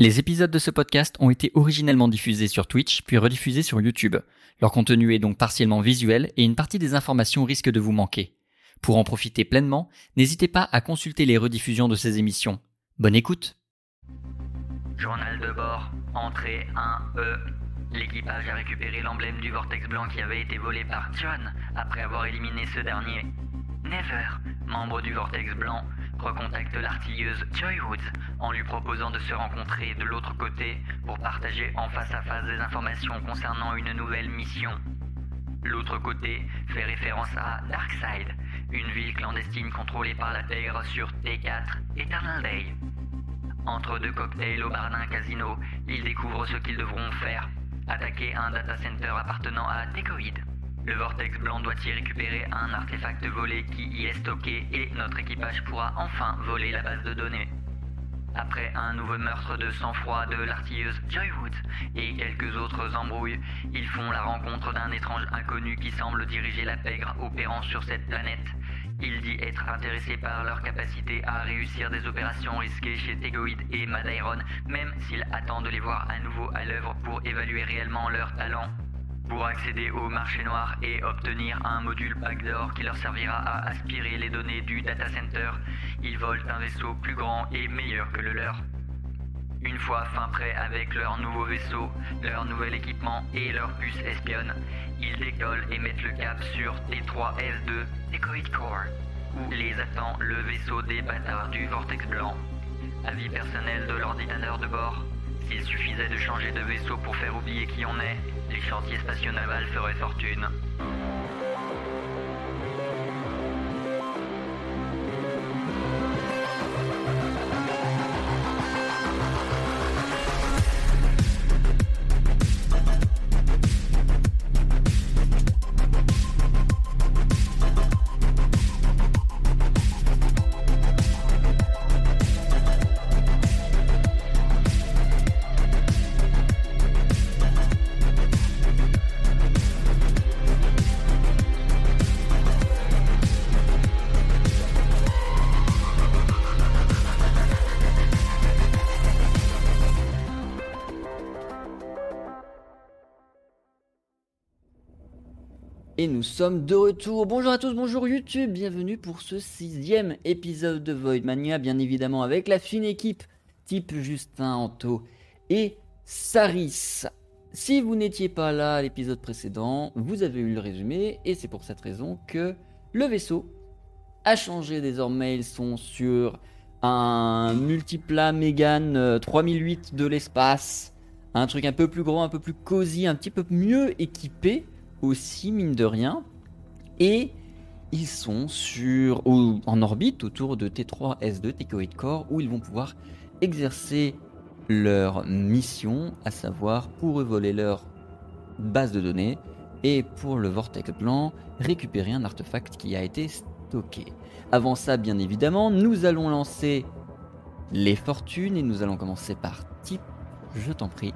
Les épisodes de ce podcast ont été originellement diffusés sur Twitch, puis rediffusés sur YouTube. Leur contenu est donc partiellement visuel et une partie des informations risque de vous manquer. Pour en profiter pleinement, n'hésitez pas à consulter les rediffusions de ces émissions. Bonne écoute Journal de bord, entrée 1E. L'équipage a récupéré l'emblème du vortex blanc qui avait été volé par John après avoir éliminé ce dernier. Never, membre du vortex blanc, recontacte l'artilleuse Joy Woods en lui proposant de se rencontrer de l'autre côté pour partager en face à face des informations concernant une nouvelle mission. L'autre côté fait référence à Darkside, une ville clandestine contrôlée par la Terre sur T4, Eternal Day. Entre deux cocktails au bar casino, ils découvrent ce qu'ils devront faire, attaquer un data center appartenant à Tecoid. Le vortex blanc doit y récupérer un artefact volé qui y est stocké et notre équipage pourra enfin voler la base de données. Après un nouveau meurtre de sang-froid de l'artilleuse Joywood et quelques autres embrouilles, ils font la rencontre d'un étrange inconnu qui semble diriger la pègre opérant sur cette planète. Il dit être intéressé par leur capacité à réussir des opérations risquées chez Tegoid et Madairon, même s'il attend de les voir à nouveau à l'œuvre pour évaluer réellement leur talent. Pour accéder au marché noir et obtenir un module backdoor qui leur servira à aspirer les données du data center, ils volent un vaisseau plus grand et meilleur que le leur. Une fois fin prêt avec leur nouveau vaisseau, leur nouvel équipement et leur puce espionne, ils décollent et mettent le cap sur T3S2 Decoid Core, où les attend le vaisseau des bâtards du Vortex Blanc. Avis personnel de l'ordinateur de bord, s'il suffisait de changer de vaisseau pour faire oublier qui on est, les chantiers spatiaux navals feraient fortune. Et nous sommes de retour. Bonjour à tous, bonjour YouTube, bienvenue pour ce sixième épisode de Void Mania, bien évidemment avec la fine équipe type Justin Anto et Saris. Si vous n'étiez pas là à l'épisode précédent, vous avez eu le résumé et c'est pour cette raison que le vaisseau a changé désormais. Ils sont sur un multiplat Megan 3008 de l'espace, un truc un peu plus grand, un peu plus cosy, un petit peu mieux équipé aussi, mine de rien. Et ils sont sur, en orbite autour de T3S2, Tecoid Core, où ils vont pouvoir exercer leur mission, à savoir pour voler leur base de données et pour le Vortex Blanc, récupérer un artefact qui a été stocké. Avant ça, bien évidemment, nous allons lancer les fortunes et nous allons commencer par type, je t'en prie,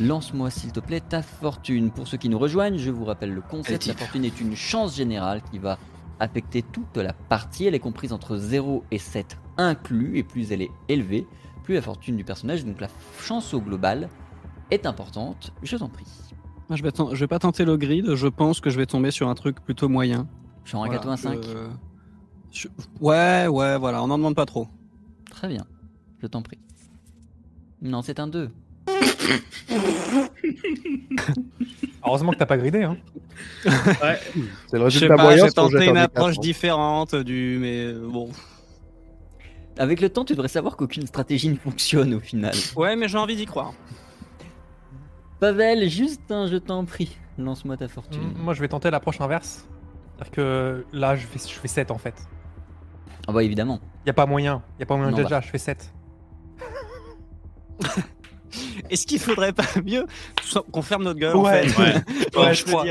Lance-moi s'il te plaît ta fortune. Pour ceux qui nous rejoignent, je vous rappelle le concept. La fortune est une chance générale qui va affecter toute la partie. Elle est comprise entre 0 et 7 inclus. Et plus elle est élevée, plus la fortune du personnage, donc la chance au global, est importante. Je t'en prie. Je vais, je vais pas tenter le grid. Je pense que je vais tomber sur un truc plutôt moyen. Genre un 85 Ouais, ouais, voilà. On n'en demande pas trop. Très bien. Je t'en prie. Non, c'est un 2. Heureusement que t'as pas gridé. Hein. Ouais. C'est le résultat moyen. J'ai tenté une approche différente du, mais euh, bon. Avec le temps, tu devrais savoir qu'aucune stratégie ne fonctionne au final. Ouais, mais j'ai envie d'y croire. Pavel, juste un, je t'en prie, lance-moi ta fortune. Mm, moi, je vais tenter l'approche inverse. C'est-à-dire que là, je fais, je fais 7 en fait. Ah bah évidemment. Y a pas moyen, y a pas moyen déjà, bah. je fais 7. Est-ce qu'il faudrait pas mieux qu'on ferme notre gueule en fait Ouais, je crois.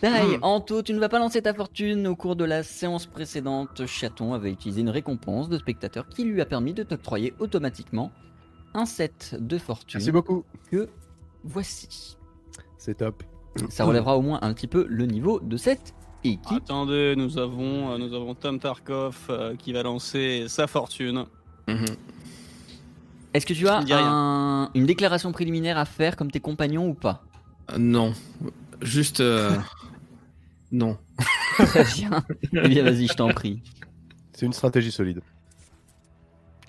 Pareil, Anto, tu ne vas pas lancer ta fortune. Au cours de la séance précédente, Chaton avait utilisé une récompense de spectateur qui lui a permis de t'octroyer automatiquement un set de fortune. Merci beaucoup. Que voici. C'est top. Ça relèvera au moins un petit peu le niveau de cette équipe. Attendez, nous avons, euh, nous avons Tom Tarkov euh, qui va lancer sa fortune. Mhm. Est-ce que tu as une déclaration préliminaire à faire comme tes compagnons ou pas? Euh, Non. Juste. Euh, non. Très bien. Eh bien, vas-y, je t'en prie. C'est une stratégie solide.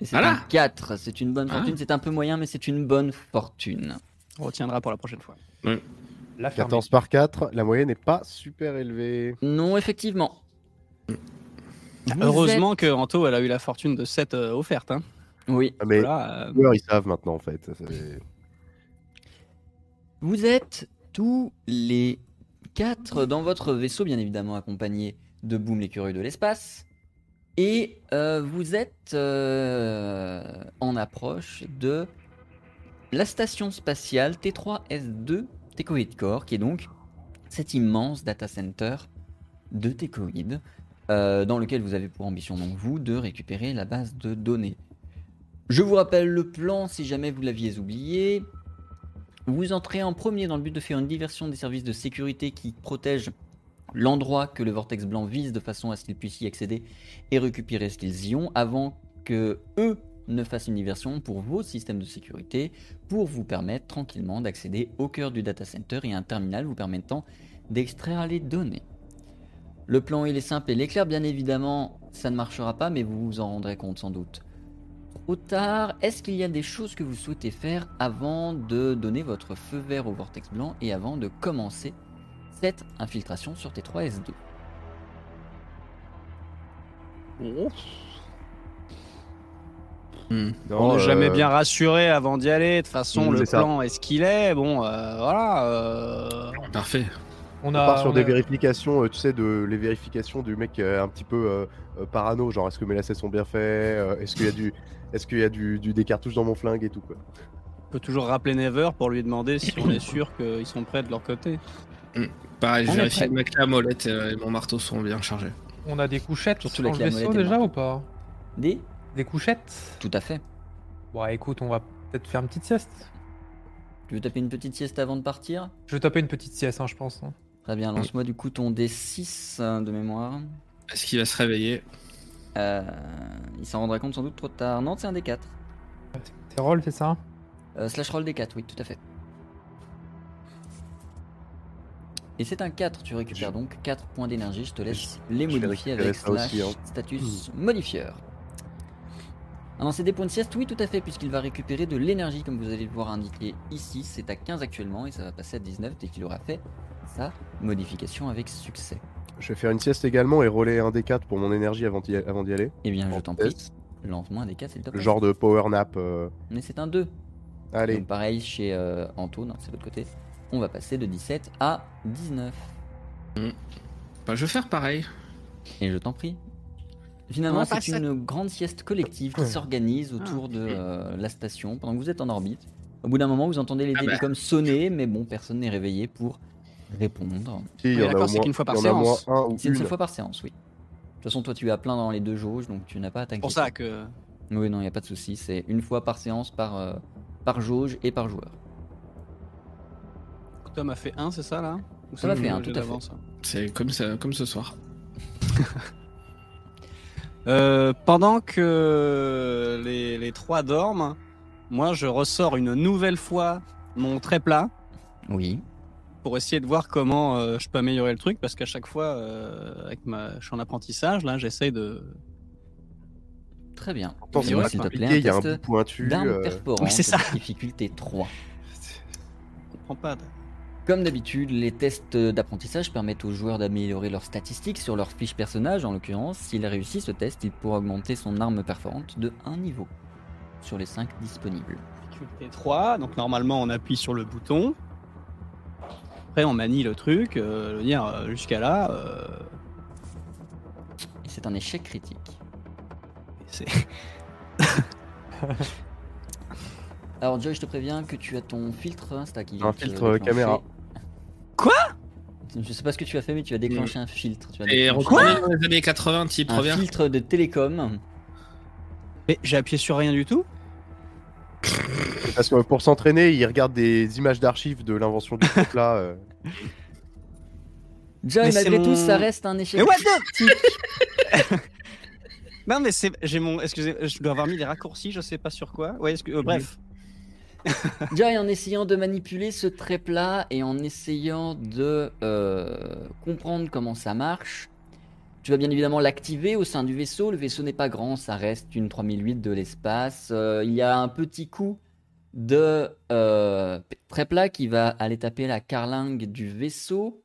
c'est un 4. C'est une bonne fortune. Ah. C'est un peu moyen, mais c'est une bonne fortune. On retiendra pour la prochaine fois. 14 par 4, la moyenne n'est pas super élevée. Non, effectivement. Heureusement que Anto, elle a eu la fortune de 7 euh, offerte. Hein. Oui. Ah, mais euh, ils savent maintenant, en fait. Vous êtes tous les quatre dans votre vaisseau, bien évidemment accompagné de Boom l'écureuil de l'espace. Et euh, vous êtes en approche de la station spatiale T3S2 Tecoid Core, qui est donc cet immense data center de Tecoid, euh, dans lequel vous avez pour ambition, donc vous, de récupérer la base de données. Je vous rappelle le plan si jamais vous l'aviez oublié. Vous entrez en premier dans le but de faire une diversion des services de sécurité qui protègent l'endroit que le vortex blanc vise de façon à ce qu'ils puissent y accéder et récupérer ce qu'ils y ont avant que eux ne fasse une diversion pour vos systèmes de sécurité pour vous permettre tranquillement d'accéder au cœur du data center et un terminal vous permettant d'extraire les données. Le plan il est simple et l'éclair bien évidemment ça ne marchera pas mais vous vous en rendrez compte sans doute. Trop tard, est-ce qu'il y a des choses que vous souhaitez faire avant de donner votre feu vert au vortex blanc et avant de commencer cette infiltration sur T3S2 Hmm. on n'est jamais euh, bien rassuré avant d'y aller. De toute façon, le plan est ce qu'il est. Bon, euh, voilà. Euh. Parfait. On, a, part sur des vérifications, tu sais, de les vérifications du mec un petit peu parano, genre est-ce que mes lacets sont bien faits, est-ce qu'il y a du, est-ce qu'il y a du, des cartouches dans mon flingue et tout quoi. On peut toujours rappeler Never pour lui demander si on est sûr qu'ils sont prêts de leur côté. Hmm. Pareil, je vérifie que la molette et mon marteau sont bien chargés. On a des couchettes sur le vaisseau déjà ou pas? Des? Des couchettes? Tout à fait. Bon, écoute, on va peut-être faire une petite sieste. Tu veux taper une petite sieste avant de partir? Je vais taper une petite sieste, hein, je pense. Hein. Très bien, lance-moi du coup ton D6 euh, de mémoire. Est-ce qu'il va se réveiller? Euh, Il s'en rendra compte sans doute trop tard. Non, c'est un D4. C'est roll, c'est ça? Euh, Slash roll D4, oui, tout à fait. Et c'est un 4, tu récupères donc 4 points d'énergie. Je te laisse les modifier avec slash hein. status modifieur. Alors c'est des points de sieste, oui tout à fait, puisqu'il va récupérer de l'énergie comme vous allez le voir indiqué ici. C'est à 15 actuellement et ça va passer à 19 dès qu'il aura fait sa modification avec succès. Je vais faire une sieste également et rouler un D4 pour mon énergie avant d'y aller. Eh bien je t'en prie, lance-moi un D4 c'est le top. Le genre de power nap. Euh. Mais c'est un 2. Allez. pareil chez euh, Anto, non c'est l'autre côté. On va passer de 17 à 19. Hmm. Bah, je vais faire pareil. Et je t'en prie. Finalement, c'est une grande sieste collective qui s'organise autour ah. de euh, la station pendant que vous êtes en orbite. Au bout d'un moment, vous entendez les ah télécoms bah. sonner, mais bon, personne n'est réveillé pour répondre. D'accord, c'est qu'une fois par séance. C'est une seule fois par séance, oui. De toute façon, toi, tu as plein dans les deux jauges, donc tu n'as pas à t'inquiéter. pour ça que. Oui, non, il n'y a pas de souci. C'est une fois par séance, par, euh, par jauge et par joueur. Tom a fait un, c'est ça là? Ça m'a fait un, tout à fait. C'est comme, ça, comme ce soir. Euh, pendant que les, trois dorment, moi je ressors une nouvelle fois mon trait plat. Oui. Pour essayer de voir comment euh, je peux améliorer le truc, parce qu'à chaque fois, euh, avec ma, je suis en apprentissage, là, j'essaye de. Très bien. s'il te plaît, il y a un bout pointu. D'arme perforante, c'est ça. difficulté 3. Je comprends pas. Comme d'habitude, les tests d'apprentissage permettent aux joueurs d'améliorer leurs statistiques sur leur fiche personnage. En l'occurrence, s'il réussit ce test, il pourra augmenter son arme perforante de 1 niveau sur les 5 disponibles. Difficulté 3, donc normalement on appuie sur le bouton. Après on manie le truc, euh, dire euh, jusqu'à là. Euh, Et c'est un échec critique. C'est. Alors Joy, je te préviens que tu as ton filtre Insta qui Un filtre caméra. Quoi? Je sais pas ce que tu as fait, mais tu as déclenché un filtre. Tu as Et reconnu dans les années 80, type Un filtre de télécom. Mais j'ai appuyé sur rien du tout? Parce que pour s'entraîner, il regarde des images d'archives de l'invention du truc là. Joy, malgré tout, ça reste un échec. Mais what the Non, mais c'est, j'ai mon, excusez, je dois avoir mis les raccourcis, je sais pas sur quoi. Ouais, que, euh, bref. Déjà, en essayant de manipuler ce trait plat et en essayant de euh, comprendre comment ça marche, tu vas bien évidemment l'activer au sein du vaisseau. Le vaisseau n'est pas grand, ça reste une 3008 de l'espace. Euh, il y a un petit coup de plat qui va aller taper la carlingue du vaisseau.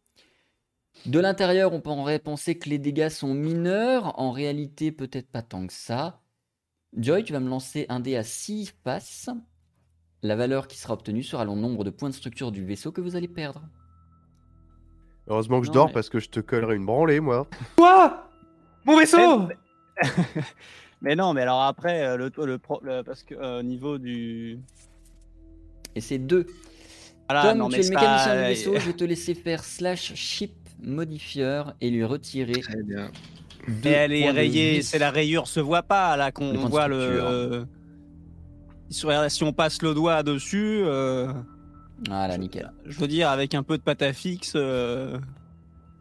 De l'intérieur, on pourrait penser que les dégâts sont mineurs. En réalité, peut-être pas tant que ça. Joy, tu vas me lancer un dé à 6 faces. La valeur qui sera obtenue sera le nombre de points de structure du vaisseau que vous allez perdre. Heureusement que je dors parce que je te collerai une branlée, moi. Quoi? Mon vaisseau mais, non, mais alors après, euh, le, le, parce que euh, au niveau du. Et c'est 2. Comme tu es le mécanicien du vaisseau, je vais te laisser faire slash ship modifieur et lui retirer. Très bien. Mais elle est rayée, c'est la rayure se voit pas là qu'on voit le. Si on passe le doigt dessus. Euh... Voilà, nickel. Je veux dire, avec un peu de pâte à fixe. Euh,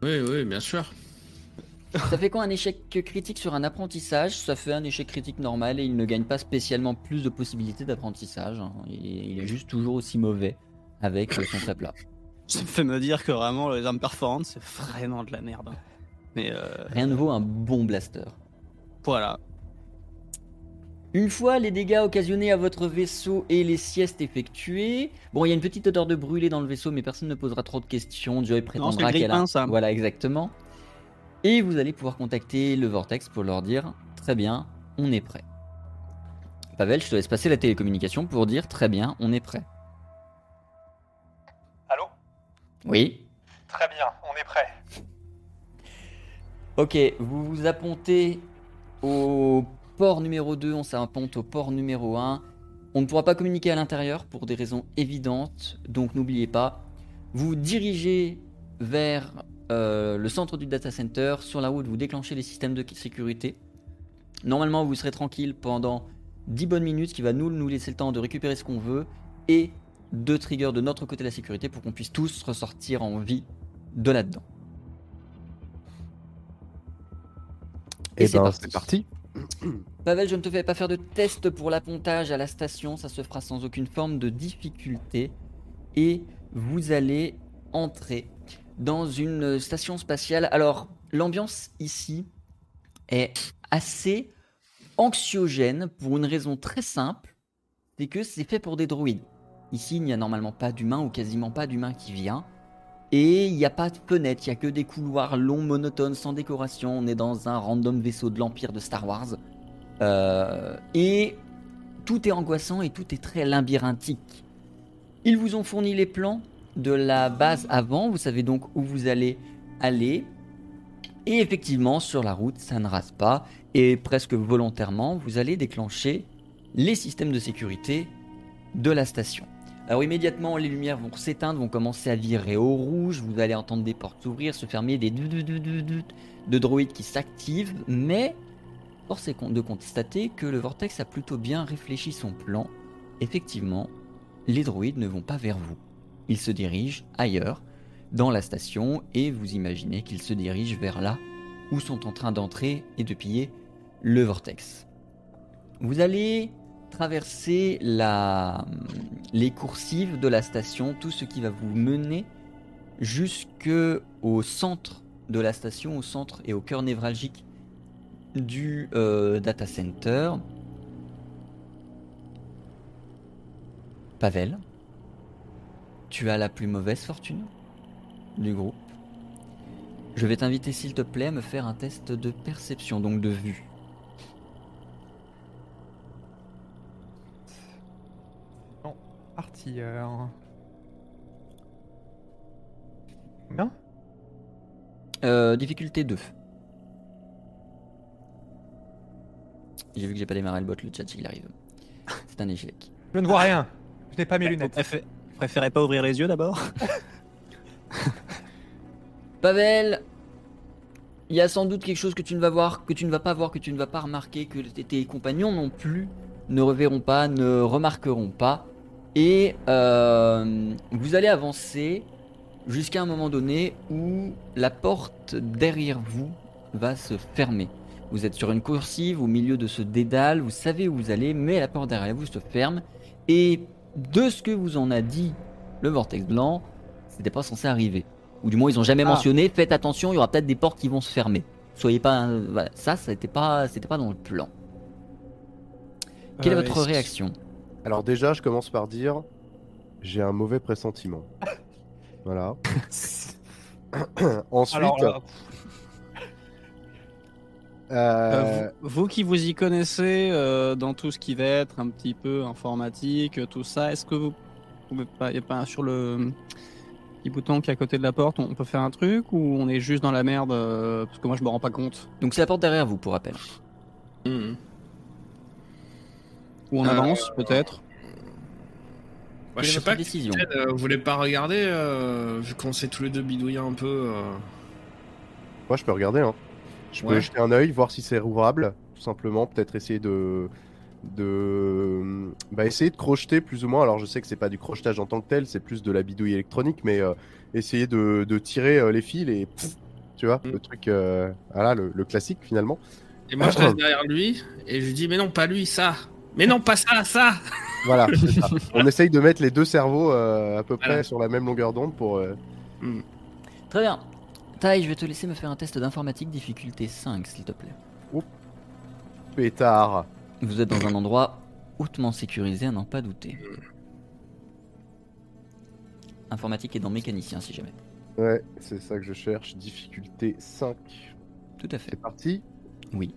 oui, oui, bien sûr. Ça fait quoi un échec critique sur un apprentissage? Ça fait un échec critique normal et il ne gagne pas spécialement plus de possibilités d'apprentissage. Hein. Il, est juste toujours aussi mauvais avec son très plat. Ça me fait me dire que vraiment les armes perforantes c'est vraiment de la merde. Mais euh, Rien ne vaut un bon blaster. Voilà. Une fois les dégâts occasionnés à votre vaisseau et les siestes effectuées, bon, il y a une petite odeur de brûlé dans le vaisseau, mais personne ne posera trop de questions. Joy prétendra qu'elle a. Ça. Voilà, exactement. Et vous allez pouvoir contacter le Vortex pour leur dire très bien, on est prêt. Pavel, je te laisse passer la télécommunication pour dire très bien, on est prêt. Oui. Très bien, on est prêt. Ok, vous vous appontez au port numéro 2, on s'apponte au port numéro 1. On ne pourra pas communiquer à l'intérieur pour des raisons évidentes, donc n'oubliez pas, vous dirigez vers euh, le centre du data center. Sur la route, vous déclenchez les systèmes de sécurité. Normalement, vous serez tranquille pendant 10 bonnes minutes, ce qui va nous, nous laisser le temps de récupérer ce qu'on veut et deux triggers de notre côté de la sécurité pour qu'on puisse tous ressortir en vie de là-dedans. Et, eh ben, c'est parti. Pavel, je ne te fais pas faire de test pour l'appontage à la station, ça se fera sans aucune forme de difficulté. Et vous allez entrer dans une station spatiale. Alors, l'ambiance ici est assez anxiogène pour une raison très simple, c'est que c'est fait pour des droïdes. Ici, il n'y a normalement pas d'humain ou quasiment pas d'humain qui vient. Et il n'y a pas de fenêtre, il n'y a que des couloirs longs, monotones, sans décoration. On est dans un random vaisseau de l'Empire de Star Wars. Euh, et tout est angoissant et tout est très labyrinthique. Ils vous ont fourni les plans de la base avant, vous savez donc où vous allez aller. Et effectivement, sur la route, ça ne rase pas. Et presque volontairement, vous allez déclencher les systèmes de sécurité de la station. Alors immédiatement, les lumières vont s'éteindre, vont commencer à virer au rouge, vous allez entendre des portes s'ouvrir, se fermer, des de droïdes qui s'activent, mais force est de constater que le Vortex a plutôt bien réfléchi son plan. Effectivement, les droïdes ne vont pas vers vous. Ils se dirigent ailleurs, dans la station, et vous imaginez qu'ils se dirigent vers là où sont en train d'entrer et de piller le Vortex. Vous allez traverser les coursives de la station, tout ce qui va vous mener jusque au centre de la station, au centre et au cœur névralgique du euh, data center. Pavel, tu as la plus mauvaise fortune du groupe. Je vais t'inviter s'il te plaît à me faire un test de perception, donc de vue. artilleur. Combien? Euh, Difficulté 2. J'ai vu que j'ai pas démarré le bot, le chat il arrive. C'est un échec. Je ne vois rien. Je n'ai pas mes lunettes. Préférez pas ouvrir les yeux d'abord? Pavel, il y a sans doute quelque chose que tu ne vas voir, que tu ne vas pas voir, que tu ne vas pas remarquer, que tes compagnons non plus ne reverront pas, ne remarqueront pas. Et euh, vous allez avancer jusqu'à un moment donné où la porte derrière vous va se fermer. Vous êtes sur une coursive au milieu de ce dédale, vous savez où vous allez, mais la porte derrière vous se ferme. Et de ce que vous en a dit le vortex blanc, c'était pas censé arriver. Ou du moins ils ont jamais Ah. mentionné, faites attention, il y aura peut-être des portes qui vont se fermer. Soyez pas... euh, voilà, ça, c'était pas, c'était pas dans le plan. Quelle est Euh, votre réaction? Alors déjà, je commence par dire, j'ai un mauvais pressentiment. voilà. Ensuite, Alors, euh, euh, vous, vous qui vous y connaissez euh, dans tout ce qui va être un petit peu informatique, tout ça, est-ce que vous pouvez pas, y a pas sur le petit bouton qui est à côté de la porte, on peut faire un truc ou on est juste dans la merde euh, parce que moi je me rends pas compte Donc c'est la porte derrière vous, pour rappel. Mhm. ou on Euh, avance peut-être Bah, je sais pas, décision euh, vous voulez pas regarder, euh, vu qu'on s'est tous les deux bidouillés un peu. euh, moi, je peux regarder. Hein. Je peux Ouais. jeter un œil, voir si c'est rouvrable, tout simplement. Peut-être essayer de, de, bah, essayer de crocheter plus ou moins. Alors, je sais que c'est pas du crochetage en tant que tel, c'est plus de la bidouille électronique, mais euh, essayer de, de tirer euh, les fils et, pff, tu vois, Mm. le truc, euh, voilà, le, le classique finalement. Et moi, je reste derrière lui, et je lui dis, mais non, pas lui, ça. Mais non, pas ça, ça. Voilà. ça. On essaye de mettre les deux cerveaux euh, à peu près Voilà. sur la même longueur d'onde pour. euh, Très bien. Tai, je vais te laisser me faire un test d'informatique difficulté 5, s'il te plaît. Pétard. Vous êtes dans un endroit hautement sécurisé, à n'en pas douter. Informatique est dans mécanicien, si jamais. Ouais, c'est ça que je cherche. Difficulté 5. Tout à fait. C'est parti. Oui.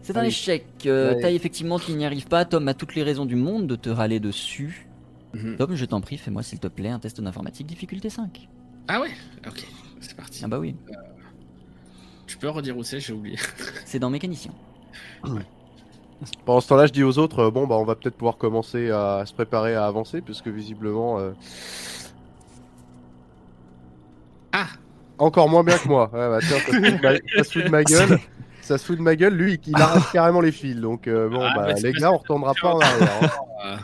C'est un échec. Euh, Ouais. Tai, effectivement, tu n'y arrives pas. Tom a toutes les raisons du monde de te râler dessus. Mhm. Tom, je t'en prie, fais-moi s'il te plaît un test d'informatique difficulté 5. Ah ouais Ok, c'est parti. Ah bah oui, Tu peux redire où c'est, j'ai oublié. c'est dans mécanicien. Pendant ce temps-là, je dis aux autres, euh, bon, bah, on va peut-être pouvoir commencer à se préparer à avancer, puisque visiblement. euh, Ah Encore moins bien que moi. Ouais, bah, tiens, ça se fout de ma, ça se fout de ma gueule. Ça se fout de ma gueule. Lui, il arrache carrément les fils. Donc, euh, bon, Ah, bah, les gars, on retournera pas en arrière. hein.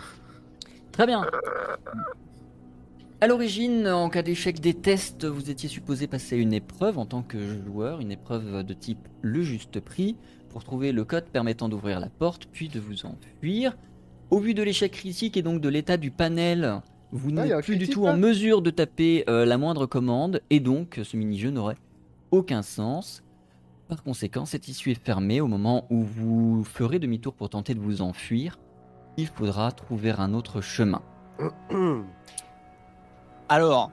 Très bien. À l'origine, en cas d'échec des tests, vous étiez supposé passer une épreuve en tant que joueur, une épreuve de type le juste prix, pour trouver le code permettant d'ouvrir la porte, puis de vous enfuir. Au vu de l'échec critique et donc de l'état du panel, vous Ah, n'êtes plus du tout en mesure de taper euh, la moindre commande, et donc ce mini-jeu n'aurait aucun sens. Par conséquent, cette issue est fermée au moment où vous ferez demi-tour pour tenter de vous enfuir. Il faudra trouver un autre chemin. Alors,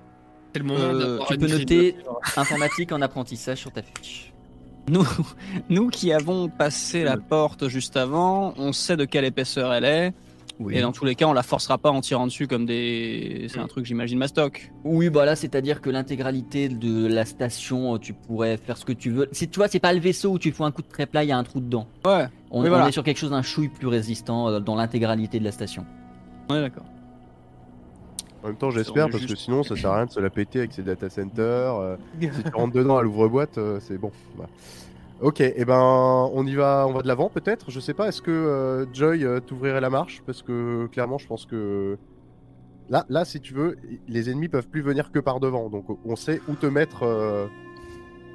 c'est le moment Euh, tu peux noter- Informatique en apprentissage sur ta fiche. nous, nous qui avons passé la porte juste avant, on sait de quelle épaisseur elle est. Oui. Et dans tous les cas, on la forcera pas en tirant dessus comme des. C'est un truc, j'imagine, mastoc. Oui, bah là, c'est-à-dire que l'intégralité de la station, euh, tu pourrais faire ce que tu veux. Tu vois, c'est pas le vaisseau où tu fais un coup de tréplat, il y a un trou dedans. Ouais, On, Oui, on voilà. est sur quelque chose d'un chouille plus résistant euh, dans l'intégralité de la station. on est d'accord. En même temps, j'espère, parce que sinon, ça sert à rien de se la péter avec ses data centers. euh, si tu rentres dedans à l'ouvre-boîte, euh, c'est bon. Bah. Ok, et ben, on y va, on va de l'avant peut-être. Je sais pas, est-ce que euh, Joy euh, t'ouvrirait la marche? Parce que clairement, je pense que là, là, si tu veux, les ennemis peuvent plus venir que par devant. Donc, on sait où te mettre. euh,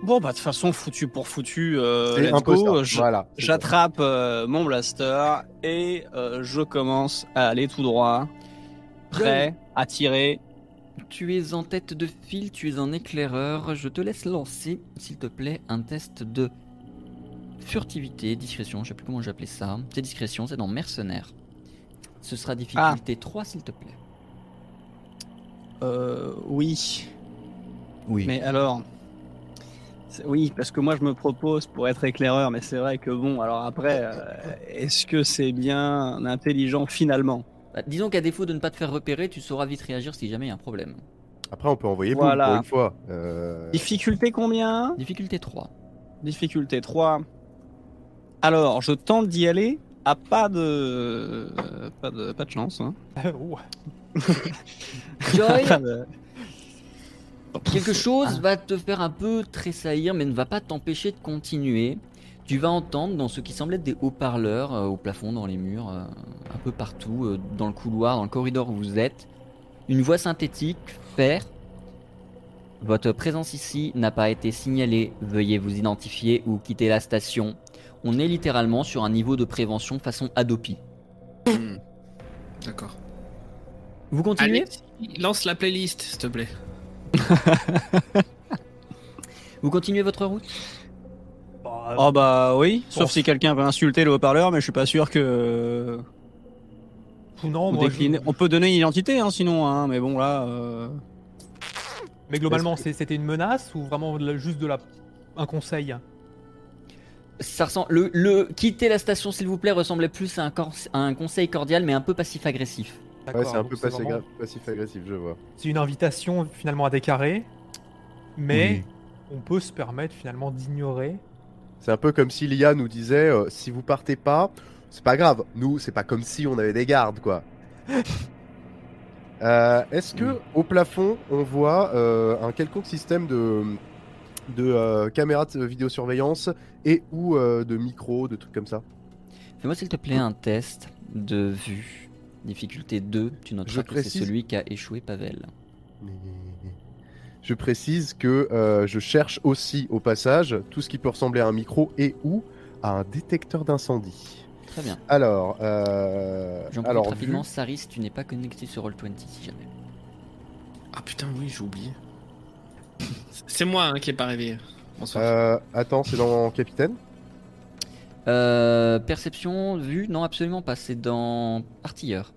Bon, bah, de toute façon, foutu pour foutu, euh, c'est let's un peu go. Voilà. J'attrape euh, mon blaster et euh, je commence à aller tout droit, prêt à tirer. Tu es en tête de file, tu es un éclaireur. Je te laisse lancer, s'il te plaît, un test de furtivité, discrétion, je sais plus comment j'appelais ça. C'est discrétion, c'est dans mercenaire. Ce sera difficulté 3, s'il te plaît. Euh, oui, Oui. mais alors. Oui, parce que moi je me propose pour être éclaireur, mais c'est vrai que bon, alors après, euh, est-ce que c'est bien intelligent finalement? Bah, disons qu'à défaut de ne pas te faire repérer, tu sauras vite réagir si jamais il y a un problème. Après, on peut envoyer Voilà. pour une fois. Euh, Difficulté combien? Difficulté 3. Difficulté 3. Alors, je tente d'y aller à pas de. Pas de, pas de chance. Hein. Joy, Pas de- quelque chose va te faire un peu tressaillir, mais ne va pas t'empêcher de continuer. Tu vas entendre dans ce qui semble être des haut-parleurs euh, au plafond, dans les murs, euh, un peu partout, euh, dans le couloir, dans le corridor où vous êtes, une voix synthétique faire Votre présence ici n'a pas été signalée. Veuillez vous identifier ou quitter la station. On est littéralement sur un niveau de prévention façon Adopi. Hmm. D'accord. Vous continuez Allez, lance la playlist, s'il te plaît. Vous continuez votre route? Oh bah oui, sauf Bon. si quelqu'un veut insulter le haut-parleur, mais je suis pas sûr que. non, moi, je- On peut donner une identité, hein, sinon, hein, mais bon là. euh, Mais globalement, c'était une menace ou vraiment juste de la un conseil? Ça ressemble. Le, le quitter la station, s'il vous plaît, ressemblait plus à un, cor- à un conseil cordial, mais un peu passif-agressif. Ouais, c'est un peu c'est passif- vraiment- passif-agressif, je vois. C'est une invitation finalement à des carrés, mais on peut se permettre finalement d'ignorer. C'est un peu comme si l'IA nous disait euh, si vous partez pas, c'est pas grave. Nous, c'est pas comme si on avait des gardes, quoi. Euh, Est-ce que Oui. au plafond, on voit euh, un quelconque système de, de euh, caméra de vidéosurveillance et ou euh, de micro, de trucs comme ça Fais-moi, s'il te plaît, un test de vue. Difficulté 2. Tu noteras Je que c'est précise- celui qui a échoué Pavel. Je précise que euh, je cherche aussi au passage tout ce qui peut ressembler à un micro et ou à un détecteur d'incendie. Très bien. Alors, euh, alors rapidement. vu- Saris, tu n'es pas connecté sur Roll20 si jamais. Ah putain, oui, j'ai oublié. C'est moi hein, qui ai pas réveillé. Bonsoir. euh, attends, c'est dans Capitaine Euh, perception, vue Non, absolument pas. C'est dans Artilleur.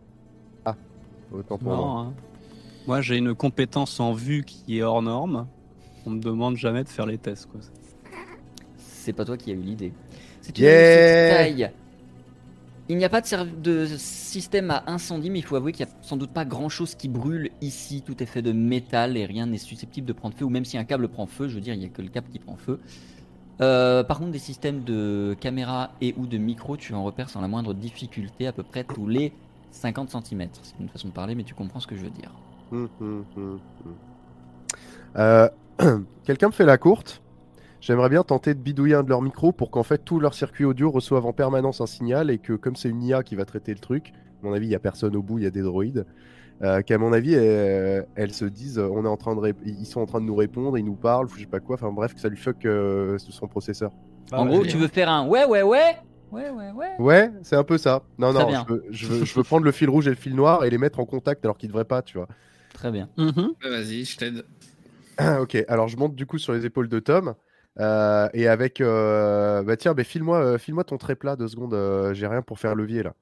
Autant pour moi. hein. Moi j'ai une compétence en vue qui est hors norme. On me demande jamais de faire les tests. Quoi. C'est pas toi qui as eu l'idée. C'est une Yeah petite taille. Il n'y a pas de, de système à incendie, mais il faut avouer qu'il n'y a sans doute pas grand chose qui brûle ici. Tout est fait de métal et rien n'est susceptible de prendre feu. Ou même si un câble prend feu, je veux dire, il n'y a que le câble qui prend feu. Euh, par contre, des systèmes de caméra et ou de micro, tu en repères sans la moindre difficulté à peu près tous les 50 cm. C'est une façon de parler, mais tu comprends ce que je veux dire. Hum, hum, hum. Euh, Quelqu'un me fait la courte? J'aimerais bien tenter de bidouiller un de leurs micros pour qu'en fait tous leurs circuits audio reçoivent en permanence un signal et que comme c'est une IA qui va traiter le truc, à mon avis il y a personne au bout, il y a des droïdes, euh, qu'à mon avis elles, elles se disent euh, on est en train de ils sont en train de nous répondre, ils nous parlent, je sais pas quoi, enfin bref que ça lui fuck euh, son processeur. Bah, en ouais, gros, tu veux faire un ouais, ouais, ouais? Ouais, ouais, ouais. Ouais, c'est un peu ça. Non Très non, bien. je veux, je, veux, je veux prendre le fil rouge et le fil noir et les mettre en contact alors qu'ils devraient pas, tu vois. Très bien. Mhm. Ouais, Vas-y, je t'aide. ok, alors je monte du coup sur les épaules de Tom. Euh, et avec. euh, Bah tiens, bah, file-moi euh, file-moi ton trait plat deux secondes. euh, J'ai rien pour faire levier là.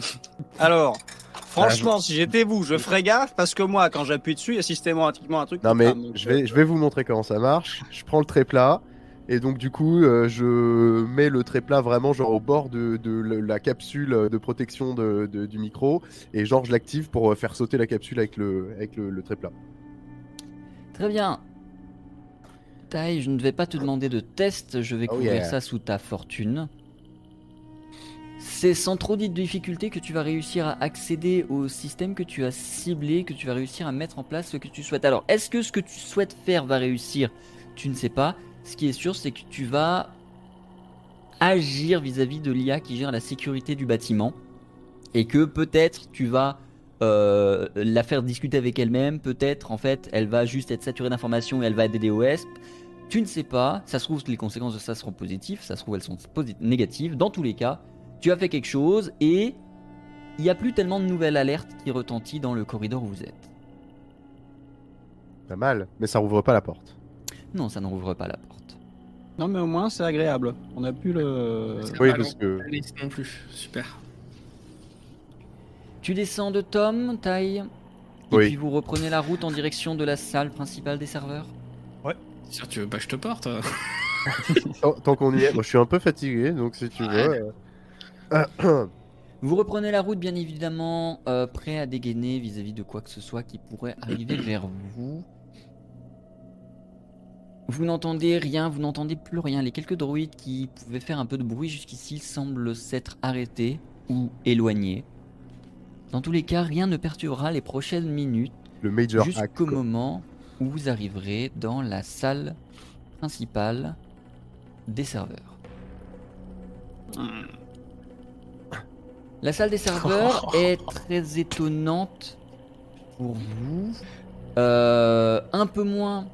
Alors, franchement, si j'étais vous, je ferais gaffe parce que moi, quand j'appuie dessus, il y a systématiquement un truc. Non qui mais donc, je vais, je vais vous montrer comment ça marche. Je prends le trait plat. Et donc du coup, euh, je mets le trait plat vraiment genre au bord de, la capsule de protection de, de- du micro. Et genre je l'active pour faire sauter la capsule avec le, avec le, le trait plat. Très bien. Je ne vais pas te demander de test, je vais Oh couvrir yeah. ça sous ta fortune. C'est sans trop de difficulté que tu vas réussir à accéder au système que tu as ciblé, que tu vas réussir à mettre en place ce que tu souhaites. Alors, est-ce que ce que tu souhaites faire va réussir? Tu ne sais pas. Ce qui est sûr, c'est que tu vas agir vis-à-vis de l'IA qui gère la sécurité du bâtiment. Et que peut-être tu vas euh, la faire discuter avec elle-même. Peut-être, en fait, elle va juste être saturée d'informations et elle va être des OSP. Tu ne sais pas. Ça se trouve, les conséquences de ça seront positives. Ça se trouve, elles sont négatives. Dans tous les cas, tu as fait quelque chose et il n'y a plus tellement de nouvelles alertes qui retentissent dans le corridor où vous êtes. Pas mal, mais ça rouvre pas la porte. Non, ça ne rouvre pas la porte. Non, mais au moins, c'est agréable. On a pu le. C'est Oui, parce long. que non plus. Super. Tu descends de Tom, taille. Et Oui. puis vous reprenez la route en direction de la salle principale des serveurs? Sûr, tu veux pas que je te porte tant, tant qu'on y est, moi je suis un peu fatigué, donc si tu veux. euh, Vous reprenez la route, bien évidemment, euh, prêt à dégainer vis-à-vis de quoi que ce soit qui pourrait arriver vers vous. Vous n'entendez rien, vous n'entendez plus rien. Les quelques droïdes qui pouvaient faire un peu de bruit jusqu'ici semblent s'être arrêtés ou éloignés. Dans tous les cas, rien ne perturbera les prochaines minutes le Major jusqu'au quoi. moment où vous arriverez dans la salle principale des serveurs. La salle des serveurs est très étonnante pour vous. Euh, Un peu moins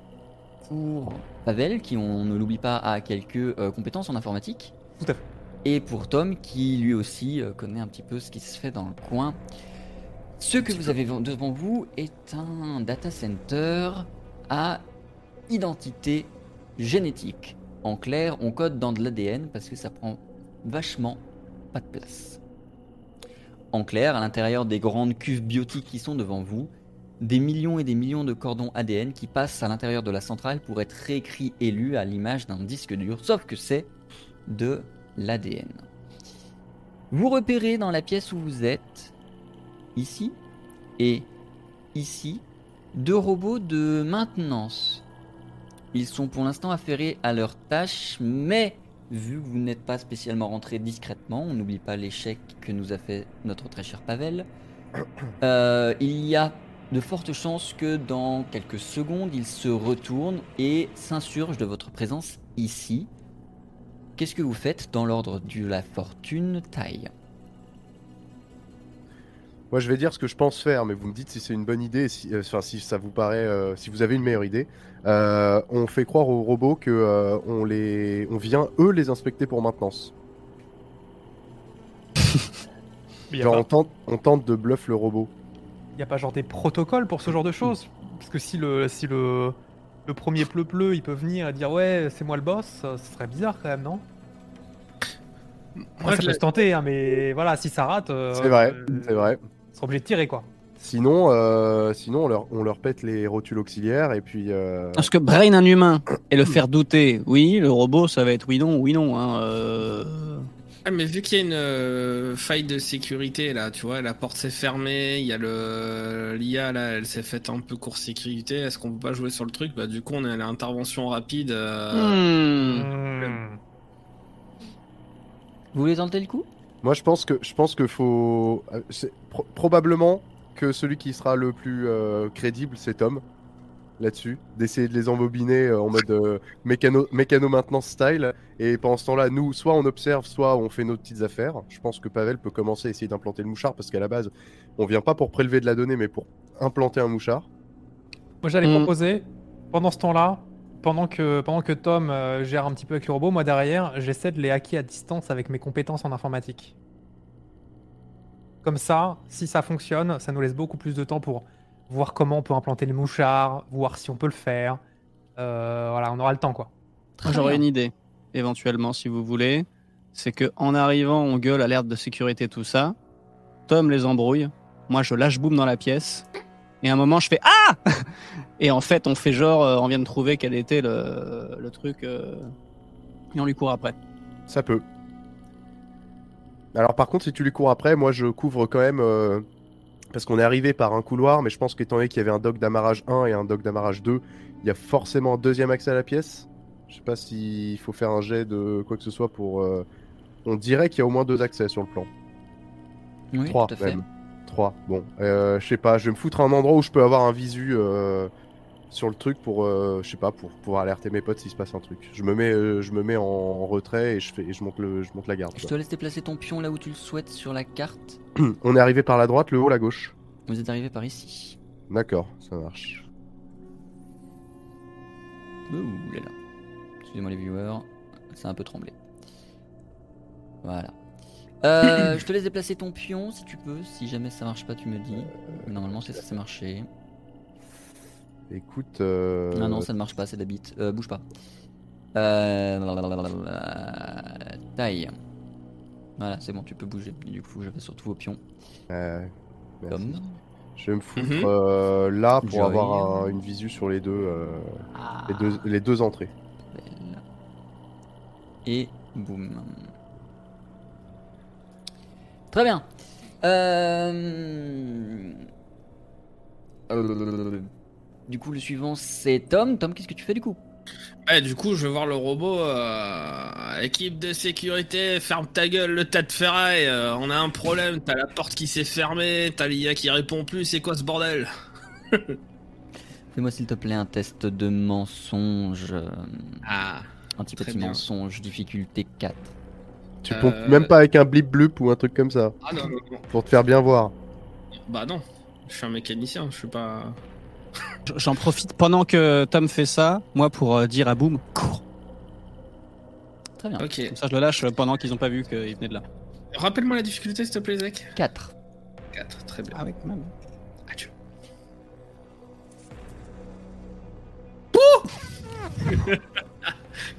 pour Pavel, qui, on ne l'oublie pas, a quelques euh, compétences en informatique. Tout à fait. Et pour Tom, qui lui aussi euh, connaît un petit peu ce qui se fait dans le coin. Ce que vous avez devant vous est un data center à identité génétique. En clair, on code dans de l'ADN parce que ça prend vachement pas de place. En clair, à l'intérieur des grandes cuves biotiques qui sont devant vous, des millions et des millions de cordons ADN qui passent à l'intérieur de la centrale pour être réécrits et lus à l'image d'un disque dur, sauf que c'est de l'ADN. Vous repérez dans la pièce où vous êtes, ici et ici, deux robots de maintenance. Ils sont pour l'instant affairés à leurs tâches, mais vu que vous n'êtes pas spécialement rentré discrètement, on n'oublie pas l'échec que nous a fait notre très cher Pavel, euh, il y a de fortes chances que dans quelques secondes, ils se retournent et s'insurgent de votre présence ici. Qu'est-ce que vous faites dans l'ordre de la fortune taille Moi, je vais dire ce que je pense faire, mais vous me dites si c'est une bonne idée, si, euh, enfin, si ça vous paraît, euh, si vous avez une meilleure idée. Euh, on fait croire aux robots que euh, on les, on vient eux les inspecter pour maintenance. Il n'y Genre, pas- on tente, on tente de bluff le robot. y a pas genre des protocoles pour ce genre de choses? Parce que si le, si le, le premier pleu-pleu, il peut venir et dire ouais, c'est moi le boss, ça ce serait bizarre quand même, non? Moi, Ça je peut se tenter, hein, mais voilà, si ça rate, euh, C'est vrai, euh, c'est vrai. Ils seront obligés de tirer quoi. Sinon, euh, sinon on leur, on leur pète les rotules auxiliaires et puis. euh, Parce que brain un humain et le faire douter, oui, le robot ça va être oui non, oui non. Hein, euh... Ah, mais vu qu'il y a une euh, faille de sécurité là, tu vois, la porte s'est fermée, il y a le l'IA là, elle s'est faite un peu court sécurité. Est-ce qu'on peut pas jouer sur le truc? Bah du coup on a l'intervention rapide. euh, hmm. Hmm. Vous voulez tenter le coup? Moi, je pense que je pense que faut euh, c'est pro- probablement que celui qui sera le plus euh, crédible, c'est Tom là-dessus, d'essayer de les embobiner euh, en mode euh, mécano mécano maintenance style. Et pendant ce temps-là, nous, soit on observe, soit on fait nos petites affaires. Je pense que Pavel peut commencer à essayer d'implanter le mouchard parce qu'à la base, on vient pas pour prélever de la donnée, mais pour implanter un mouchard. Moi j'allais Hmm. proposer, pendant ce temps-là, pendant que, pendant que Tom euh, gère un petit peu avec le robot, moi derrière, j'essaie de les hacker à distance avec mes compétences en informatique. Comme ça, si ça fonctionne, ça nous laisse beaucoup plus de temps pour voir comment on peut implanter les mouchards, voir si on peut le faire. Euh, voilà, on aura le temps quoi. J'aurais une idée, éventuellement, si vous voulez. C'est que en arrivant, on gueule alerte de sécurité, tout ça. Tom les embrouille. Moi, je lâche boum dans la pièce. Et à un moment, je fais Ah Et en fait, on fait genre, euh, on vient de trouver quel était le, le truc. euh, Et on lui court après. Ça peut. Alors par contre, si tu lui cours après, moi je couvre quand même euh, parce qu'on est arrivé par un couloir, mais je pense qu'étant donné qu'il y avait un dock d'amarrage 1 et un dock d'amarrage 2, il y a forcément un deuxième accès à la pièce. Je sais pas s'il faut faire un jet de quoi que ce soit pour. euh, On dirait qu'il y a au moins deux accès sur le plan. Oui, Trois tout à fait. même. Trois. Bon, euh, je sais pas. Je vais me foutre à un endroit où je peux avoir un visu euh, sur le truc pour, euh, je sais pas, pour pouvoir alerter mes potes s'il se passe un truc. Je me mets, euh, je me mets en, en retrait et je fais, et je monte le, je monte la garde. Je quoi. te laisse déplacer ton pion là où tu le souhaites sur la carte. On est arrivé par la droite, le haut, la gauche. Vous êtes arrivé par ici. D'accord, ça marche. Ouh là là. Excusez-moi les viewers, ça a un peu tremblé. Voilà. Euh, je te laisse déplacer ton pion si tu peux. Si jamais ça marche pas, tu me dis. Mais Normalement, c'est censé marcher. Écoute. euh, Ah non, ça ne marche pas, c'est d'habite. Euh, bouge pas. Euh... Taille. Voilà, c'est bon, tu peux bouger. Du coup, je vais sur tous vos pions. euh, merci. Comme. Je vais me foutre Mhm. euh, là pour Joy. avoir un- une visu sur les deux, euh, Ah, les deux, les deux entrées. Et boum. Très bien. Euh... euh, Du coup, le suivant, c'est Tom. Tom, qu'est-ce que tu fais du coup? Ouais, du coup, je vais voir le robot. euh, équipe de sécurité, ferme ta gueule, le tas de ferraille. euh, on a un problème. T'as la porte qui s'est fermée, t'as l'IA qui répond plus. C'est quoi ce bordel? Fais-moi s'il te plaît un test de mensonge. euh, Ah. Un petit petit bien. mensonge, difficulté 4. Tu Euh, pompes même pas avec un blip blup ou un truc comme ça Ah non, non, non. pour te faire bien voir. Bah non. Je suis un mécanicien, je suis pas. J'en profite pendant que Tom fait ça, moi pour euh, dire à Boom, cours. Très bien. Ok. Comme ça, je le lâche pendant qu'ils ont pas vu qu'il venait de là. Rappelle-moi la difficulté, s'il te plaît, Zach 4. 4, très bien. Ah ouais, quand même. Adieu.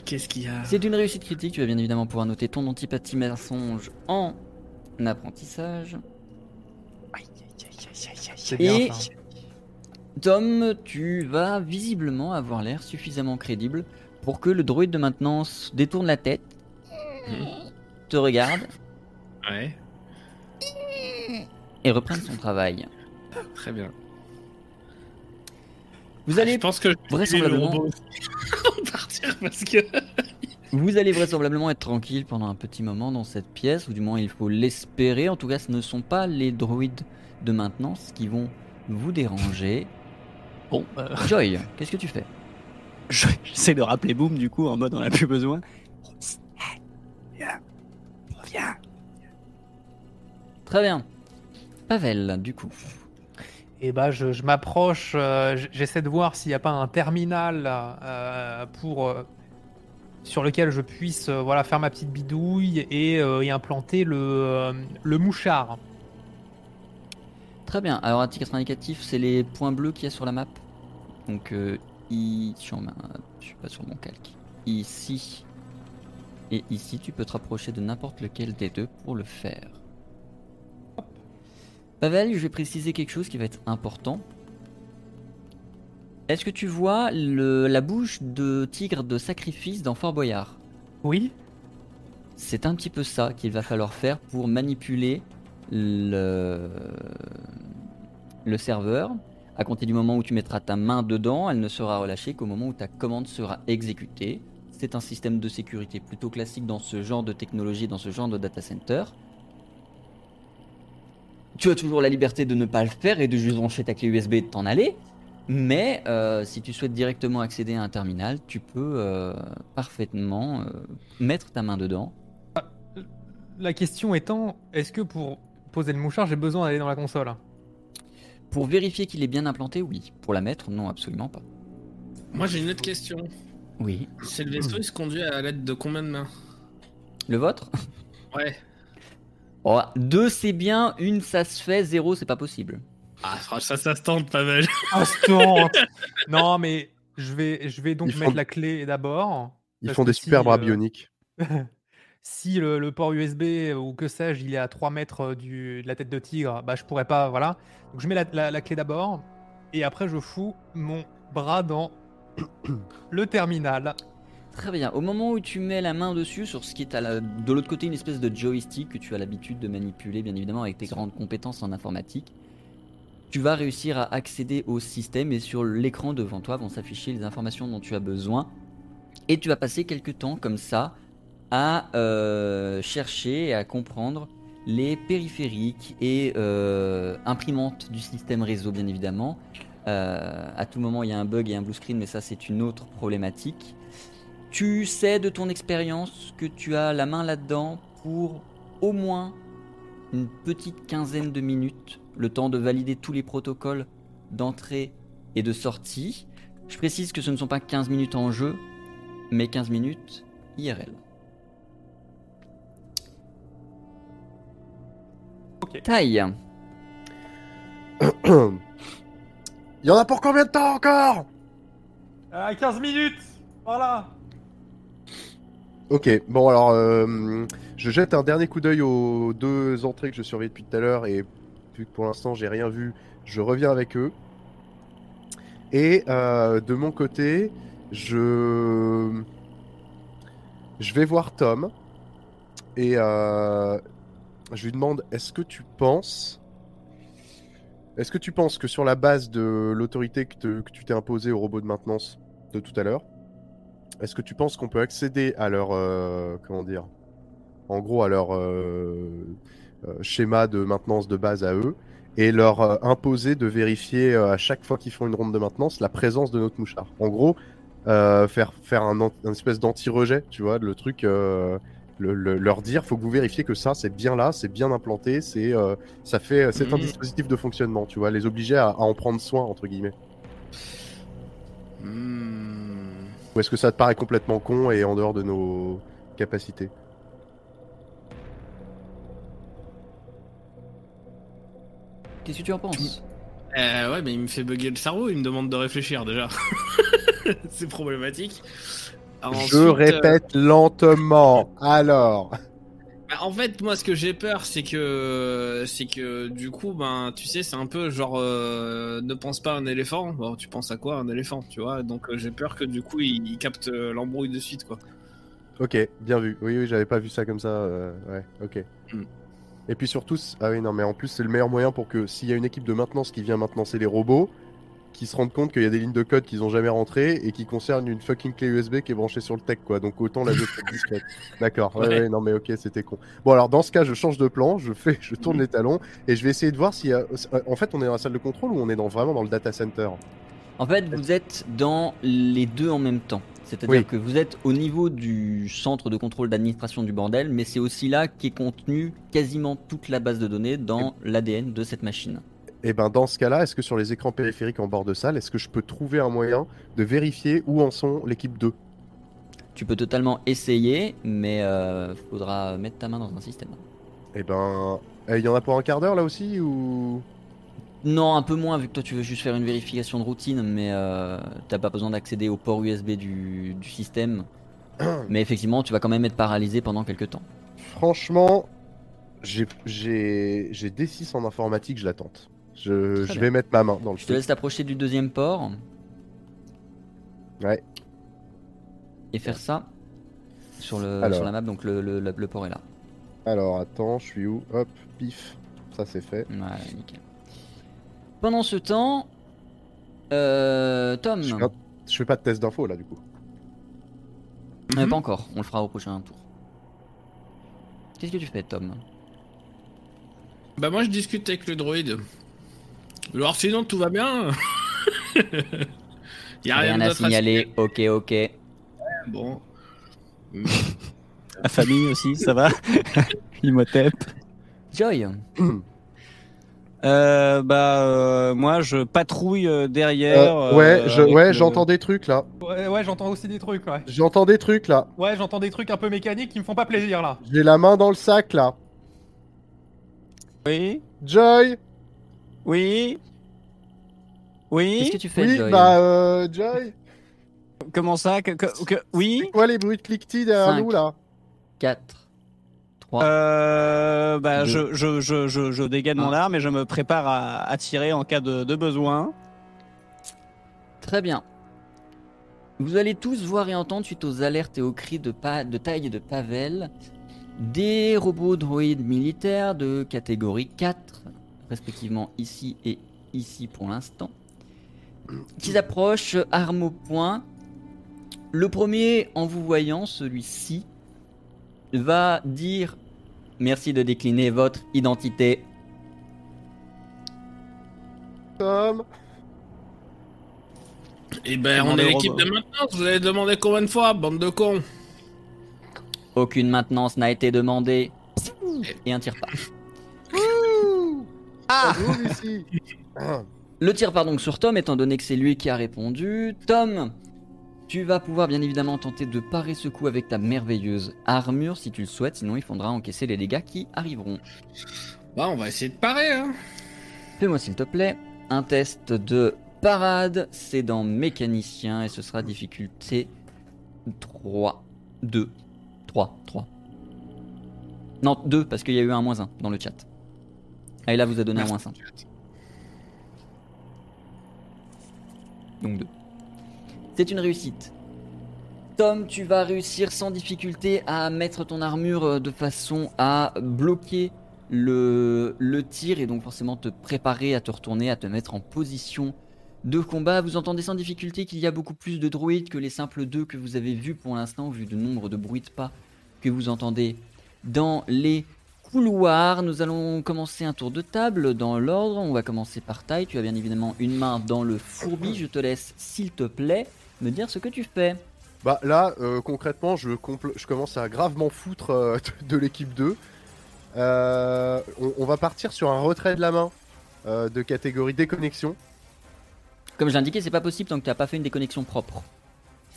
Qu'est-ce qu'il y a C'est une réussite critique, tu vas bien évidemment pouvoir noter ton antipathie mensonge en apprentissage. C'est bien Et- ça. Tom, tu vas visiblement avoir l'air suffisamment crédible pour que le droïde de maintenance détourne la tête, te regarde Ouais, et reprenne son travail. très bien. Vous allez Je pense que je vais vraisemblablement- partir parce que. Vous allez vraisemblablement être tranquille pendant un petit moment dans cette pièce, ou du moins il faut l'espérer. En tout cas, ce ne sont pas les droïdes de maintenance qui vont vous déranger. Bon, euh, Joy, qu'est-ce que tu fais? Je- j'essaie de rappeler Boom du coup en mode on a plus besoin. Viens, reviens. Très bien. Pavel, du coup. Et bah, je, je m'approche, euh, j'essaie de voir s'il n'y a pas un terminal euh, pour euh, sur lequel je puisse euh, voilà faire ma petite bidouille et, euh, y implanter le, euh, le mouchard. Très bien. Alors, à titre indicatif, c'est les points bleus qu'il y a sur la map. Donc, euh, i... je suis je pas sur mon calque. Ici et ici, tu peux te rapprocher de n'importe lequel des deux pour le faire. Pavel, je vais préciser quelque chose qui va être important. Est-ce que tu vois le- la bouche de tigre de sacrifice dans Fort Boyard? Oui. C'est un petit peu ça qu'il va falloir faire pour manipuler le, serveur. À compter du moment où tu mettras ta main dedans, elle ne sera relâchée qu'au moment où ta commande sera exécutée. C'est un système de sécurité plutôt classique dans ce genre de technologie, dans ce genre de data center. Tu as toujours la liberté de ne pas le faire et de juste brancher ta clé USB et de t'en aller. Mais euh, si tu souhaites directement accéder à un terminal, tu peux euh, parfaitement euh, mettre ta main dedans. La question étant, est-ce que pour poser le mouchard, j'ai besoin d'aller dans la console Pour vérifier qu'il est bien implanté, oui. Pour la mettre, non, absolument pas. Moi, j'ai une autre question. Oui. C'est le vaisseau, il se conduit à l'aide de combien de mains? Le vôtre? Ouais. oh, Deux, c'est bien. Une, ça se fait. Zéro, c'est pas possible. Ah, ça, ça se tente pas mal. Non, mais je vais, je vais donc Ils font- mettre la clé d'abord. Ils Parce font que des si, super bras euh, bioniques. si le, port USB ou que sais-je, il est à 3 mètres euh, du, de la tête de tigre, bah je pourrais pas, voilà. Donc je mets la, clé d'abord et après je fous mon bras dans le terminal. Très bien. Au moment où tu mets la main dessus, sur ce qui est à de l'autre côté, une espèce de joystick que tu as l'habitude de manipuler, bien évidemment, avec tes grandes compétences en informatique, tu vas réussir à accéder au système et sur l'écran devant toi vont s'afficher les informations dont tu as besoin. Et tu vas passer quelques temps comme ça à euh, chercher et à comprendre les périphériques et euh, imprimantes du système réseau, bien évidemment. Euh, à tout moment, il y a un bug et un blue screen, mais ça, c'est une autre problématique. Tu sais de ton expérience que tu as la main là-dedans pour au moins une petite quinzaine de minutes, le temps de valider tous les protocoles d'entrée et de sortie. Je précise que ce ne sont pas 15 minutes en jeu, mais 15 minutes IRL. Ok. Taille. Il y en a pour combien de temps encore? À 15 minutes Voilà Ok, bon alors, euh, je jette un dernier coup d'œil aux deux entrées que je surveille depuis tout à l'heure et vu que pour l'instant j'ai rien vu, je reviens avec eux. Et euh, de mon côté, je je vais voir Tom et euh, je lui demande est-ce que tu penses est-ce que tu penses que sur la base de l'autorité que, tu t'es imposée au robot de maintenance de tout à l'heure, est-ce que tu penses qu'on peut accéder à leur euh, en gros à leur euh, euh, schéma de maintenance de base à eux et leur imposer de vérifier à chaque fois qu'ils font une ronde de maintenance la présence de notre mouchard? En gros, faire faire un, un espèce d'anti-rejet, tu vois, le truc, le- le- leur dire, faut que vous vérifiez que ça c'est bien là, c'est bien implanté, c'est euh, ça fait c'est un Mhm. dispositif de fonctionnement, tu vois, les obliger à, à en prendre soin entre guillemets. Hmm. Ou est-ce que ça te paraît complètement con et en dehors de nos capacités? Qu'est-ce que tu en penses? Euh, ouais, mais il me fait bugger le cerveau, il me demande de réfléchir déjà. c'est problématique. Ensuite, Je euh, répète lentement. Alors. bah, en fait, moi, ce que j'ai peur, c'est que, c'est que, du coup, ben, tu sais, c'est un peu genre, euh, ne pense pas à un éléphant. Bon, tu penses à quoi, un éléphant, tu vois? Donc, euh, j'ai peur que du coup, il, il capte l'embrouille de suite, quoi. Ok, bien vu. Oui, oui, j'avais pas vu ça comme ça. ouais, ok. Hmm. Et puis surtout, ah oui, non, mais en plus, c'est le meilleur moyen pour que s'il y a une équipe de maintenance qui vient maintenancer les robots, qui se rendent compte qu'il y a des lignes de code qu'ils ont jamais rentrées et qui concernent une fucking clé USB qui est branchée sur le tech, quoi. Donc autant la jouer discrète. D'accord. Ouais, Ouais. ouais, non, mais ok, c'était con. Bon, alors dans ce cas, je change de plan, je fais, je tourne les talons et je vais essayer de voir a. euh, En fait, on est dans la salle de contrôle ou on est dans, vraiment dans le data center? En fait, vous êtes dans les deux en même temps. C'est-à-dire Oui. que vous êtes au niveau du centre de contrôle d'administration du bordel, mais c'est aussi là qu'est contenu quasiment toute la base de données dans l'ADN de cette machine. Et ben dans ce cas-là, est-ce que sur les écrans périphériques en bord de salle, est-ce que je peux trouver un moyen de vérifier où en sont l'équipe 2 Tu peux totalement essayer, mais euh, faudra mettre ta main dans un système. Eh ben, eh, il y en a pour un quart d'heure là aussi ou? Non, un peu moins, vu que toi tu veux juste faire une vérification de routine, mais euh, t'as pas besoin d'accéder au port USB du, du système. mais effectivement, tu vas quand même être paralysé pendant quelques temps. Franchement, j'ai j'ai j'ai D6 en informatique, je la tente. Je, vais mettre ma main dans le Je te laisse t'approcher du deuxième port. Ouais. Et faire ça sur, le, Alors. sur la map, donc le, le- le- le port est là. Alors attends, je suis où? Hop, pif. Ça c'est fait. Voilà, nickel. Pendant ce temps, euh, Tom, Je, fais- je fais pas de test d'info là du coup. Euh, Mhm. pas encore, on le fera au prochain tour. Qu'est-ce que tu fais, Tom? Bah, moi, je discute avec le droïde. Alors, sinon, tout va bien. y a rien, Rien à signaler, ok, ok. Bon. La famille aussi, ça va? Imhotep. Joy, Euh, bah, euh, moi, je patrouille euh, derrière. Euh, ouais, euh, je, ouais, le- j'entends des trucs là. Ouais, ouais, j'entends aussi des trucs, ouais. J'entends des trucs là. Ouais, j'entends des trucs un peu mécaniques qui me font pas plaisir là. J'ai la main dans le sac là. Oui, Joy oui, qu'est-ce oui. que tu fais, Oui, Joy bah euh, Joy Comment ça? Que, que- que- Oui. C'est quoi les bruits de cliquetis derrière Cinq. nous là? 4, 3, Euh, bah, Deux. je, je, je, je, je dégaine mon arme et je me prépare à, à tirer en cas de, de besoin. Très bien. Vous allez tous voir et entendre, suite aux alertes et aux cris de, pa- de taille de Pavel, des robots droïdes militaires de catégorie 4, respectivement ici et ici pour l'instant, qui s'approchent armes au poing. Le premier, en vous voyant, celui-ci, va dire merci de décliner votre identité. Tom Et ben, on est l'équipe de maintenance. Vous avez demandé combien de fois, bande de cons? Aucune maintenance n'a été demandée. Et un tir pas. Ah. Le tir part donc sur Tom, étant donné que c'est lui qui a répondu. Tom, tu vas pouvoir bien évidemment tenter de parer ce coup avec ta merveilleuse armure si tu le souhaites, sinon il faudra encaisser les dégâts qui arriveront. Bah, on va essayer de parer, hein. Fais-moi s'il te plaît un test de parade, c'est dans mécanicien et ce sera difficulté 3, 2, 3, 3. Non, 2 parce qu'il y a eu un moins 1 dans le chat. Ah, et là vous a donné un moins 1. Donc 2. C'est une réussite. Tom, tu vas réussir sans difficulté à mettre ton armure euh, de façon à bloquer le, le tir et donc forcément te préparer à te retourner, à te mettre en position de combat. Vous entendez sans difficulté qu'il y a beaucoup plus de droïdes que les simples deux que vous avez vus pour l'instant, vu le nombre de bruits de pas que vous entendez dans les couloirs. Nous allons commencer un tour de table dans l'ordre. On va commencer par taille. Tu as bien évidemment une main dans le fourbi. Je te laisse, s'il te plaît, me dire ce que tu fais. Bah là, euh, concrètement, je, je commence à gravement foutre euh, de, l'équipe 2. Euh, on, on va partir sur un retrait de la main de catégorie déconnexion. Comme j'ai indiqué, c'est pas possible tant que tu n'as pas fait une déconnexion propre.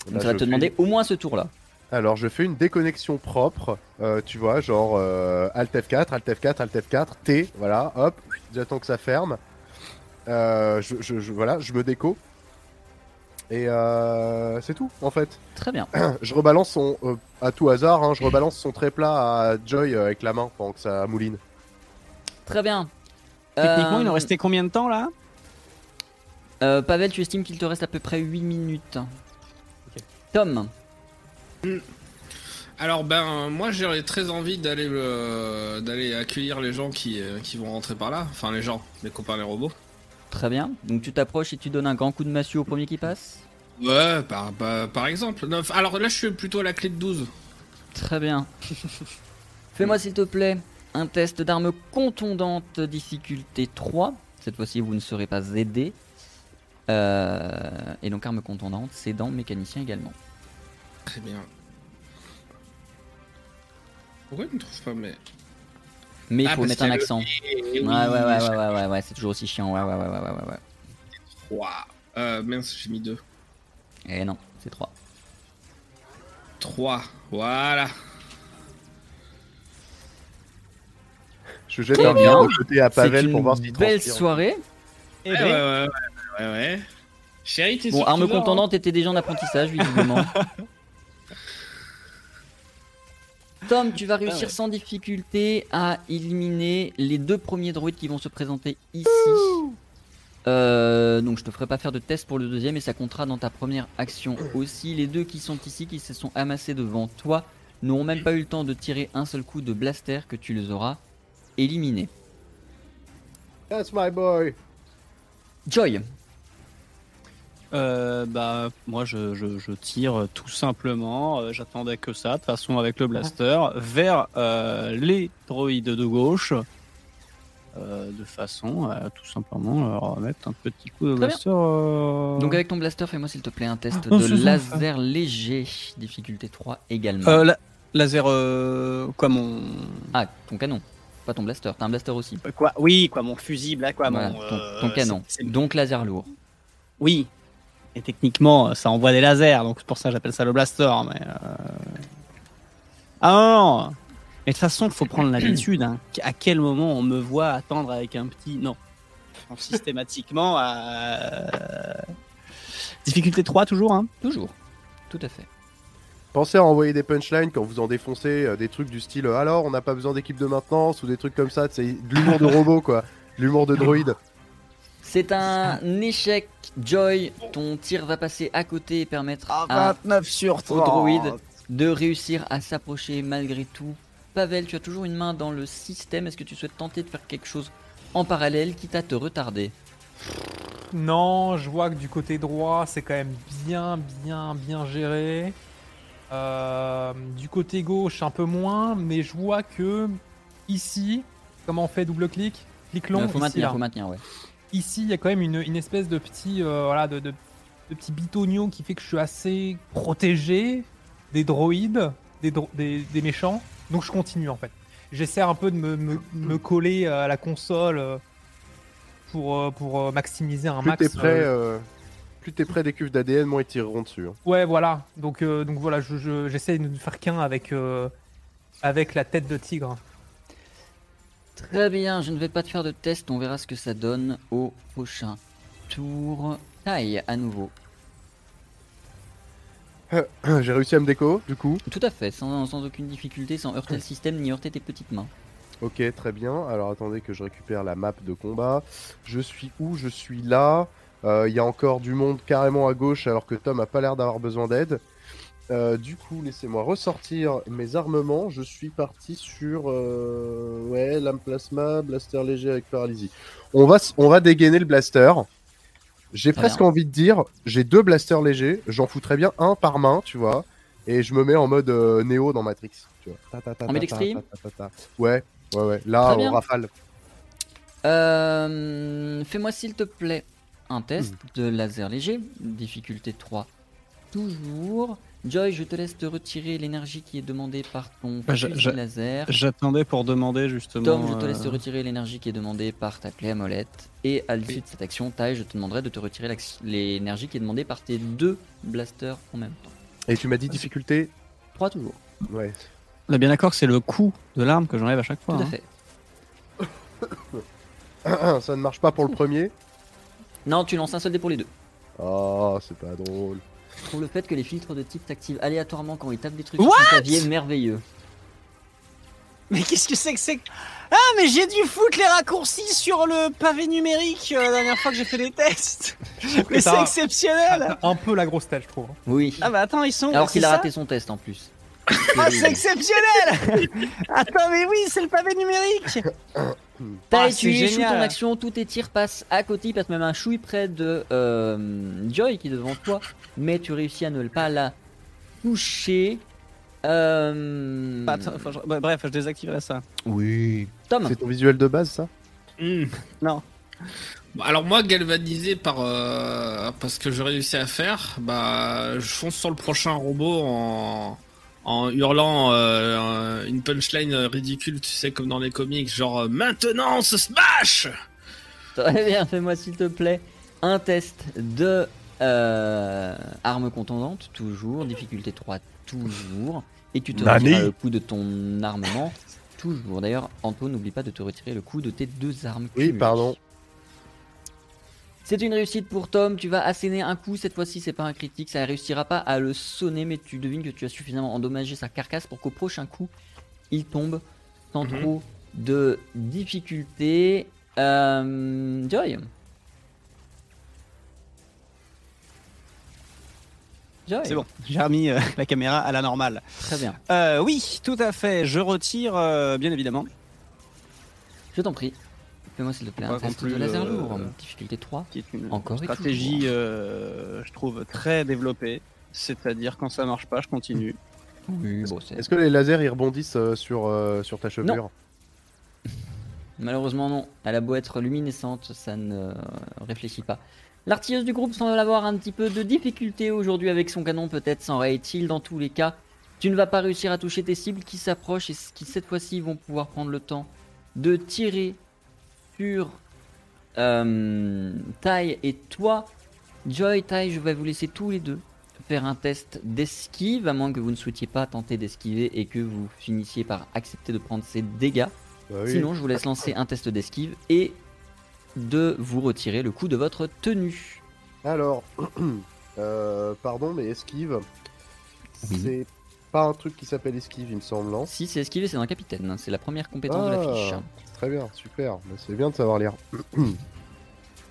Donc Là, ça va je te fais- demander au moins ce tour-là. Alors, je fais une déconnexion propre, euh, tu vois, genre euh, Alt F4, Alt F4, Alt F4, T, voilà, hop, j'attends que ça ferme. Euh, je, je- je- voilà, je me déco. Et euh, c'est tout, en fait. Très bien. Je rebalance son, euh, à tout hasard, hein, je rebalance son très plat à Joy avec la main pendant que ça mouline. Très bien. Techniquement, il en restait combien de temps là? euh, Pavel, tu estimes qu'il te reste à peu près 8 minutes. Tom, Alors ben moi j'aurais très envie d'aller euh, d'aller accueillir les gens qui, euh, qui vont rentrer par là. Enfin les gens, les copains les robots. très bien. Donc tu t'approches et tu donnes un grand coup de massue au premier qui passe? Ouais, par, exemple. Non, alors là je suis plutôt à la clé de 12. Très bien. Fais-moi s'il te plaît un test d'arme contondante difficulté 3. Cette fois-ci vous ne serez pas aidé. Euh, et donc arme contondante, c'est dans mécanicien également. Très bien. Pourquoi il ne trouve pas mais... Mais il Ah, faut mettre un accent. Eh Ouais, ouais, ouais, ouais, ouais, ouais, ouais, c'est toujours aussi chiant. Ouais, ouais, ouais, ouais, ouais, ouais. fois. Euh, mince, j'ai mis 2. Et non, c'est 3. 3. Voilà. Je jette un bien. côté à Pavel pour voir s'il belle soirée. Eh Ouais, ben, ouais, ouais, ouais, ouais, ouais. Chérie, t'es Bon, arme contondante était déjà en apprentissage, visiblement. Tom, tu vas réussir Ah ouais. sans difficulté à éliminer les deux premiers droïdes qui vont se présenter ici. Euh, donc je te ferai pas faire de test pour le deuxième et ça comptera dans ta première action aussi. Les deux qui sont ici, qui se sont amassés devant toi, n'auront même pas eu le temps de tirer un seul coup de blaster que tu les auras éliminés. That's my boy. Joy, Euh, bah, moi, je, je- je tire tout simplement. euh, J'attendais que ça, de toute façon, avec le blaster, vers euh, les droïdes de gauche. euh, de façon à tout simplement leur mettre un petit coup de Très blaster. euh, donc avec ton blaster, fais-moi s'il te plaît un test Oh, de ça. laser léger, difficulté 3 également. euh, la- laser. euh, quoi, mon. Ah, ton canon, pas ton blaster, t'as un blaster aussi. Quoi? Oui, quoi, mon fusible, là, quoi, Voilà, mon. ton, ton canon, donc laser lourd. Oui. Et techniquement, ça envoie des lasers, donc c'est pour ça que j'appelle ça le blaster. Mais euh... Ah non, non. Mais de toute façon, il faut prendre l'habitude. hein. À quel moment on me voit attendre avec un petit. Non. Donc, Systématiquement à. Difficulté 3 toujours, hein Toujours, tout à fait. Pensez à envoyer des punchlines quand vous en défoncez, euh, des trucs du style euh, alors on n'a pas besoin d'équipe de maintenance ou des trucs comme ça, c'est de l'humour de robot quoi, de l'humour de droïde. C'est un échec, Joy. Ton tir va passer à côté et permettre Ah, à 29 sur au droïde de réussir à s'approcher malgré tout. Pavel, tu as toujours une main dans le système. Est-ce que tu souhaites tenter de faire quelque chose en parallèle, quitte à te retarder? Non, je vois que du côté droit, c'est quand même bien, bien, bien géré. Euh, du côté gauche, un peu moins, mais je vois que ici, comment on fait double clic? Clic long, Euh, Faut ici, maintenir, là. faut maintenir, ouais. Ici, il y a quand même une, une espèce de petit, euh, voilà, de, de, de petit bitonio qui fait que je suis assez protégé des droïdes, des, dro- des, des méchants. Donc je continue en fait. J'essaie un peu de me, me, me coller à la console euh, pour, euh, pour euh, maximiser un Plus max. t'es euh, euh, plus t'es près des cuves d'ADN, moins ils tireront dessus. hein. Ouais, voilà. Donc, euh, donc voilà, je- je- j'essaie de ne faire qu'un avec, avec la tête de tigre. Très bien, je ne vais pas te faire de test. On verra ce que ça donne au prochain tour. Taille à nouveau. J'ai réussi à me déco, du coup. Tout à fait, sans, sans aucune difficulté, sans heurter le système ni heurter tes petites mains. Ok, très bien. Alors attendez que je récupère la map de combat. Je suis où Je suis là? Euh, Il y a encore du monde carrément à gauche alors que Tom a pas l'air d'avoir besoin d'aide. Euh, du coup, laissez-moi ressortir mes armements. Je suis parti sur euh, ouais, lame plasma, blaster léger avec paralysie. On va, s- on va dégainer le blaster. J'ai presque envie de dire, j'ai deux blasters légers. J'en foutrais bien un par main, tu vois. Et je me mets en mode euh, Néo dans Matrix. Tu vois. Ta, ta, ta, En ta, mode ta, extreme ta, ta, ta, ta. Ouais, ouais, ouais. Là, on rafale. Euh, Fais-moi s'il te plaît un test de laser léger, difficulté 3 toujours. Joy, je te laisse te retirer l'énergie qui est demandée par ton Bah, fusil laser. J'attendais pour demander justement. Tom, je te laisse te euh, retirer l'énergie qui est demandée par ta clé à molette. Et à l'issue de cette action, Tai, je te demanderai de te retirer l'énergie qui est demandée par tes deux blasters en même temps. Et tu m'as dit difficulté 3 toujours. Ouais. On est bien d'accord que c'est le coût de l'arme que j'enlève à chaque fois. Tout à hein. fait. Ça ne marche pas pour le premier. Non, tu lances un seul dé pour les deux. Oh, c'est pas drôle. Je trouve le fait que les filtres de type s'activent aléatoirement quand ils tapent des trucs sur son clavier merveilleux. Mais qu'est-ce que c'est que c'est que- Ah, mais j'ai dû foutre les raccourcis sur le pavé numérique euh, la dernière fois que j'ai fait les tests. Mais c'est exceptionnel. un peu la grosse tête, je trouve. Oui. Ah bah attends, ils sont. Alors qu'il a raté son test en plus. Ah, c'est exceptionnel Attends, mais oui, c'est le pavé numérique T'as Ah, tu échoues ton action, tous tes tirs passent à côté, il passe même un chouille près de euh, Joy qui est devant toi, mais tu réussis à ne pas la toucher. Euh... Attends, faut que je- bah, Bref, je désactiverai ça. Oui. Tom, C'est ton visuel de base, ça? Hmm. Non. Bon, Alors moi, galvanisé par euh, parce que j'ai réussi à faire, bah je fonce sur le prochain robot en en hurlant euh, une punchline ridicule, tu sais comme dans les comics, genre euh, maintenant on se smash. très bien, fais-moi s'il te plaît un test de euh, arme contondante, toujours, difficulté 3, toujours, et tu te Nani retireras le coup de ton armement, toujours. D'ailleurs, Anto, n'oublie pas de te retirer le coup de tes deux armes. Oui, cumulées. pardon. C'est une réussite pour Tom, tu vas asséner un coup, cette fois-ci c'est pas un critique, ça réussira pas à le sonner, mais tu devines que tu as suffisamment endommagé sa carcasse pour qu'au prochain coup, il tombe sans Mhm. trop de difficultés. Euh, Joy Joy C'est bon, j'ai remis euh, la caméra à la normale. Très bien, Euh, oui, tout à fait, je retire, euh, bien évidemment. je t'en prie. Fais-moi s'il te plaît un test plus, de laser euh, lourd, difficulté 3. qui est une Encore et stratégie, euh, je trouve, très développée. C'est-à-dire, quand ça marche pas, je continue. Oui, bon, c'est- Est-ce que les lasers ils rebondissent euh, sur, euh, sur ta chevelure? Malheureusement non, elle a beau être luminescente, ça ne réfléchit pas. L'artilleuse du groupe semble avoir un petit peu de difficulté aujourd'hui avec son canon, peut-être s'en il dans tous les cas. Tu ne vas pas réussir à toucher tes cibles qui s'approchent et qui cette fois-ci vont pouvoir prendre le temps de tirer sur euh, Tai et toi. Joy, Tai, je vais vous laisser tous les deux faire un test d'esquive, à moins que vous ne souhaitiez pas tenter d'esquiver et que vous finissiez par accepter de prendre ces dégâts. Bah oui. Sinon, je vous laisse lancer un test d'esquive et de vous retirer le coup de votre tenue. Alors, euh, pardon, mais esquive, Oui. c'est pas un truc qui s'appelle esquive, il me semble. Si c'est esquivé, c'est un capitaine. hein. C'est la première compétence de la Ah, fiche. Très bien, super. Bah, c'est bien de savoir lire.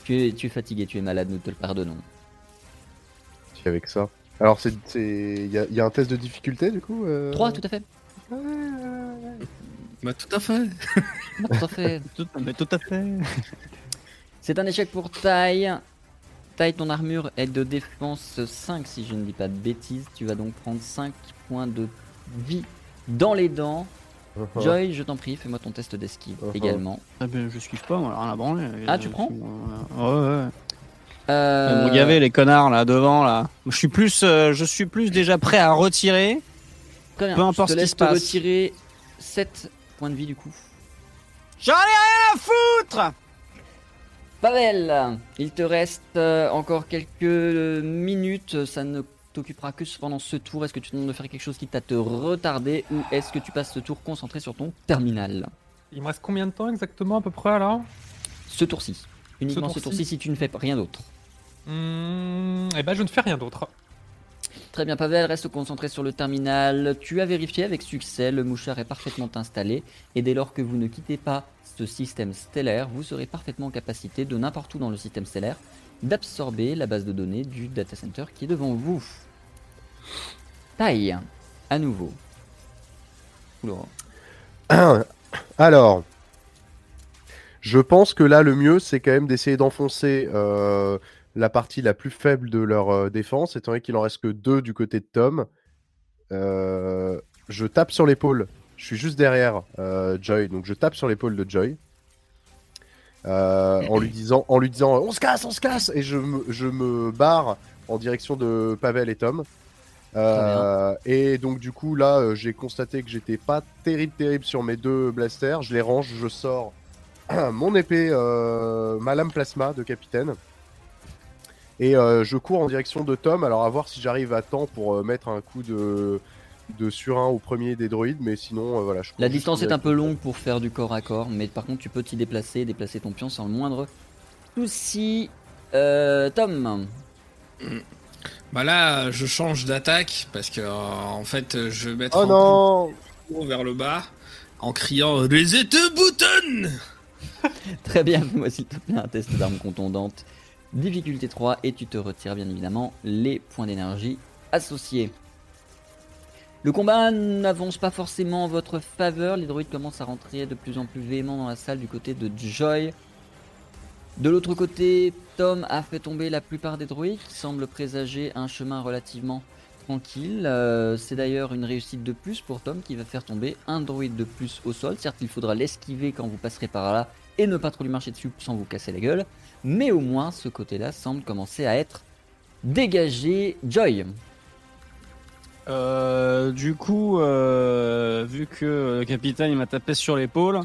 Tu es, tu es fatigué, tu es malade, nous te le pardonnons. Si, Avec ça. Alors, c'est, il y, a- il y a un test de difficulté du coup. euh 3, tout à fait. Bah tout à fait. Tout à fait. Tout, mais tout à fait. C'est un échec pour Taille. Taille, ton armure est de défense 5, si je ne dis pas de bêtises. Tu vas donc prendre 5 points de vie dans les dents. Joy, je t'en prie, fais-moi ton test d'esquive Uh-huh. également. Ah ben, je suis pas, moi, rien à branler. Ah, tu prends? Ouais, ouais. Euh, Ils m'ont gavé les connards là devant là. Je suis plus, euh, je suis plus déjà prêt à retirer. Très bien. peu importe je ce te qui laisse se passe. retirer 7 points de vie du coup. J'en ai rien à foutre. Pavel, il te reste euh, encore quelques minutes. Ça ne t'occupera que pendant ce tour. Est-ce que tu demandes de faire quelque chose qui t'a te retardé ou est-ce que tu passes ce tour concentré sur ton terminal? Il me reste combien de temps exactement à peu près là Ce tour-ci. Uniquement ce tour-ci. si tu ne fais rien d'autre. Hmm, Eh ben je ne fais rien d'autre. Très bien, Pavel, reste concentré sur le terminal. Tu as vérifié avec succès, le mouchard est parfaitement installé. Et dès lors que vous ne quittez pas ce système stellaire, vous serez parfaitement en capacité de n'importe où dans le système stellaire d'absorber la base de données du data center qui est devant vous. Taille, à nouveau. Alors, je pense que là, le mieux, c'est quand même d'essayer d'enfoncer euh, la partie la plus faible de leur euh, défense, étant donné qu'il en reste que deux du côté de Tom. Euh, je tape sur l'épaule. Je suis juste derrière Joy, donc je tape sur l'épaule de Joy. Euh, en lui disant, en lui disant, on se casse, on se casse, et je me, je me barre en direction de Pavel et Tom. Euh, et donc du coup là euh, j'ai constaté que j'étais pas terrible terrible sur mes deux blasters. Je les range, je sors mon épée, ma lame plasma de capitaine. Et je cours en direction de Tom. Alors à voir si j'arrive à temps pour mettre un coup de, de surin au premier des droïdes. Mais sinon euh, voilà. Je La distance est un peu longue pour faire du corps à corps, mais par contre tu peux t'y déplacer, déplacer ton pion sans le moindre souci. Euh, Tom, Bah là, je change d'attaque parce que euh, en fait, je vais mettre Oh un non coup vers le bas en criant Reset button très bien, fais-moi s'il te plaît un test d'arme contondante. Difficulté 3 et tu te retires bien évidemment les points d'énergie associés. Le combat n'avance pas forcément en votre faveur, les droïdes commencent à rentrer de plus en plus véhément dans la salle du côté de Joy. De l'autre côté, Tom a fait tomber la plupart des droïdes qui semblent présager un chemin relativement tranquille. Euh, C'est d'ailleurs une réussite de plus pour Tom qui va faire tomber un droïde de plus au sol. Certes, il faudra l'esquiver quand vous passerez par là et ne pas trop lui marcher dessus sans vous casser la gueule. Mais au moins, ce côté-là semble commencer à être dégagé. Joy, Euh, du coup, euh, vu que le capitaine il m'a tapé sur l'épaule,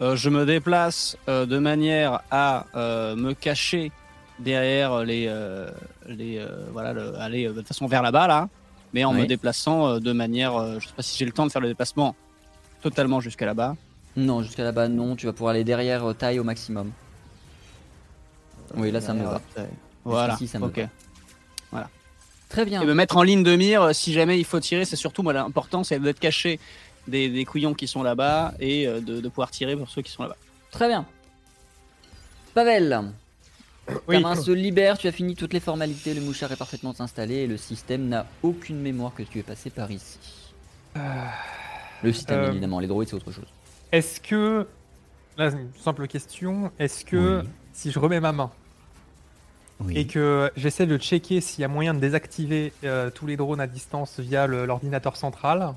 euh, je me déplace de manière à me cacher derrière les, les voilà, le- aller de toute façon vers là-bas là, mais en Oui. me déplaçant de manière, je sais pas si j'ai le temps de faire le déplacement totalement jusqu'à là-bas. non, jusqu'à là-bas, non, tu vas pouvoir aller derrière taille au maximum. Oui, là, ça me va. Voilà. Ça me ok. va. Très bien. Et me mettre en ligne de mire euh, si jamais il faut tirer, c'est surtout moi l'important, c'est d'être caché des, des couillons qui sont là-bas et euh, de, de pouvoir tirer pour ceux qui sont là-bas. Très bien. Pavel, Oui. ta main se libère, tu as fini toutes les formalités, le mouchard est parfaitement installé et le système n'a aucune mémoire que tu es passé par ici. Le système, Euh, évidemment, les droïdes, c'est autre chose. Est-ce que. Là, c'est une simple question. Est-ce que Oui. si je remets ma main Oui. et que j'essaie de checker s'il y a moyen de désactiver euh, tous les drones à distance via l'ordinateur central,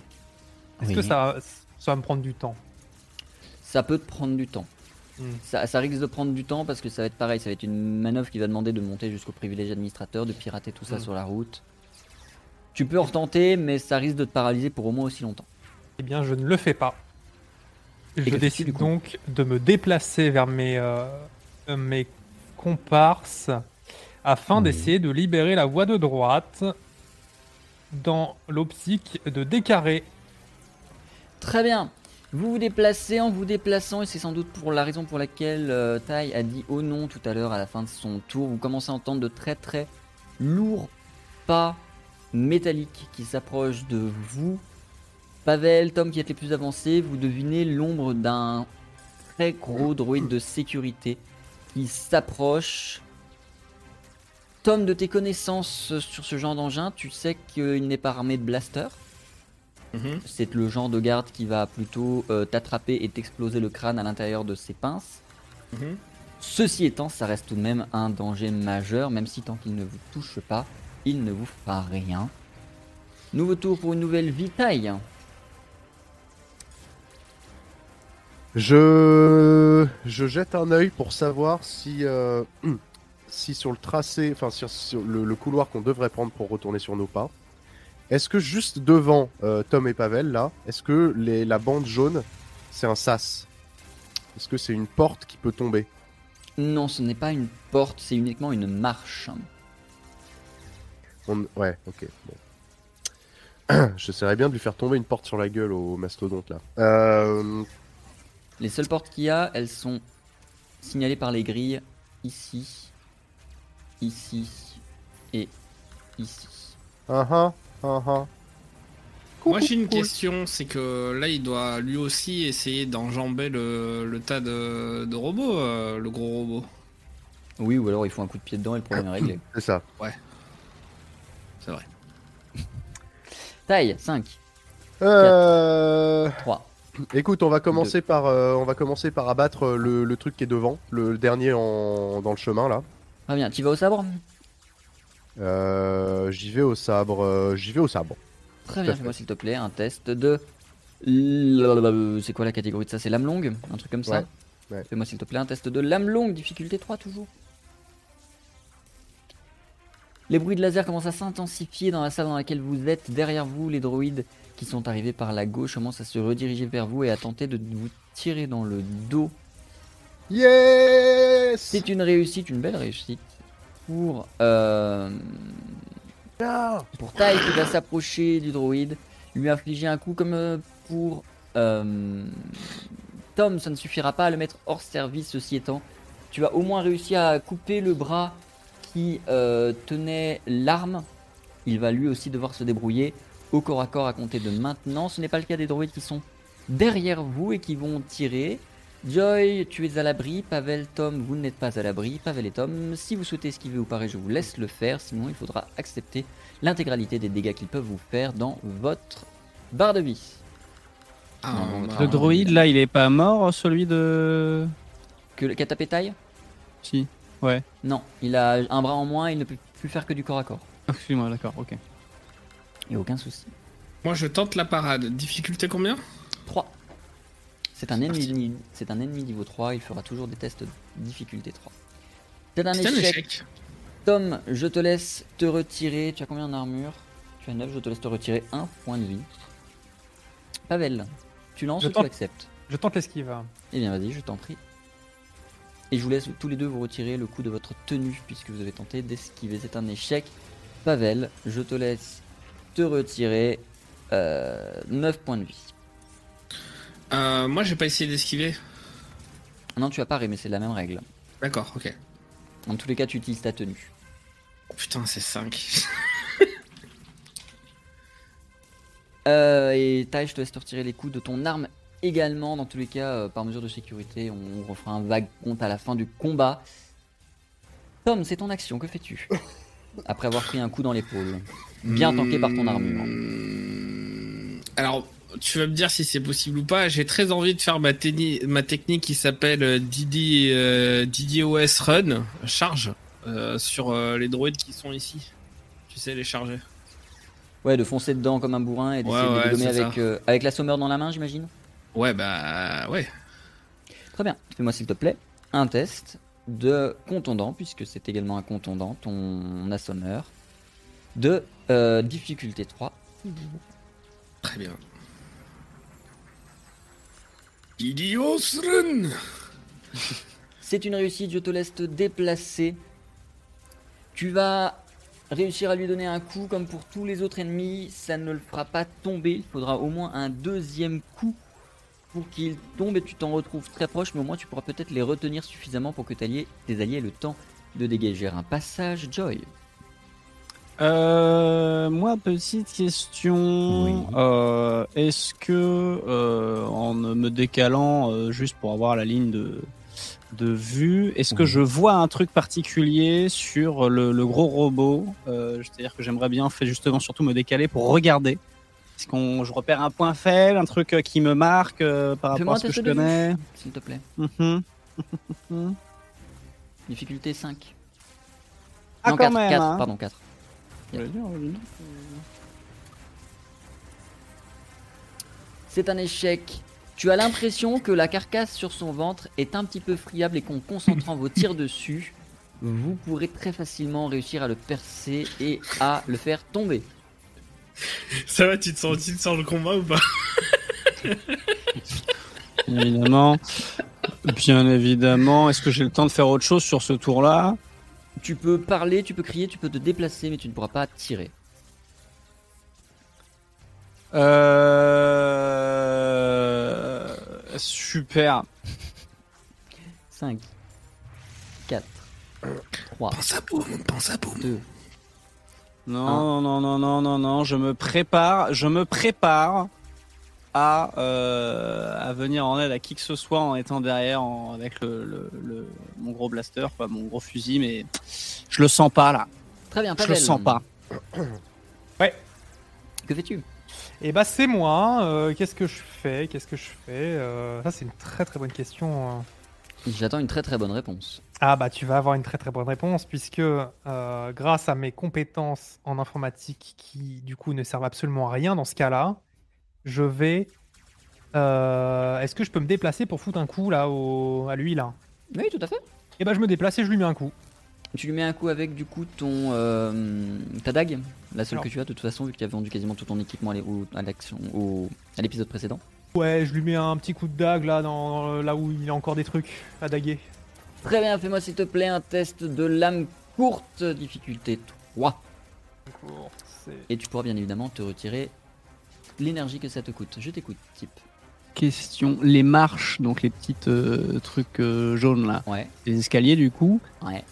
est-ce Oui. que ça, ça va me prendre du temps? Ça peut te prendre du temps. Hmm. Ça, ça risque de prendre du temps parce que ça va être pareil, ça va être une manœuvre qui va demander de monter jusqu'au privilège administrateur, de pirater tout ça Hmm. sur la route. Tu peux en retenter, mais ça risque de te paralyser pour au moins aussi longtemps. Eh bien, je ne le fais pas. je décide donc de me déplacer vers mes, euh, euh, mes comparses afin d'essayer de libérer la voie de droite dans l'optique de décarrer. Très bien. Vous vous déplacez en vous déplaçant, et c'est sans doute pour la raison pour laquelle euh, Tai a dit oh non tout à l'heure à la fin de son tour. Vous commencez à entendre de très très lourds pas métalliques qui s'approchent de vous. Pavel, Tom qui est les plus avancés, vous devinez l'ombre d'un très gros droïde de sécurité qui s'approche. Tom, de tes connaissances sur ce genre d'engin, tu sais qu'il n'est pas armé de blaster. Mhm. C'est le genre de garde qui va plutôt euh, t'attraper et t'exploser le crâne à l'intérieur de ses pinces. Mhm. Ceci étant, ça reste tout de même un danger majeur, même si tant qu'il ne vous touche pas, il ne vous fera rien. Nouveau tour pour une nouvelle vitaille. Je, je jette un œil pour savoir si, euh, si sur le tracé, enfin sur, sur le, le couloir qu'on devrait prendre pour retourner sur nos pas, est-ce que juste devant euh, Tom et Pavel là, est-ce que les, la bande jaune c'est un sas? Est-ce que c'est une porte qui peut tomber? Non, ce n'est pas une porte, c'est uniquement une marche. On- Ouais, ok. Bon. J'essaierais bien de lui faire tomber une porte sur la gueule au mastodonte là. Euh, Les seules portes qu'il y a, elles sont signalées par les grilles ici, ici et ici. ah ah, ah ah. Moi j'ai une question, c'est que là il doit lui aussi essayer d'enjamber le, le tas de, de robots, euh, le gros robot. Oui, ou alors il faut un coup de pied dedans et le problème est réglé. C'est ça. C'est vrai. Taille 5, Euh... 3. Écoute, on va commencer par, euh, on va commencer par abattre le, le truc qui est devant, le dernier en, dans le chemin là. Très bien, tu vas au sabre Euh, j'y vais au sabre, euh, j'y vais au sabre. Très bien, fais-moi s'il te plaît un test de. C'est quoi la catégorie de ça? C'est lame longue Un truc comme ça? Ouais, ouais. Fais-moi s'il te plaît un test de lame longue, difficulté 3 toujours. Les bruits de laser commencent à s'intensifier dans la salle dans laquelle vous êtes. Derrière vous, les droïdes qui sont arrivés par la gauche commencent à se rediriger vers vous et à tenter de vous tirer dans le dos. Yes C'est une réussite, une belle réussite pour euh, pour Tai qui va s'approcher du droïde, lui infliger un coup comme euh, pour euh, Tom, ça ne suffira pas à le mettre hors service. Ceci étant, tu vas au moins réussi à couper le bras qui euh, tenait l'arme. Il va lui aussi devoir se débrouiller au corps à corps à compter de maintenant. Ce n'est pas le cas des droïdes qui sont derrière vous et qui vont tirer. Joy, tu es à l'abri. Pavel, Tom, vous n'êtes pas à l'abri. Pavel et Tom, si vous souhaitez esquiver ou parer, je vous laisse le faire. Sinon, il faudra accepter l'intégralité des dégâts qu'ils peuvent vous faire dans votre barre de vie. Ah, Non, Le droïde, là, il est pas mort, celui de. Que le catapétaille Si. Non, il a un bras en moins, il ne peut plus faire que du corps à corps. Excuse-moi, d'accord, ok. Et aucun souci. Moi, je tente la parade. Difficulté combien? 3. C'est un, ennemi, c'est un ennemi niveau 3, il fera toujours des tests de difficulté 3. C'est un C'est un échec. échec. Tom, je te laisse te retirer. Tu as combien d'armure? Tu as 9, je te laisse te retirer un point de vie. Pavel, tu lances Je ou tu tente. acceptes? Je tente l'esquive. Eh bien, vas-y, je t'en prie. Et je vous laisse tous les deux vous retirer le coup de votre tenue puisque vous avez tenté d'esquiver. C'est un échec. Pavel, je te laisse te retirer euh, 9 points de vie. Euh, moi, j'ai pas essayé d'esquiver. Non, tu as paré, mais c'est la même règle. D'accord, ok. En tous les cas, tu utilises ta tenue. Putain, c'est 5. Euh, et Tai, je te laisse te retirer les coups de ton arme également. Dans tous les cas, euh, par mesure de sécurité, on refera un vague compte à la fin du combat. Tom, c'est ton action, que fais-tu Après avoir pris un coup dans l'épaule. Bien tanké par ton armure. Mmh. Alors, tu vas me dire si c'est possible ou pas. J'ai très envie de faire ma, techni- ma technique qui s'appelle euh, Didi, euh, DDoS Run, charge, euh, sur euh, les droïdes qui sont ici. Tu sais, les charger. Ouais, de foncer dedans comme un bourrin et d'essayer Ouais, de les avec, euh, avec la sommeur dans la main, j'imagine Ouais, bah, ouais. Très bien. Fais-moi s'il te plaît un test de contondant, puisque c'est également un contondant, ton assommeur, de euh, difficulté 3. Très bien. C'est une réussite, je te laisse te déplacer. Tu vas réussir à lui donner un coup comme pour tous les autres ennemis, ça ne le fera pas tomber, il faudra au moins un deuxième coup pour qu'il tombe et tu t'en retrouves très proche, mais au moins tu pourras peut-être les retenir suffisamment pour que tes alliés aient le temps de dégager un passage. Joy. Euh, moi, petite question. Oui. Euh, Est-ce que, euh, en me décalant euh, juste pour avoir la ligne de, de vue, est-ce que Oui. je vois un truc particulier sur le, le gros robot Euh, C'est-à-dire que j'aimerais bien, fait justement, surtout me décaler pour regarder? Est-ce qu'on, je repère un point faible, un truc qui me marque euh, par rapport à ce que je connais? s'il te plaît. Mhm. Difficulté 5. Ah, non, quand 4, même, 4, hein. pardon, 4. C'est un échec. Tu as l'impression que la carcasse sur son ventre est un petit peu friable et qu'en concentrant vos tirs dessus, vous pourrez très facilement réussir à le percer et à le faire tomber. Ça va, tu te sens, tu te sens le combat ou pas? Évidemment. Bien évidemment. Est-ce que j'ai le temps de faire autre chose sur ce tour-là? Tu peux parler, tu peux crier, tu peux te déplacer, mais tu ne pourras pas tirer. Euh... Super. 5, 4, 3, Pense à boum, pense à boum. 2. Non, non, non, non, non, non. Je me prépare. Je me prépare à euh, à venir en aide à qui que ce soit en étant derrière en- avec le, le- le- mon gros blaster, quoi, mon gros fusil, mais je le sens pas là. Très bien, Je le Pavel. sens pas. Que fais-tu? Et bah c'est moi. euh, Qu'est-ce que je fais? Qu'est-ce que je fais? Euh, Ça c'est une très très bonne question. hein. J'attends une très très bonne réponse. Ah bah tu vas avoir une très très bonne réponse puisque euh, grâce à mes compétences en informatique qui du coup ne servent absolument à rien dans ce cas-là, je vais. euh, Est-ce que je peux me déplacer pour foutre un coup là au... à lui là? Oui, tout à fait. Et bah je me déplace et je lui mets un coup. Tu lui mets un coup avec du coup ton euh, ta dague, la seule Alors. que tu as de toute façon vu que tu as vendu quasiment tout ton équipement à l'épisode précédent. Ouais, je lui mets un petit coup de dague là, dans, là où il y a encore des trucs à daguer. Très bien, fais-moi s'il te plaît un test de lame courte, difficulté 3. Et tu pourras bien évidemment te retirer l'énergie que ça te coûte. Je t'écoute, type. Question les marches, donc les petites euh, trucs euh, jaunes là, Ouais, les escaliers du coup, ouais.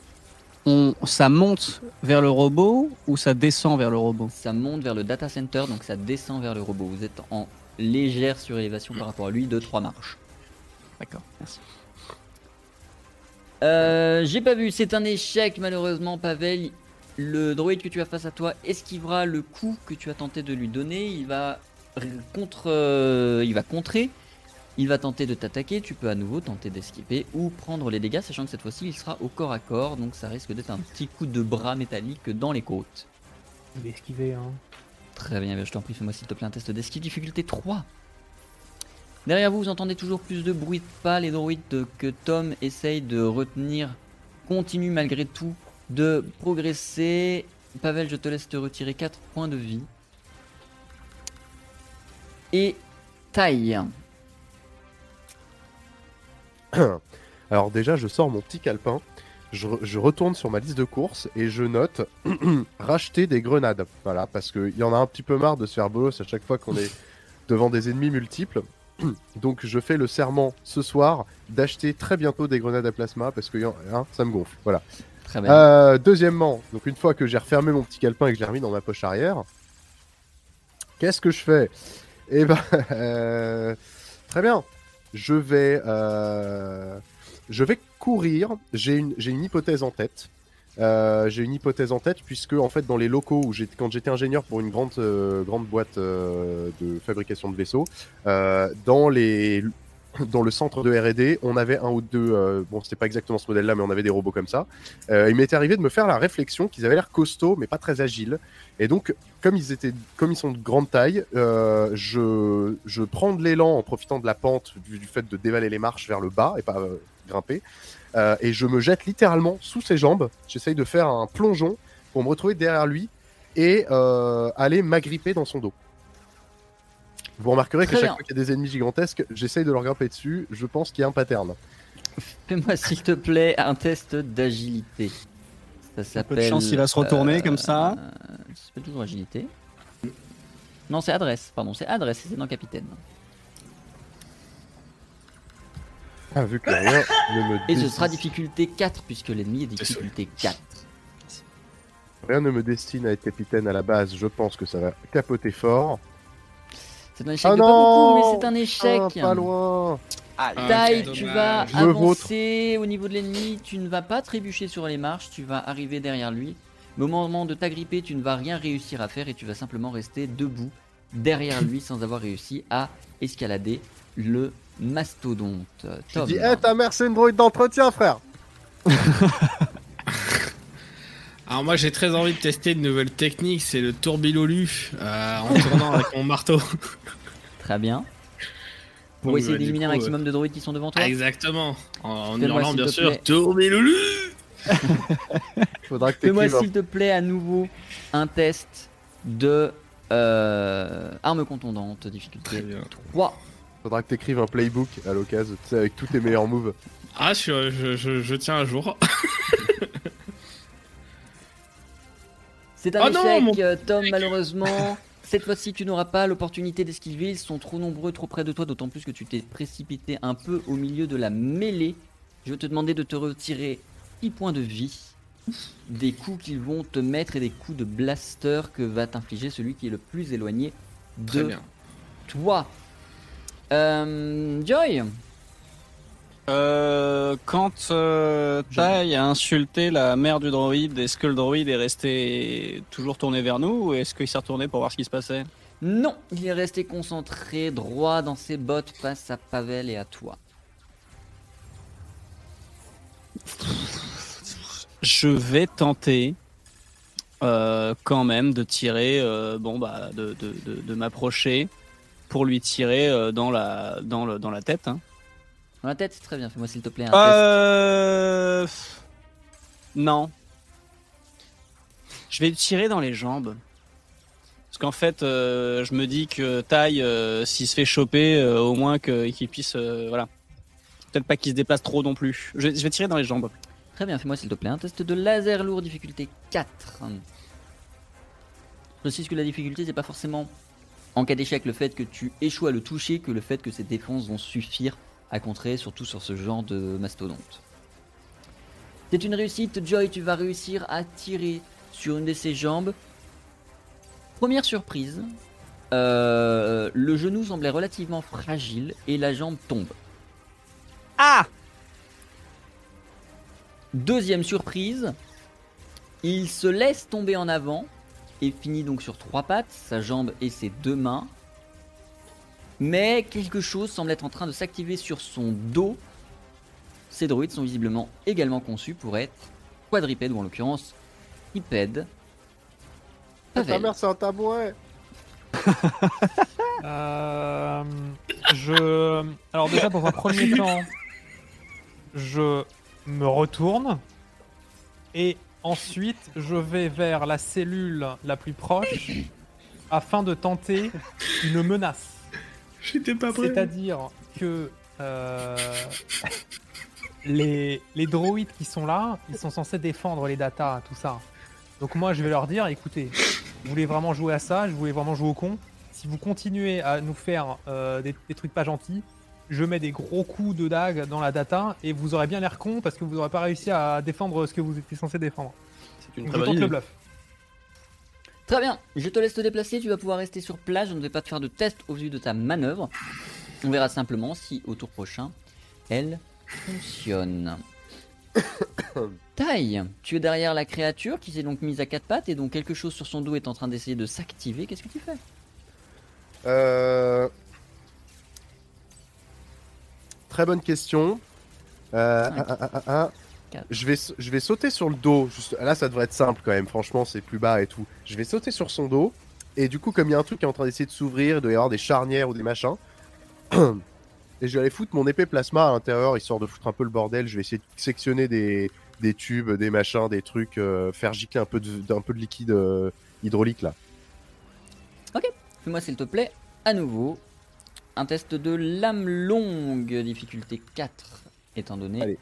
on, ça monte vers le robot ou ça descend vers le robot? Ça monte vers le data center, donc ça descend vers le robot. Vous êtes en légère surélévation par rapport à lui de 3 marches. D'accord, merci. Euh, j'ai pas vu, c'est un échec malheureusement, Pavel. Le droïde que tu as face à toi esquivera le coup que tu as tenté de lui donner. Il va contre, euh, il va contrer. Il va tenter de t'attaquer. Tu peux à nouveau tenter d'esquiver ou prendre les dégâts, sachant que cette fois-ci il sera au corps à corps, donc ça risque d'être un petit coup de bras métallique dans les côtes. Je vais esquiver, hein. Très bien, je t'en prie, fais-moi s'il te plaît un test d'esquive, difficulté 3. Derrière vous, vous entendez toujours plus de bruit de pas. Les droïdes que Tom essaye de retenir continuent malgré tout de progresser. Pavel, je te laisse te retirer 4 points de vie. Et taille. Alors déjà, je sors mon petit calepin, je, re- je retourne sur ma liste de courses et je note racheter des grenades. Voilà, parce qu'il y en a un petit peu marre de se faire bolos à chaque fois qu'on est devant des ennemis multiples. Donc je fais le serment ce soir d'acheter très bientôt des grenades à plasma parce que hein, ça me gonfle. Voilà. Très bien. Euh, deuxièmement, donc une fois que j'ai refermé mon petit calepin et que je l'ai remis dans ma poche arrière, qu'est-ce que je fais? Eh ben, euh, très bien. Je vais, euh, je vais courir. J'ai une, hypothèse en tête. Euh, j'ai une hypothèse en tête puisque en fait dans les locaux où j'étais quand j'étais ingénieur pour une grande grande boîte de fabrication de vaisseaux, dans les dans le centre de R&D, on avait un ou deux, euh, bon c'était pas exactement ce modèle-là, mais on avait des robots comme ça. Euh, il m'était arrivé de me faire la réflexion qu'ils avaient l'air costauds, mais pas très agiles. Et donc, comme ils étaient, comme ils sont de grande taille, euh, je, je prends de l'élan en profitant de la pente du, du fait de dévaler les marches vers le bas et pas grimper, et je me jette littéralement sous ses jambes. J'essaye de faire un plongeon pour me retrouver derrière lui et aller m'agripper dans son dos. Vous remarquerez qu'à Très chaque bien. fois qu'il y a des ennemis gigantesques, j'essaye de leur grimper dessus. Je pense qu'il y a un pattern. Fais-moi s'il te plaît un test d'agilité. Ça s'appelle. peu de chance, il va se retourner comme ça. euh, Ça s'appelle toujours agilité. Non, c'est adresse, pardon, c'est adresse, c'est dans capitaine. Ah, vu que rien ne me Et ce sera difficulté 4 puisque l'ennemi est difficulté 4. rien ne me destine à être capitaine à la base. Je pense que ça va capoter fort. C'est un échec Ah de pas non beaucoup, mais c'est un échec. Ah, pas loin. Ah, Taille, quel tu vas Je avancer au niveau de l'ennemi, tu ne vas pas trébucher sur les marches, tu vas arriver derrière lui. Mais au moment de t'agripper, tu ne vas rien réussir à faire et tu vas simplement rester debout derrière lui sans avoir réussi à escalader le mastodonte. Je Tom. dis, hé, ta mère, c'est une droïde d'entretien, frère. Alors moi j'ai très envie de tester une nouvelle technique, c'est le tourbilolu euh, en tournant avec mon marteau. Très bien. Pour Donc, essayer bah, d'éliminer un coup, maximum de droïdes qui sont devant toi exactement. En, en hurlant bien sûr. Tourbilolu Faudra que Fais-moi t'écrives un- s'il te plaît à nouveau un test de euh, arme contondante, Très difficulté bien. 3. Faudra que t'écrives un playbook à l'occasion, tu sais, avec tous tes meilleurs moves. Ah je, je, je, je tiens un jour. C'est un Oh non, échec, mon euh, Tom, malheureusement. Cette fois-ci, tu n'auras pas l'opportunité d'esquiver. Ils sont trop nombreux, trop près de toi, d'autant plus que tu t'es précipité un peu au milieu de la mêlée. Je vais te demander de te retirer 6 points de vie des coups qu'ils vont te mettre et des coups de blaster que va t'infliger celui qui est le plus éloigné Très de bien. toi. Euh, Joy Euh, quand euh, Tai a insulté la mère du droïde, est-ce que le droïde est resté toujours tourné vers nous ou est-ce qu'il s'est retourné pour voir ce qui se passait? Non, il est resté concentré droit dans ses bottes face à Pavel et à toi. Je vais tenter euh, quand même de tirer, euh, bon bah, de, de, de, de m'approcher pour lui tirer euh, dans la dans le dans la tête. hein. Dans la tête, c'est très bien. Fais-moi s'il te plaît un test. Euh... Non, Je vais tirer dans les jambes. Parce qu'en fait, euh, je me dis que Taille, euh, s'il se fait choper, euh, au moins qu'il puisse. voilà. Peut-être pas qu'il se déplace trop non plus. Je, je vais tirer dans les jambes. Très bien, fais-moi s'il te plaît un test de laser lourd, difficulté 4. Je précise que la difficulté, c'est pas forcément en cas d'échec le fait que tu échoues à le toucher, que le fait que ses défenses vont suffire à contrer, surtout sur ce genre de mastodonte. C'est une réussite, Joy, tu vas réussir à tirer sur une de ses jambes. Première surprise, euh, le genou semblait relativement fragile et la jambe tombe. Ah Deuxième surprise, il se laisse tomber en avant et finit donc sur trois pattes, sa jambe et ses deux mains. Mais quelque chose semble être en train de s'activer sur son dos. Ces droïdes sont visiblement également conçus pour être quadripèdes ou en l'occurrence bipèdes. Ta mère, c'est un tabouret. Euh, je. Alors, déjà, dans un premier temps, je me retourne. Et ensuite, je vais vers la cellule la plus proche afin de tenter une menace. J'étais pas C'est-à-dire que euh, les, les droïdes qui sont là, ils sont censés défendre les datas, tout ça. Donc moi, je vais leur dire, écoutez, vous voulez vraiment jouer à ça, je voulais vraiment jouer au con. Si vous continuez à nous faire euh, des, des trucs pas gentils, je mets des gros coups de dague dans la data et vous aurez bien l'air con parce que vous n'aurez pas réussi à défendre ce que vous étiez censé défendre. C'est une Donc très je tente le bluff. Très bien, je te laisse te déplacer, tu vas pouvoir rester sur place, je ne vais pas te faire de test au vu de ta manœuvre. On verra simplement si au tour prochain, elle fonctionne. Taille, tu es derrière la créature qui s'est donc mise à quatre pattes et donc quelque chose sur son dos est en train d'essayer de s'activer. Qu'est-ce que tu fais? Euh... Très bonne question. Euh, ah, ah, ah, ah. Je vais, je vais sauter sur le dos. Juste... Là, ça devrait être simple quand même. Franchement, c'est plus bas et tout. Je vais sauter sur son dos. Et du coup, comme il y a un truc qui est en train d'essayer de s'ouvrir, il doit y avoir des charnières ou des machins. et je vais aller foutre mon épée plasma à l'intérieur, histoire de foutre un peu le bordel. Je vais essayer de sectionner des, des tubes, des machins, des trucs, euh, faire gicler un peu de, d'un peu de liquide euh, hydraulique là. Fais-moi s'il te plaît, à nouveau, un test de lame longue, difficulté 4, étant donné Allez.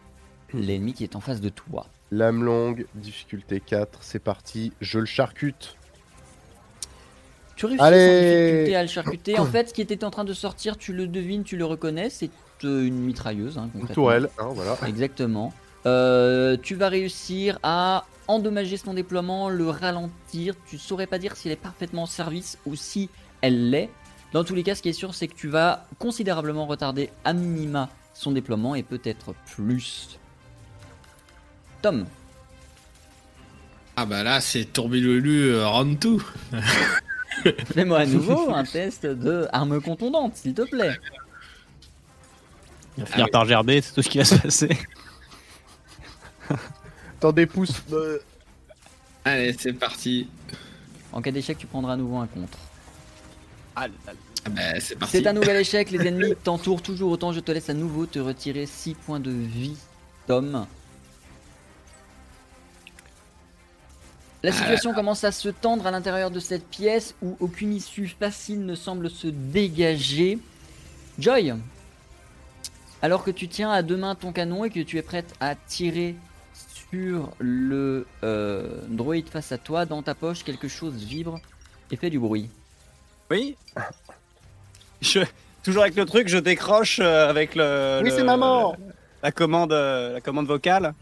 L'ennemi qui est en face de toi. Lame longue, difficulté 4, c'est parti, je le charcute. Tu réussis Allez difficulté à le charcuter. En fait, ce qui était en train de sortir, tu le devines, tu le reconnais, c'est euh, une mitrailleuse. Hein, Une tourelle, hein, voilà. Exactement. Euh, tu vas réussir à endommager son déploiement, le ralentir. Tu saurais pas dire s'il est parfaitement en service ou si elle l'est. Dans tous les cas, ce qui est sûr, c'est que tu vas considérablement retarder à minima son déploiement et peut-être plus. Tom, Ah bah là, c'est Tourbillolu euh, round 2. fais-moi à nouveau un test de arme contondante, s'il te plaît. Il va finir par gerber, c'est tout ce qui va se passer. T'en des pouces. euh, Allez, c'est parti. En cas d'échec, tu prendras à nouveau un contre. Ah bah, c'est parti. C'est un nouvel échec, les ennemis t'entourent toujours autant. Je te laisse à nouveau te retirer 6 points de vie, Tom. La situation commence à se tendre à l'intérieur de cette pièce où aucune issue facile ne semble se dégager. Joy, alors que tu tiens à deux mains ton canon et que tu es prête à tirer sur le euh, droïde face à toi, dans ta poche, quelque chose vibre et fait du bruit. Oui. Je, toujours avec le truc, je décroche euh, avec le. Oui, le- c'est maman La commande, euh, la commande vocale.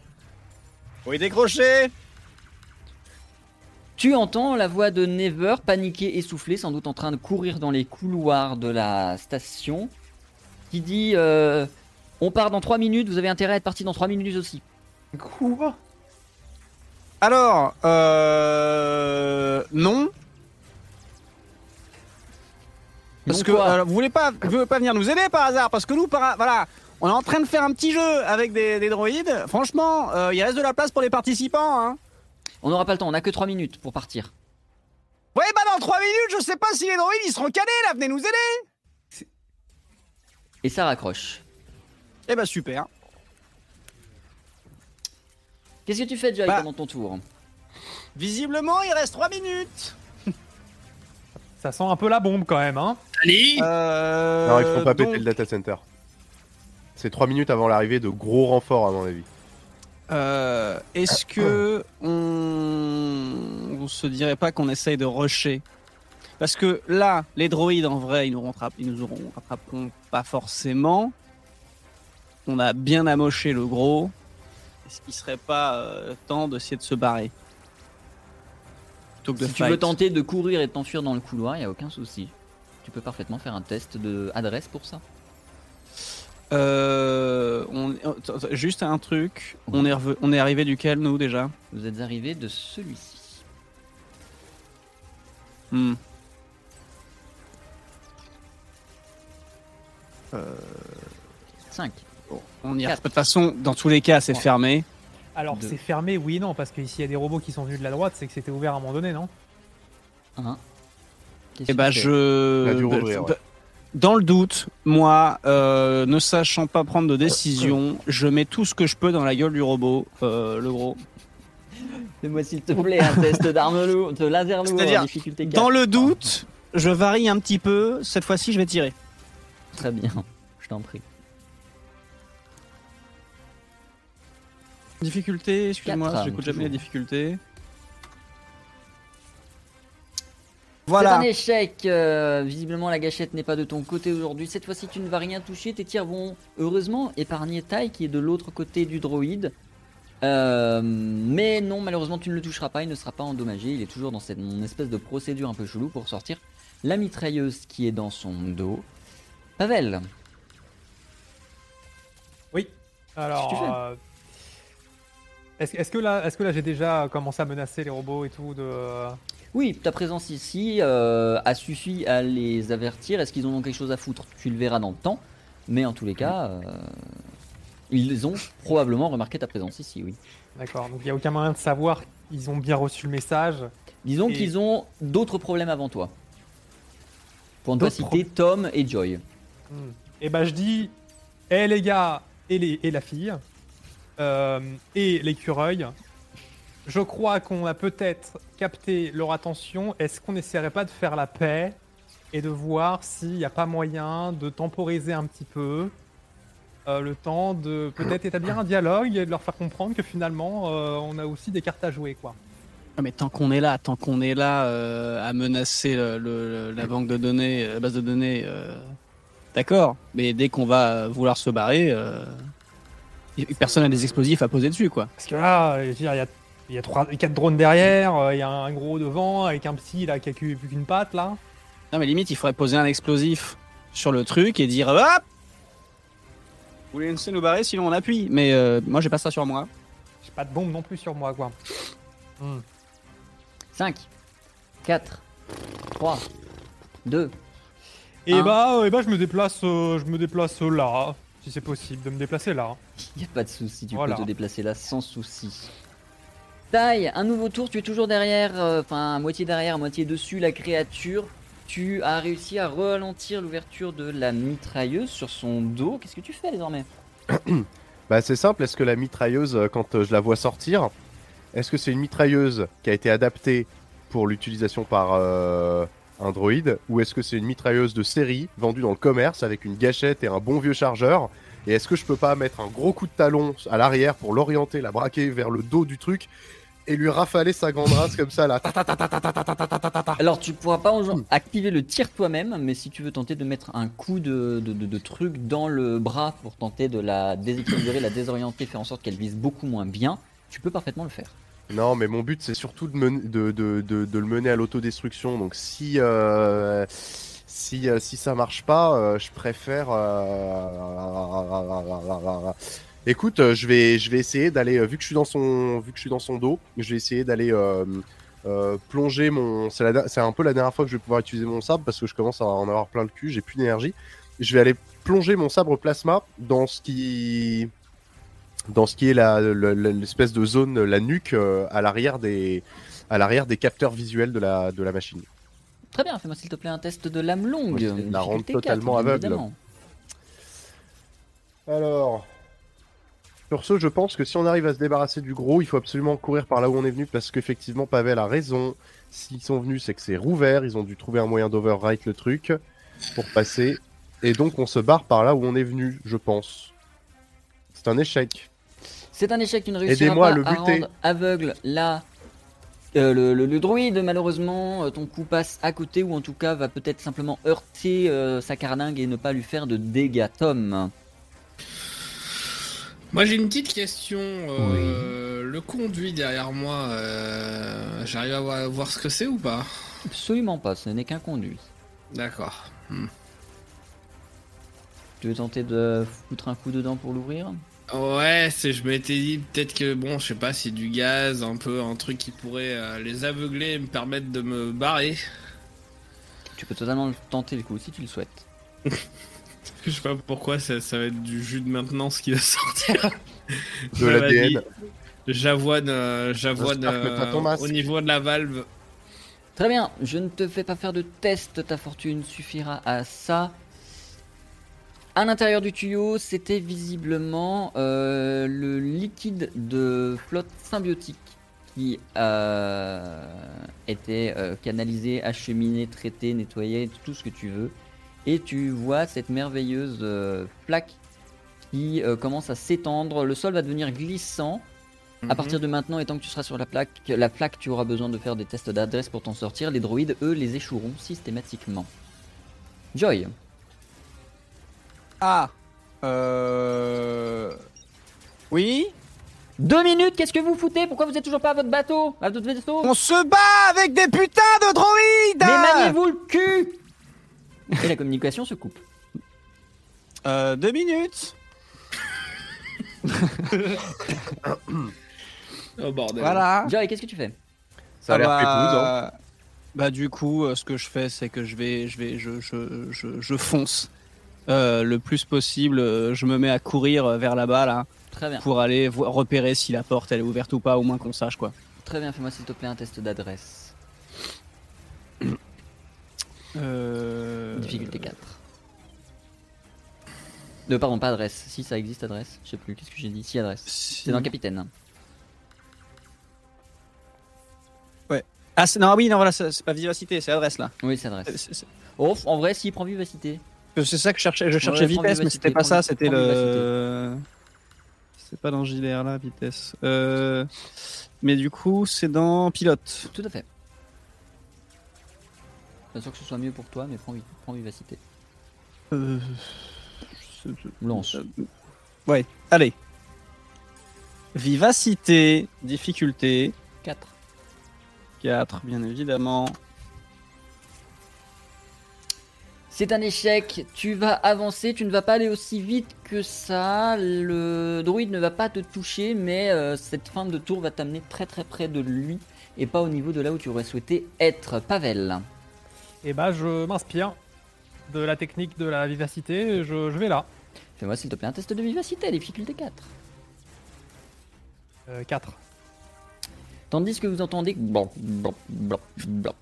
Oui, décrocher. Tu entends la voix de Never, paniqué, essoufflé, sans doute en train de courir dans les couloirs de la station, qui dit euh, On part dans 3 minutes, vous avez intérêt à être parti dans 3 minutes aussi. Quoi? Alors, euh, non. Parce que euh, vous voulez pas, vous voulez pas venir nous aider par hasard? Parce que nous, par, voilà, on est en train de faire un petit jeu avec des, des droïdes. Franchement, euh, il reste de la place pour les participants. Hein. On n'aura pas le temps, on a que 3 minutes pour partir. Ouais, bah dans 3 minutes, je sais pas si les droïdes ils seront calés là. Venez nous aider. Et ça raccroche. Eh bah super. Qu'est-ce que tu fais, Joy, Bah. pendant ton tour? Visiblement, il reste 3 minutes. Ça sent un peu la bombe quand même, hein. Allez Euh, Non, il faut pas péter le data center. C'est 3 minutes avant l'arrivée de gros renforts, à mon avis. Euh, Est-ce que on... on se dirait pas qu'on essaye de rusher? Parce que là, les droïdes en vrai, ils nous, rattrapent, ils nous auront, rattraperont pas forcément. On a bien amoché le gros. Est-ce qu'il serait pas euh, temps d'essayer de se barrer? Plutôt que de Si tu veux tenter de courir et de t'enfuir dans le couloir, il y a aucun souci. Tu peux parfaitement faire un test de adresse pour ça. Euh, on, attends, juste un truc. On est, on est arrivé duquel, nous, déjà? Vous êtes arrivé de celui-ci. Hmm. 5. On y a... De toute façon, dans tous les cas, c'est Ouais. fermé. Alors c'est fermé, oui et non, parce que ici il y a des robots qui sont venus de la droite, c'est que c'était ouvert à un moment donné, non? 1. Et bah, je. Il a dû bah, rouvrir, ouais. Dans le doute, moi, euh, ne sachant pas prendre de décision, je mets tout ce que je peux dans la gueule du robot, euh, le gros. Fais-moi s'il te plaît un test d'arme lourde, de laser lourd, C'est-à-dire, en difficulté 4. Dans le doute, je varie un petit peu. Cette fois-ci, je vais tirer. Très bien, je t'en prie. Difficulté, excuse-moi, Quatre, j'écoute toujours. jamais les difficultés. C'est Voilà. un échec. euh, visiblement, la gâchette n'est pas de ton côté aujourd'hui. Cette fois-ci, tu ne vas rien toucher. Tes tirs vont heureusement épargner Tai qui est de l'autre côté du droïde. Euh, mais non, malheureusement, tu ne le toucheras pas. Il ne sera pas endommagé. Il est toujours dans cette espèce de procédure un peu chelou pour sortir la mitrailleuse qui est dans son dos. Pavel, Oui. Alors, Qu'est-ce que tu fais euh, est-ce que là, est-ce que là j'ai déjà commencé à menacer les robots et tout de euh, oui, ta présence ici euh, a suffi à les avertir. Est-ce qu'ils en ont quelque chose à foutre? Tu le verras dans le temps. Mais en tous les cas, euh, ils ont probablement remarqué ta présence ici, oui. D'accord. Donc il y a aucun moyen de savoir ils ont bien reçu le message. Disons Et- qu'ils ont d'autres problèmes avant toi. Pour ne pas citer Tom et Joy. Et bah je dis, hé les gars et, les, et la fille euh, et l'écureuil, je crois qu'on a peut-être capté leur attention. Est-ce qu'on n'essaierait pas de faire la paix et de voir s'il n'y a pas moyen de temporiser un petit peu euh, le temps de peut-être établir un dialogue et de leur faire comprendre que finalement euh, on a aussi des cartes à jouer quoi. Ah, mais tant qu'on est là, tant qu'on est là euh, à menacer le- le- la banque de données, la base de données, euh, d'accord. Mais dès qu'on va vouloir se barrer, euh, personne n'a des explosifs à poser dessus, quoi. Parce que là, il y a, il y a trois, quatre drones derrière, euh, il y a un gros devant avec un petit là qui a plus qu'une patte là. Non, mais limite, il faudrait poser un explosif sur le truc et dire hop. Vous voulez laisser nous barrer, sinon on appuie. Mais euh, moi, j'ai pas ça sur moi. J'ai pas de bombe non plus sur moi, quoi. 5, 4, 3, 2. Et Un. bah, et bah, je me déplace, euh, je me déplace là, si c'est possible de me déplacer là. Il a pas de souci, tu Voilà. peux te déplacer là sans souci. Taille, un nouveau tour, tu es toujours derrière, euh, enfin moitié derrière, moitié dessus la créature. Tu as réussi à ralentir l'ouverture de la mitrailleuse sur son dos. Qu'est-ce que tu fais désormais Bah c'est simple, est-ce que la mitrailleuse, euh, quand euh, je la vois sortir, est-ce que c'est une mitrailleuse qui a été adaptée pour l'utilisation par un droïde, ou est-ce que c'est une mitrailleuse de série vendue dans le commerce avec une gâchette et un bon vieux chargeur? Et est-ce que je peux pas mettre un gros coup de talon à l'arrière pour l'orienter, la braquer vers le dos du truc et lui rafaler sa grande race comme ça là. Alors tu pourras pas activer le tir toi-même, mais si tu veux tenter de mettre un coup de, de, truc dans le bras pour tenter de la déséquilibrer, la désorienter, faire en sorte qu'elle vise beaucoup moins bien, tu peux parfaitement le faire. Non, mais mon but c'est surtout de, de, de, le mener à l'autodestruction. Donc si, euh, si, si ça marche pas, je préfère. Écoute, euh, je vais je vais essayer d'aller euh, vu que je suis dans son vu que je suis dans son dos, je vais essayer d'aller euh, plonger mon. C'est la- c'est un peu la dernière fois que je vais pouvoir utiliser mon sabre parce que je commence à en avoir plein le cul. J'ai plus d'énergie. Je vais aller plonger mon sabre plasma dans ce qui dans ce qui est la- la- la- l'espèce de zone, la nuque à l'arrière des, à l'arrière des capteurs visuels de la, de la machine. Très bien, fais-moi s'il te plaît un test de lame longue. La rendre totalement aveugle. évidemment. Alors, Sur ce, je pense que si on arrive à se débarrasser du gros, il faut absolument courir par là où on est venu parce qu'effectivement, Pavel a raison. S'ils sont venus, c'est que c'est rouvert. Ils ont dû trouver un moyen d'overwrite le truc pour passer. Et donc, on se barre par là où on est venu, je pense. C'est un échec. C'est un échec, tu ne réussiras Aidez-moi à le buter. aveugle là. euh, le, le- le druide, malheureusement, euh, ton coup passe à côté ou en tout cas va peut-être simplement heurter euh, sa carlingue et ne pas lui faire de dégâts. Tom, Moi j'ai une petite question. euh, Le conduit derrière moi, euh, j'arrive à voir, voir ce que c'est ou pas? Absolument pas, ce n'est qu'un conduit. D'accord. Tu veux tenter de foutre un coup dedans pour l'ouvrir? Ouais, c'est, je m'étais dit peut-être que bon, je sais pas, c'est du gaz, un peu un truc qui pourrait euh, les aveugler et me permettre de me barrer. Tu peux totalement le tenter le coup si tu le souhaites. Je sais pas pourquoi ça, ça va être du jus de maintenance qui va sortir. De l'ADN. J'avoine, euh, j'avoine euh, au niveau de la valve. Très bien, je ne te fais pas faire de test, ta fortune suffira à ça. À l'intérieur du tuyau, c'était visiblement euh, le liquide de flotte symbiotique qui euh, était euh, canalisé, acheminé, traité, nettoyé, tout ce que tu veux. Et tu vois cette merveilleuse euh, plaque qui euh, commence à s'étendre. Le sol va devenir glissant. À partir de maintenant, et tant que tu seras sur la plaque, la plaque, tu auras besoin de faire des tests d'adresse pour t'en sortir. Les droïdes, eux, les échoueront systématiquement. Joy, Ah Euh. Oui deux minutes, qu'est-ce que vous foutez? Pourquoi vous êtes toujours pas à votre bateau? À votre vaisseau? On se bat avec des putains de droïdes Mais maniez-vous le cul Et la communication se coupe. Euh, deux minutes Oh bordel. Voilà Joy, qu'est-ce que tu fais? Ça a Ah l'air bah, pépouze, hein. Bah du coup, euh, ce que je fais, c'est que je vais, je vais, je, je, je, je fonce euh, le plus possible. Je me mets à courir euh, vers là-bas là Très bien. pour aller repérer si la porte elle est ouverte ou pas, au moins qu'on sache quoi. Très bien, fais-moi s'il te plaît un test d'adresse. Euh... Difficulté 4. Euh, pardon, pas adresse. Si ça existe, adresse. Je sais plus, qu'est-ce que j'ai dit? Si, adresse. si- C'est dans Capitaine. Ah c'est- non oui non voilà c'est pas vivacité c'est adresse là. Oui, c'est adresse. Oh, en vrai, s'il prend vivacité. C'est ça que je cherchais, je cherchais Ouais, vitesse mais c'était pas prends- ça, c'était le. C'est pas dans JDR là vitesse. Euh... Mais du coup c'est dans pilote. Tout à fait. Pas sûr que ce soit mieux pour toi, mais prends, vi- prends vivacité. Euh... Lance. Euh, Ouais, allez. Vivacité, difficulté 4. 4, bien évidemment. C'est un échec, tu vas avancer, tu ne vas pas aller aussi vite que ça, le druide ne va pas te toucher, mais euh, cette fin de tour va t'amener très très près de lui et pas au niveau de là où tu aurais souhaité être. Pavel, Et bah, je m'inspire de la technique de la vivacité. Je, je vais là. fais-moi s'il te plaît un test de vivacité, difficulté 4. Euh, 4. Tandis que vous entendez blop, blop, blop, blop.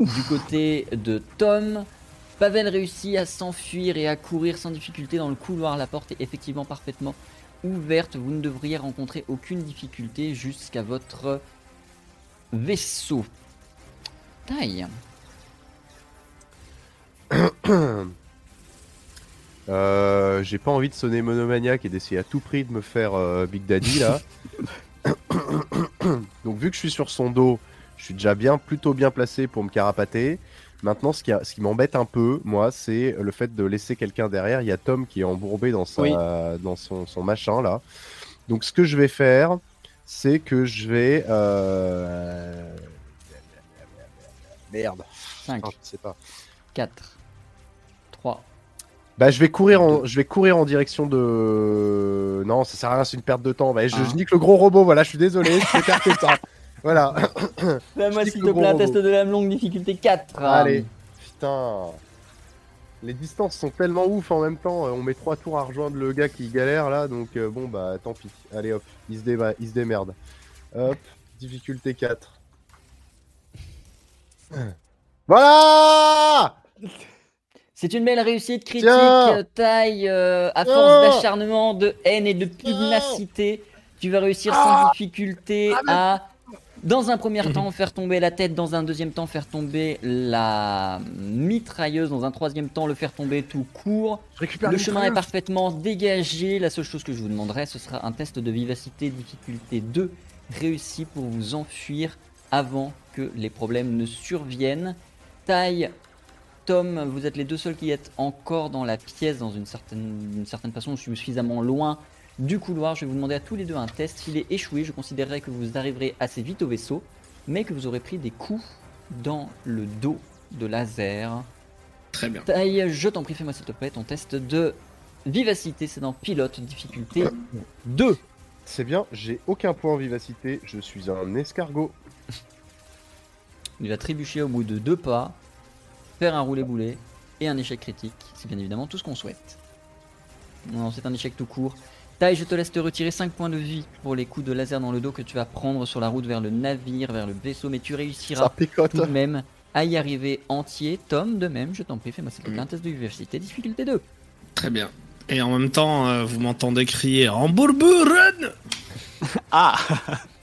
du côté de Tom, Pavel réussit à s'enfuir et à courir sans difficulté dans le couloir. La porte est effectivement parfaitement ouverte. Vous ne devriez rencontrer aucune difficulté jusqu'à votre vaisseau. Taille. Euh, J'ai pas envie de sonner monomaniaque et d'essayer à tout prix de me faire euh, Big Daddy là. Donc vu que je suis sur son dos, je suis déjà bien, plutôt bien placé pour me carapater. Maintenant, ce qui, a- ce qui m'embête un peu, moi, c'est le fait de laisser quelqu'un derrière. Il y a Tom qui est embourbé dans, sa, Oui. dans son, son machin là. Donc ce que je vais faire, c'est que je vais... euh, Merde. 5, Ah, je sais pas. 4, 3. Bah je vais courir en je vais courir en direction de non ça sert à rien c'est une perte de temps. Bah, je, Ah. je nique le gros robot voilà je suis désolé je perds le temps. Voilà. Fais-moi Je s'il te que plaît un test de lame longue, difficulté 4. allez. Putain. Les distances sont tellement ouf en même temps on met trois tours à rejoindre le gars qui galère là donc euh, bon bah tant pis. Allez hop il se, déma- il se démerde. Hop difficulté 4 voilà C'est une belle réussite critique, Tiens. euh, taille, euh, à force d'acharnement, de haine et de pugnacité. Tu vas réussir sans difficulté à, dans un premier temps, faire tomber la tête, dans un deuxième temps, faire tomber la mitrailleuse, dans un troisième temps, le faire tomber tout court. Le chemin est parfaitement dégagé. La seule chose que je vous demanderai, ce sera un test de vivacité difficulté 2 réussi pour vous enfuir avant que les problèmes ne surviennent. Taille, Tom, vous êtes les deux seuls qui êtes encore dans la pièce dans une certaine, d'une certaine façon. Je suis suffisamment loin du couloir. Je vais vous demander à tous les deux un test. S'il est échoué, je considérerai que vous arriverez assez vite au vaisseau, mais que vous aurez pris des coups dans le dos de laser. Très bien. Taille, je t'en prie, fais-moi s'il te plaît ton test de vivacité. C'est dans pilote, difficulté 2. C'est bien, j'ai aucun point en vivacité, je suis un escargot. Il va trébucher au bout de deux pas, faire un roulé-boulé et un échec critique. C'est bien évidemment tout ce qu'on souhaite. Non, c'est un échec tout court. Taille, je te laisse te retirer 5 points de vie pour les coups de laser dans le dos que tu vas prendre sur la route vers le navire, vers le vaisseau, mais tu réussiras tout de même à y arriver entier. Tom, de même, je t'en prie, fais-moi s'il plaît un test de vivacité, difficulté 2. Très bien. Et en même temps, euh, vous m'entendez crier Hamburger Ah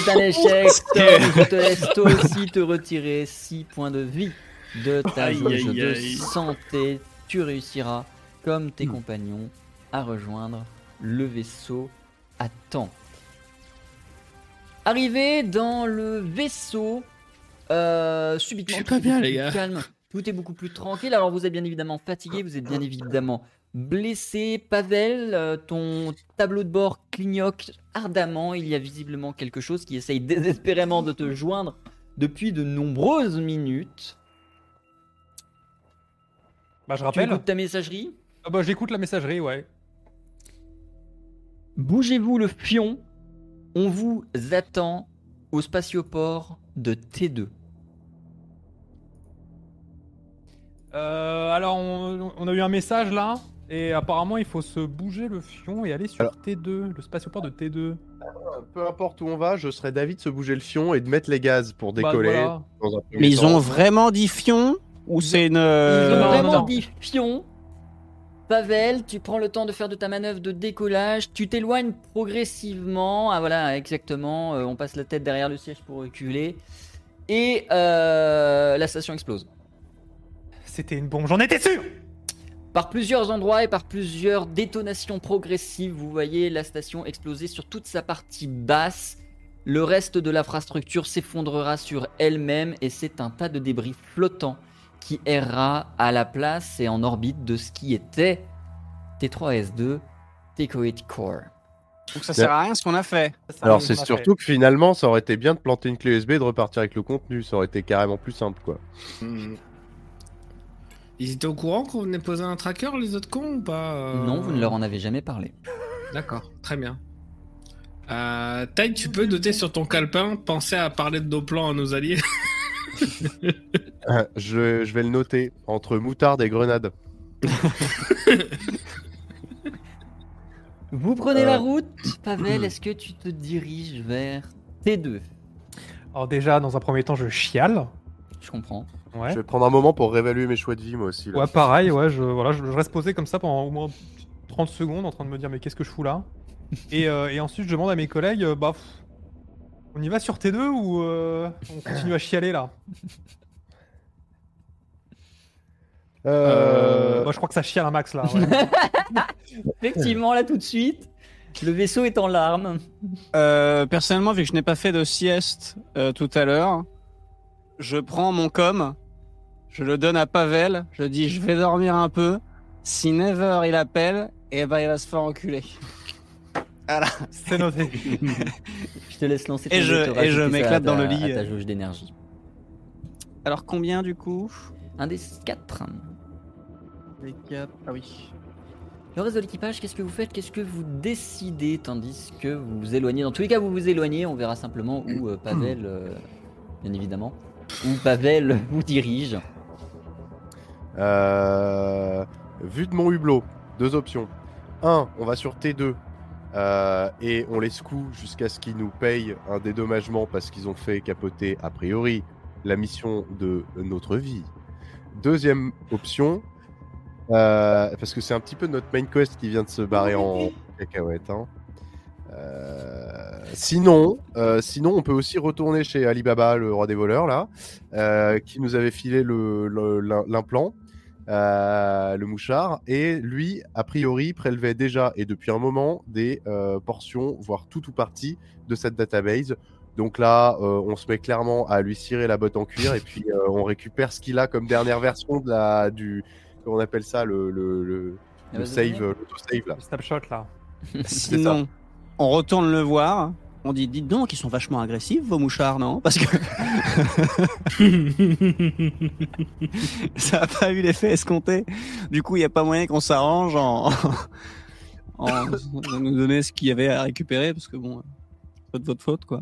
C'est un échec, Tom. Je te laisse toi aussi te retirer 6 points de vie de ta Aïe, jauge aïe, de aïe. santé. Tu réussiras, comme tes compagnons, à rejoindre le vaisseau à temps. Arrivé dans le vaisseau, euh, subitement, Je suis tout pas est bien, les gars. Calme, tout est beaucoup plus tranquille. Alors vous êtes bien évidemment fatigué, vous êtes bien évidemment blessé. Pavel, euh, ton tableau de bord clignote ardemment. Il y a visiblement quelque chose qui essaye désespérément de te joindre depuis de nombreuses minutes. Bah, je Tu rappelle. écoutes ta messagerie? Ah bah, j'écoute la messagerie, ouais. Bougez-vous le fion. On vous attend au spatioport de T2. Euh, alors, on, on a eu un message là, et apparemment, il faut se bouger le fion et aller sur Alors- T2, le spatioport de T2. Peu importe où on va, je serais d'avis de se bouger le fion et de mettre les gaz pour Bah, décoller. voilà. dans un premier Mais ils temps. ont vraiment dit fion Ou c'est une. Ils euh, ont vraiment non. dit fion. Pavel, tu prends le temps de faire de ta manœuvre de décollage, tu t'éloignes progressivement. Ah voilà, exactement. euh, on passe la tête derrière le siège pour reculer. Et euh, la station explose. C'était une bombe, j'en étais sûr Par plusieurs endroits et par plusieurs détonations progressives, vous voyez la station exploser sur toute sa partie basse. Le reste de l'infrastructure s'effondrera sur elle-même et c'est un tas de débris flottants qui errera à la place et en orbite de ce qui était T3S2 Tecoid Core. Donc ça sert à rien ce qu'on a fait. Alors c'est surtout que finalement, ça aurait été bien de planter une clé USB et de repartir avec le contenu. Ça aurait été carrément plus simple, quoi. Hmm. Ils étaient au courant qu'on venait poser un tracker, les autres cons, ou pas euh Non, vous ne leur en avez jamais parlé. D'accord, très bien. Euh, Taille, tu peux noter sur ton calepin, penser à parler de nos plans à nos alliés. Euh, je, je vais le noter entre moutarde et grenade. Vous prenez la Euh. route. Pavel, est-ce que tu te diriges vers T2 fait. Alors déjà, dans un premier temps, je chiale. Je comprends. Ouais. Je vais prendre un moment pour réévaluer mes choix de vie, moi aussi. là. Ouais, pareil, ouais, je, voilà, je, je reste posé comme ça pendant au moins 30 secondes en train de me dire mais qu'est-ce que je fous là? Et, euh, et ensuite je demande à mes collègues, euh, bah, pff, on y va sur T2 ou euh, on continue à chialer là? Euh, Moi je crois que ça chiale un max là. ouais. Effectivement, là tout de suite, le vaisseau est en larmes. Euh, personnellement, vu que je n'ai pas fait de sieste euh, tout à l'heure, je prends mon com, je le donne à Pavel, je dis je vais dormir un peu. Si Never il appelle, et ben il va se faire enculer. Voilà. C'est noté. Je te laisse lancer Et je- et je m'éclate dans le lit, à ta jauge d'énergie. Alors combien du coup? Un des 4. Les quatre. Ah oui. Le reste de l'équipage, qu'est-ce que vous faites? Qu'est-ce que vous décidez? Tandis que vous vous éloignez Dans tous les cas, vous vous éloignez. On verra simplement où euh, Pavel, euh, bien évidemment, où Pavel vous dirige. Euh, Vu de mon hublot, deux options. Un, on va sur T2 euh, et on les secoue jusqu'à ce qu'ils nous payent un dédommagement parce qu'ils ont fait capoter, a priori, la mission de notre vie. deuxième option, euh, parce que c'est un petit peu notre main quest qui vient de se barrer en cacahuète. hein. Euh, sinon, euh, sinon, on peut aussi retourner chez Alibaba, le roi des voleurs, là, qui nous avait filé l'implant, le mouchard, et lui, a priori, prélevait déjà et depuis un moment des euh, portions, voire tout ou partie de cette database. Donc là, euh, on se met clairement à lui cirer la botte en cuir et puis euh, on récupère ce qu'il a comme dernière version de la du comment on appelle ça le le, le, save euh, l'auto-save là. Le snapshot là. Sinon, on retourne le voir. On dit, dites donc, ils sont vachement agressifs, vos mouchards, non? Parce que ça n'a pas eu l'effet escompté. Du coup, il n'y a pas moyen qu'on s'arrange en... en nous donner ce qu'il y avait à récupérer, parce que bon, c'est pas de votre faute, quoi.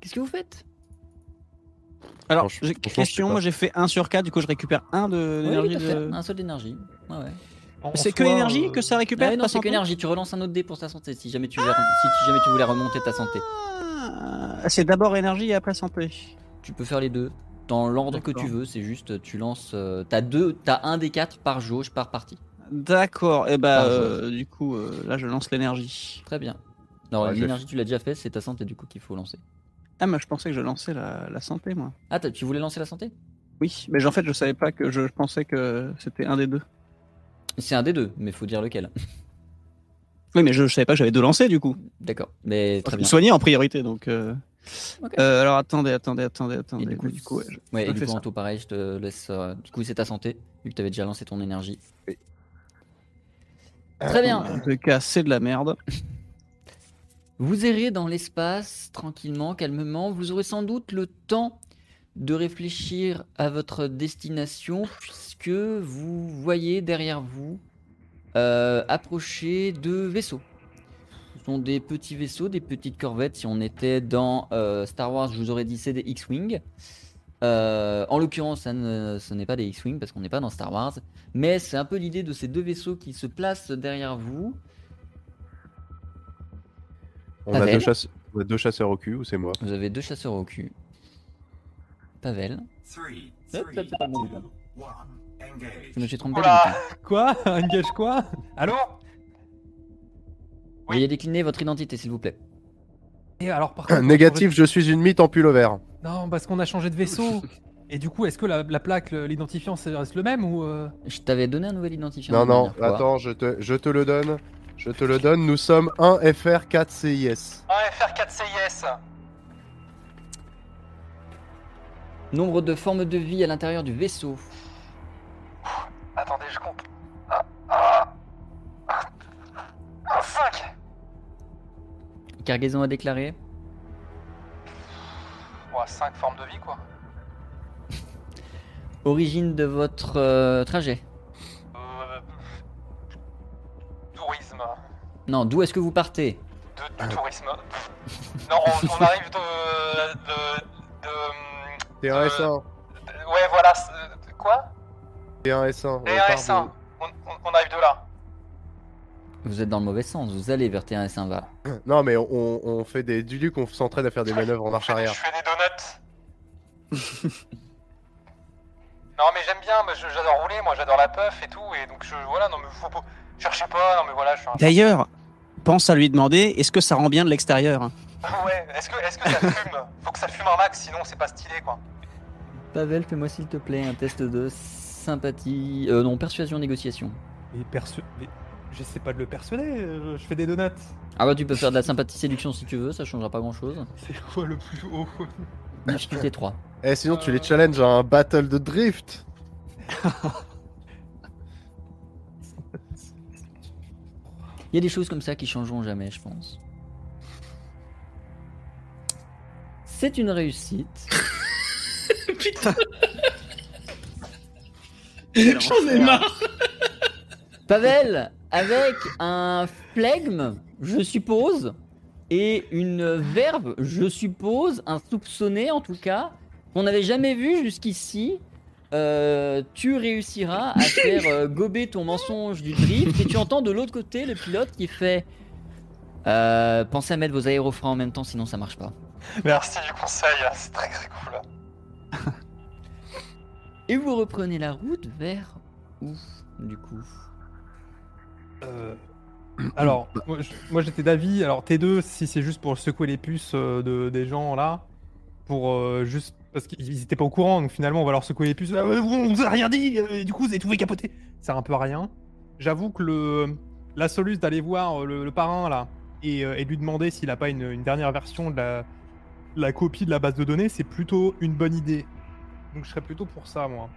Qu'est-ce que vous faites? Alors, question, moi j'ai fait 1 sur 4, du coup je récupère 1 de Oui, l'énergie de... Un seul d'énergie. Ouais, ouais. C'est que l'énergie euh, que ça Ah récupère non, c'est que l'énergie. Tu relances un autre dé pour ta santé si jamais tu voulais, si jamais tu voulais remonter ta santé. Ah, C'est d'abord énergie et après santé. Tu peux faire les deux dans l'ordre que tu veux. C'est juste, tu lances. euh, t'as deux, t'as un des quatre par jauge par partie. D'accord, et bah Par euh, du coup euh, là je lance l'énergie. Très bien. Non, Ouais, je l'énergie tu l'as déjà fait, c'est ta santé du coup qu'il faut lancer. Ah mais je pensais que je lançais la, la santé moi. Ah, tu voulais lancer la santé? Oui, mais en fait je savais pas que je, je pensais que c'était un des deux. C'est un des deux, mais faut dire lequel. Oui mais je, je savais pas que j'avais deux lancés du coup. D'accord, mais très bien. soigner en priorité donc. euh. Ok. Euh, alors attendez, attendez, attendez, attendez. Et du coup, du coup ouais, je- ouais, je et du coup, ça. Anto, pareil, je te laisse. euh, Du coup, c'est ta santé, vu que t'avais déjà lancé ton énergie. Très bien. En tout cas c'est de la merde. Vous errez dans l'espace tranquillement, calmement. Vous aurez sans doute le temps de réfléchir à votre destination puisque vous voyez derrière vous euh, approcher deux vaisseaux. Ce sont des petits vaisseaux, des petites corvettes. Si on était dans euh, Star Wars, je vous aurais dit c'est des X-Wing. Euh, en l'occurrence, ça ne- ce n'est pas des X-Wing parce qu'on n'est pas dans Star Wars. Mais c'est un peu l'idée de ces deux vaisseaux qui se placent derrière vous. On a, deux chasse- on a deux chasseurs au cul ou c'est moi? Vous avez deux chasseurs au cul. Pavel. Three, three, Je me suis trompé. Oula bouton. Quoi? Engage quoi? Allô? Veuillez décliner votre identité, s'il vous plaît. Et alors par contre, Négatif, je suis une mythe en pull vert. Non, parce qu'on a changé de vaisseau. Et du coup, est-ce que la, la plaque, l'identifiant, ça reste le même ou euh, Je t'avais donné un nouvel identifiant. Non, non, attends, je te, je te le donne. Je te le donne, nous sommes 1 FR4 CIS. Un FR4 CIS. Nombre de formes de vie à l'intérieur du vaisseau. Attendez, je compte. Ah, ah, ah, 5 Cargaison à déclarer. 5 formes de vie, quoi. Origine de votre euh, trajet. Euh, tourisme. Non, d'où est-ce que vous partez? De, du tourisme. non, on, on arrive de. de. de. Un S1. de- ouais, voilà. Quoi? T'es un S1. on Et part un de- S1. On, on- on arrive de là. Vous êtes dans le mauvais sens. Vous allez vers T1S1 va. Non, mais on, on fait des. Du Duc, on s'entraîne à faire des manœuvres en marche arrière. Je fais des donuts. non, mais j'aime bien. J'adore rouler. Moi, j'adore la puff et tout. Et donc, je, voilà. Non, mais faut pas. Cherchez pas. Non, mais voilà. Je suis un. D'ailleurs, pense à lui demander est-ce que ça rend bien de l'extérieur hein? Ouais. Est-ce que, est-ce que ça fume? Faut que ça fume un max. Sinon, c'est pas stylé, quoi. Pavel, fais-moi s'il te plaît un test de sympathie. Euh, non, persuasion, négociation. Mais perso. Mais j'essaie pas de le persuader. euh, Je fais des donuts. Ah bah tu peux faire de la sympathie séduction si tu veux, ça changera pas grand chose. C'est quoi le plus haut Difficulté 3. Eh, sinon, tu les challenges à un battle de drift. Il y a des choses comme ça qui changeront jamais, je pense. C'est une réussite. Putain. J'en ai marre. Pavel, avec un flegme, je suppose, et une verve, je suppose, un soupçonné en tout cas, qu'on n'avait jamais vu jusqu'ici, euh, tu réussiras à faire euh, gober ton mensonge du drift, et tu entends de l'autre côté le pilote qui fait euh, Pensez à mettre vos aérofreins en même temps, sinon ça marche pas. Merci du conseil. C'est très très cool. Et vous reprenez la route vers où, du coup? Euh, Alors, moi, j'étais d'avis. Alors T2, si c'est juste pour secouer les puces euh, de, des gens là, pour euh, juste parce qu'ils étaient pas au courant, donc finalement on va leur secouer les puces. Ah, on vous a rien dit, du coup vous avez tout fait capoter. Ça sert un peu à rien. J'avoue que la soluce d'aller voir le, parrain là et, et lui demander s'il a pas une, dernière version de la copie de la base de données, c'est plutôt une bonne idée. Donc je serais plutôt pour ça moi.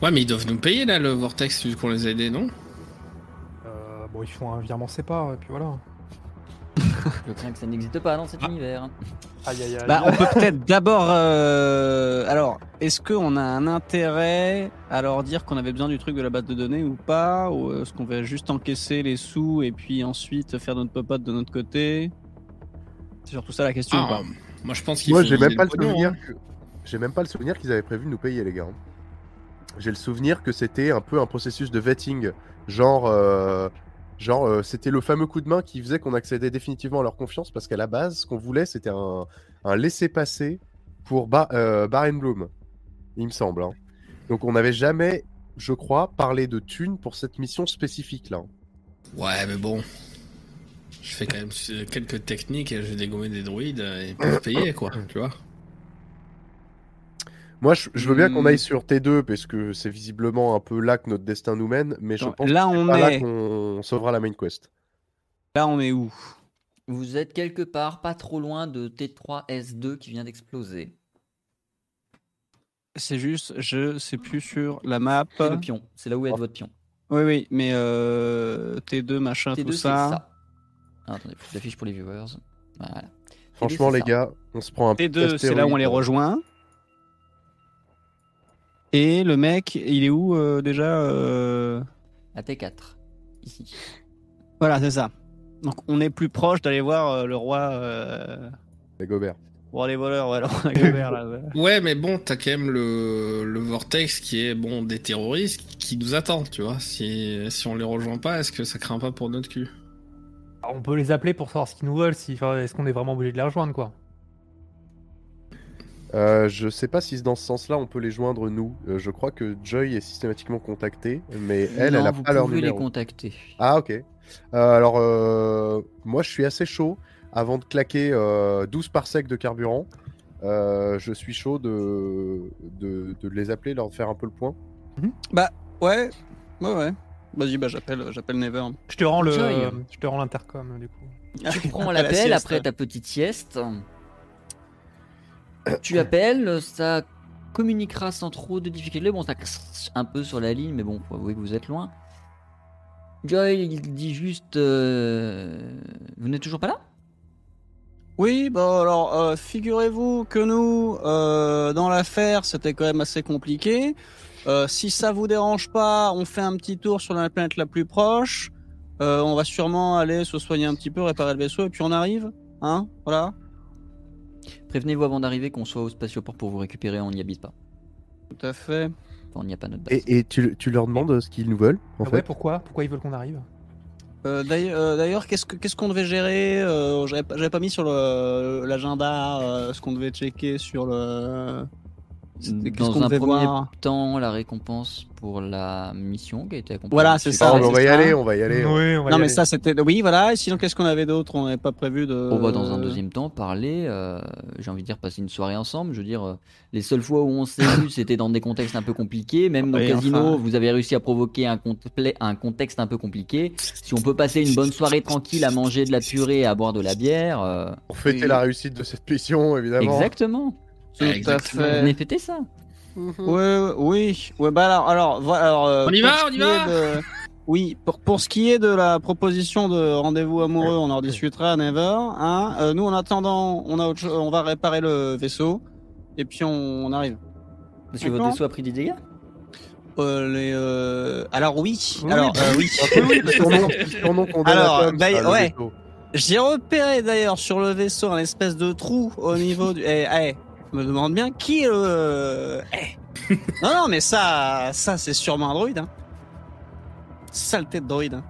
Ouais, mais ils doivent nous payer là le Vortex vu qu'on les a aidés, non? Euh, bon, ils font un virement sépare et puis voilà. Je crains que ça n'existe pas dans cet univers. Aïe aïe aïe. Bah, on peut peut-être d'abord. euh, Alors, est-ce qu'on a un intérêt à leur dire qu'on avait besoin du truc de la base de données ou pas? Ou est-ce qu'on va juste encaisser les sous et puis ensuite faire notre popote de notre côté? C'est surtout ça la question. ou Ah, pas Moi, je pense qu'il Moi, j'ai même pas le souvenir hein. que... J'ai même pas le souvenir qu'ils avaient prévu de nous payer, les gars. J'ai le souvenir que c'était un peu un processus de vetting. Genre, euh, genre euh, c'était le fameux coup de main qui faisait qu'on accédait définitivement à leur confiance parce qu'à la base, ce qu'on voulait, c'était un, un laisser-passer pour Bar euh, il me semble. hein. Donc, on n'avait jamais, je crois, parlé de thunes pour cette mission spécifique-là. Ouais, mais bon. Je fais quand même quelques techniques et j'ai dégommé des druides euh, et ils peuvent payer, quoi, tu vois. Moi, je, je veux bien qu'on Hmm. aille sur T2 parce que c'est visiblement un peu là que notre destin nous mène, mais je pense là, que on pas là est- qu'on sauvera la main quest. Là, on est où? Vous êtes quelque part pas trop loin de T3S2 qui vient d'exploser. C'est juste, je sais plus sur la map. C'est le pion, c'est là où est Oh. votre pion. Oui, oui, mais euh, T2, machin, T2 tout ça. Ah, attendez, j'affiche pour les viewers. Voilà. Franchement, les ça. gars, on se prend un petit T2, c'est là où on les astéroïde. rejoint. Et le mec, il est où euh, déjà euh, À T4, ici. Voilà, c'est ça. Donc on est plus proche d'aller voir euh, le roi, euh... Les Gobert. roi des voleurs, ouais, le roi Gobert, là. ouais. Ouais, mais bon, t'as quand même le, le Vortex qui est, bon, des terroristes qui nous attendent, tu vois. Si, si on les rejoint pas, est-ce que ça craint pas pour notre cul? On peut les appeler pour savoir ce qu'ils nous veulent. Si, enfin, est-ce qu'on est vraiment obligé de les rejoindre quoi Euh, je sais pas si dans ce sens-là on peut les joindre nous. Euh, je crois que Joy est systématiquement contactée, mais elle, non, elle a vous pas leur pouvez les numéro. contacter. Ah ok. Euh, alors euh, moi je suis assez chaud avant de claquer euh, 12 parsecs de carburant. euh, je suis chaud de, de, de les appeler, leur faire un peu le point. Ouais, ouais, ouais. Vas-y, bah j'appelle, j'appelle Never. Je te rends le, Joy. je te rends l'intercom du coup. Tu prends la l'appel après ta petite sieste. Tu appelles, ça communiquera sans trop de difficultés. Bon, ça un peu sur la ligne, mais bon, faut avouer que vous êtes loin. Joy, il dit juste euh, Vous n'êtes toujours pas là? Oui, bah alors, euh, figurez-vous que nous, euh, dans l'affaire, c'était quand même assez compliqué. Euh, si ça vous dérange pas, on fait un petit tour sur la planète la plus proche. Euh, on va sûrement aller se soigner un petit peu, réparer le vaisseau, et puis on arrive. Hein Voilà. Prévenez-vous avant d'arriver qu'on soit au spatioport pour vous récupérer, on n'y habite pas. Tout à fait. Enfin, on n'y a pas notre base. Et, et tu, tu leur demandes ce qu'ils nous veulent en Ah ouais, fait. pourquoi? Pourquoi ils veulent qu'on arrive? Euh, d'ailleurs, euh, qu'est-ce que- qu'est-ce qu'on devait gérer? Euh, J'avais pas, mis sur l'agenda euh, ce qu'on devait checker sur le. Dans un premier voir temps, la récompense pour la mission qui a été accompagnée. Voilà, c'est ça, Ah, mais on va y aller, on va y aller. Oui, on va y Non, mais aller. ça, c'était. Oui, voilà. Et sinon, qu'est-ce qu'on avait d'autre? On n'avait pas prévu de. On va dans un deuxième temps parler, euh, j'ai envie de dire passer une soirée ensemble. Je veux dire, euh, les seules fois où on s'est vu, c'était dans des contextes un peu compliqués. Même dans Oui, le casino, enfin. vous avez réussi à provoquer un, contexte un peu compliqué. Si on peut passer une bonne soirée tranquille à manger de la purée et à boire de la bière, euh, Pour fêter Oui. la réussite de cette mission, évidemment. exactement. Tout à Exactement. fait. Venez fêter ça. Ouais, ouais, oui. Ouais, bah alors, alors, voilà, alors, euh, On y va, on y va est de- Oui, pour, pour ce qui est de la proposition de rendez-vous amoureux, on en discutera à Never. Hein. Euh, nous, en attendant, on, a autre on va réparer le vaisseau. Et puis, on, on arrive. Parce que votre vaisseau a pris des dégâts? Euh, les, euh, Alors, oui. Oui, alors, oui. oui, Alors, bah, ça, ouais. J'ai repéré d'ailleurs sur le vaisseau un espèce de trou au niveau du. Eh, eh, me demande bien qui est le. Eh. Non, non, mais ça, ça c'est sûrement un droïde. Hein. Saleté de droïde. Hein.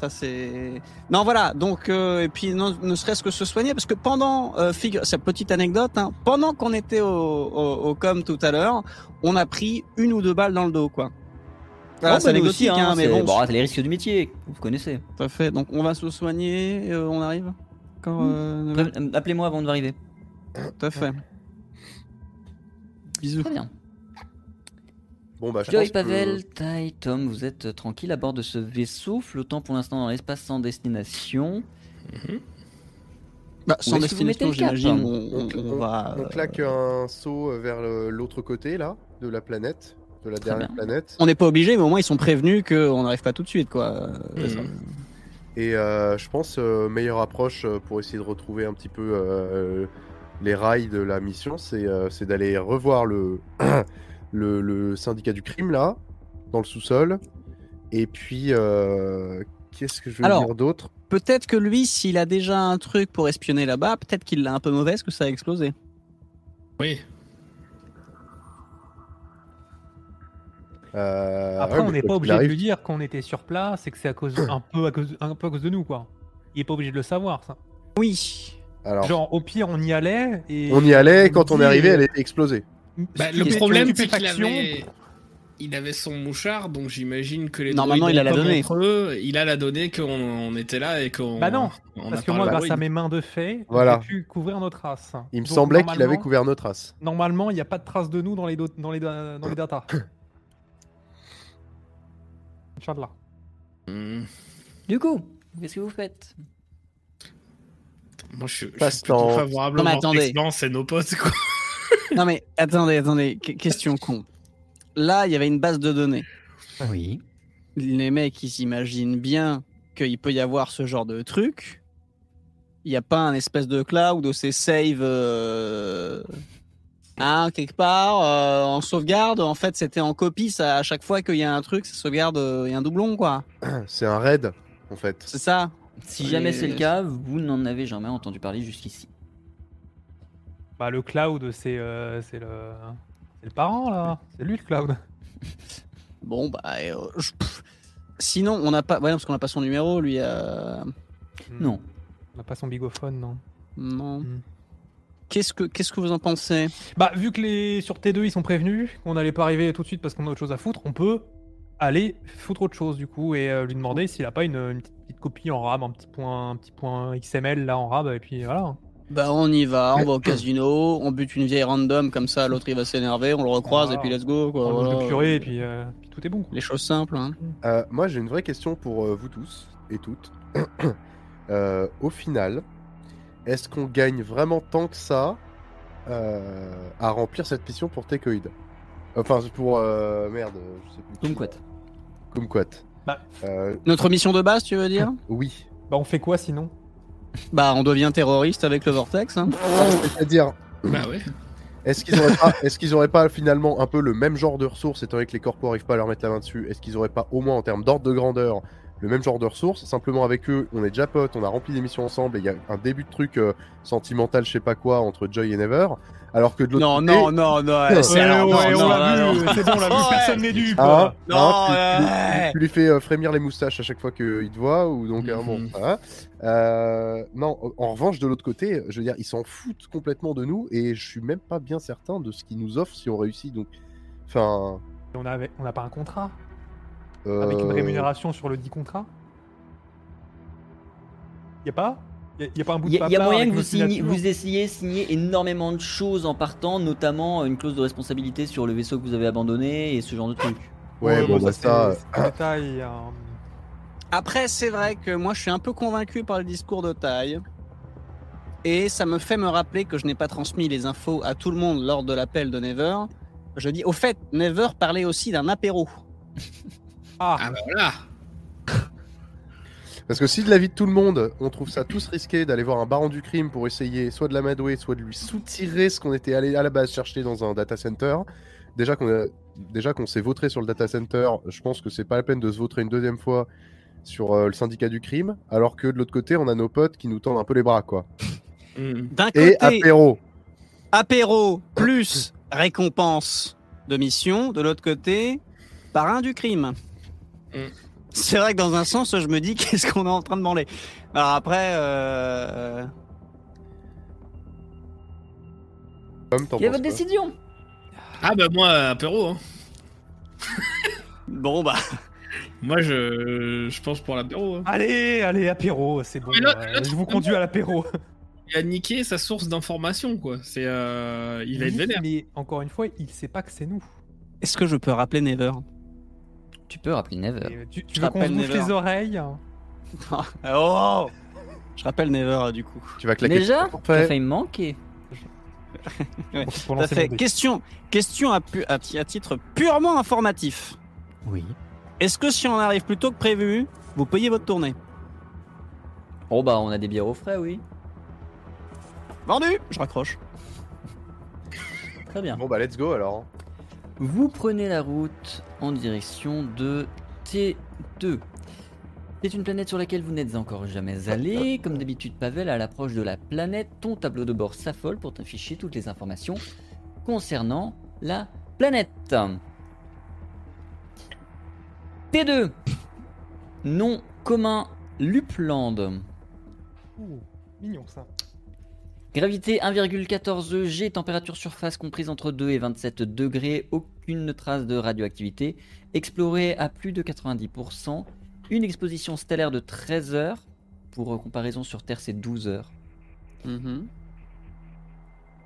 Ça c'est. Non voilà. Donc euh, et puis non, ne serait-ce que se soigner parce que pendant euh, figure cette petite anecdote, hein, pendant qu'on était au, au, au com tout à l'heure, on a pris une ou deux balles dans le dos quoi. Voilà, Oh, c'est bah, aussi, hein, hein, mais bon. bon, c'est les risques du métier, vous connaissez. Tout à fait. Donc on va se soigner. euh, on arrive. Quand, euh, euh, Appelez-moi avant de arriver. Tout à fait. Bisous. Très bien. Bon, bah, je Joy, pense que- Pavel, Tai, Tom, vous êtes tranquille à bord de ce vaisseau, flottant pour l'instant dans l'espace sans destination. Bah, Où sans que destination, j'imagine. On, On, on- on on- va. on euh, claque un saut vers le- l'autre côté, là, de la planète, de la Très dernière bien. planète. On n'est pas obligé, mais au moins ils sont prévenus qu'on n'arrive pas tout de suite, quoi. Euh, Mhm. Et euh, je pense euh, meilleure approche euh, pour essayer de retrouver un petit peu euh, les rails de la mission, c'est euh, d'aller revoir le, le, le syndicat du crime là, dans le sous-sol. Et puis, euh, qu'est-ce que je veux Alors, dire d'autre? Peut-être que lui, s'il a déjà un truc pour espionner là-bas, peut-être qu'il l'a un peu mauvaise, que ça a explosé. Oui. Euh, Après, ouais, on n'est pas obligé de lui dire qu'on était sur place et que c'est à cause un peu à cause un peu à cause de nous quoi. Il est pas obligé de le savoir ça. Oui. Alors, Genre au pire on y allait et on y allait, on quand on est arrivé, euh, elle était explosée. Bah, le stupé- problème, c'est qu'il avait... il avait son mouchard, donc j'imagine que les Normalement, il a la donnée. eux, il a la donnée qu'on on était là et qu'on. Bah non, on Parce a que moi, aux grâce à mes mains de fée, Voilà. j'ai pu couvrir nos traces. Il me Donc, semblait qu'il avait couvert nos traces. Normalement, il n'y a pas de traces de nous dans les, do- dans les, da- dans les datas. Inch'Allah. Hmm. Du coup, qu'est-ce que vous faites? Moi, je suis, je suis Passe-temps. plutôt favorable au c'est nos potes, quoi. Non mais attendez, attendez, que- question con. Là, il y avait une base de données. Oui. Les mecs, ils s'imaginent bien qu'il peut y avoir ce genre de truc. Il n'y a pas un espèce de cloud où c'est save euh, hein, quelque part euh, en sauvegarde. En fait, c'était en copie. Ça, à chaque fois qu'il y a un truc, ça sauvegarde. euh, Il y a un doublon, quoi. C'est un raid, en fait. C'est ça. Si jamais c'est le cas, vous n'en avez jamais entendu parler jusqu'ici. Bah, le cloud, c'est euh, c'est le... c'est le parent, là. C'est lui, le cloud. Bon, bah, euh, je- sinon, on n'a pas, ouais, parce qu'on n'a pas son numéro, lui. euh, Non. On n'a pas son bigophone, non. Non. Hmm. Qu'est-ce que, qu'est-ce que vous en pensez? Bah, vu que les sur T2 ils sont prévenus, qu'on n'allait pas arriver tout de suite parce qu'on a autre chose à foutre, on peut aller foutre autre chose du coup et euh, lui demander s'il a pas une, une petite, petite copie en RAM, un petit point, un petit point XML là en RAM et puis voilà. Bah, on y va, on va au casino, on bute une vieille random comme ça, l'autre il va s'énerver, on le recroise Voilà. et puis let's go. Quoi, On voilà. purée et puis, euh, puis tout est bon. quoi. Les choses simples. Hein. Euh, moi, j'ai une vraie question pour euh, vous tous et toutes. Euh, au final, est-ce qu'on gagne vraiment tant que ça euh, à remplir cette mission pour Techoid Enfin, c'est pour. euh, merde, je sais plus. Kumquat. Kumquat. Bah. Euh, Notre mission de base, tu veux dire? Oui. Bah on fait quoi sinon? Bah, on devient terroriste avec le vortex. Hein. C'est-à-dire, Bah ouais. est-ce qu'ils auraient, pas, est-ce qu'ils auraient pas finalement un peu le même genre de ressources, étant donné que les corpos arrivent pas à leur mettre la main dessus Est-ce qu'ils auraient pas au moins en termes d'ordre de grandeur le même genre de ressources Simplement avec eux, on est déjà potes, on a rempli des missions ensemble et il y a un début de truc euh, sentimental, je sais pas quoi, entre Joy et Never. Alors que de l'autre Non, côté, non, non, non. Ouais, c'est- Ouais, ouais, non, on non, l'a non, vu, non. c'est bon, on l'a vu, personne n'est dupe. Hein, Non, hein, tu- tu, ouais. tu lui fais euh, frémir les moustaches à chaque fois qu'il te voit, ou donc euh, bon, Mhm. voilà. Euh, non, en- revanche, de l'autre côté, je veux dire, ils s'en foutent complètement de nous, et je suis même pas bien certain de ce qu'ils nous offrent si on réussit. Donc, enfin, On a, on a pas un contrat euh, avec une rémunération sur le dit contrat Y a pas y a, pas un bout Il de il y a moyen que vous, signature vous essayiez de signer énormément de choses en partant, notamment une clause de responsabilité sur le vaisseau que vous avez abandonné et ce genre de trucs. Ouais, bon, bon, bah, ça, un détail. euh, Après, c'est vrai que moi, je suis un peu convaincu par le discours de taille. Et ça me fait me rappeler que je n'ai pas transmis les infos à tout le monde lors de l'appel de Never. Je dis, au fait, Never parlait aussi d'un apéro. Ah, Ah bah voilà. Parce que si de l'avis de tout le monde, on trouve ça tous risqué d'aller voir un baron du crime pour essayer soit de l'amadouer, soit de lui soutirer ce qu'on était allé à la base chercher dans un data center, déjà qu'on a- déjà qu'on s'est vautré sur le data center, je pense que c'est pas la peine de se vautrer une deuxième fois sur euh, le syndicat du crime, alors que de l'autre côté, on a nos potes qui nous tendent un peu les bras, quoi. Hmm. D'un Et côté, apéro. apéro plus récompense de mission. De l'autre côté, parrain du crime. Mm. C'est vrai que dans un sens, je me dis qu'est-ce qu'on est en train de demander. Alors après, euh... Comme Quelle est votre décision Ah bah moi, apéro. Hein. bon bah, Moi, je, je pense pour l'apéro. Hein. Allez, allez, apéro, c'est bon. Mais là- là, je vous conduis à l'apéro. Il a niqué sa source d'information, quoi. C'est, euh, il va être vénère. Mais encore une fois, il sait pas que c'est nous. est-ce que je peux rappeler Never? Tu peux rappeler Never. Et tu tu veux qu'on les oreilles Oh Je rappelle Never du coup. Tu vas claquer. Déjà. T'as failli me manquer. Ouais, fait. Question, question à, pu- à ti- à titre purement informatif. Oui. Est-ce que si on arrive plus tôt que prévu, vous payez votre tournée? Oh bah on a des bières au frais, oui. Vendu Je raccroche. Très bien. Bon bah let's go alors. Vous prenez la route en direction de T2. C'est une planète sur laquelle vous n'êtes encore jamais allé. Comme d'habitude, Pavel, à l'approche de la planète, ton tableau de bord s'affole pour t'afficher toutes les informations concernant la planète. T2. Nom commun Lupland. Ouh, mignon ça. Gravité 1,14 G, température surface comprise entre 2 et 27 degrés, aucune trace de radioactivité, exploré à plus de 90%, une exposition stellaire de 13 heures, pour comparaison sur Terre c'est 12 heures, Mhm.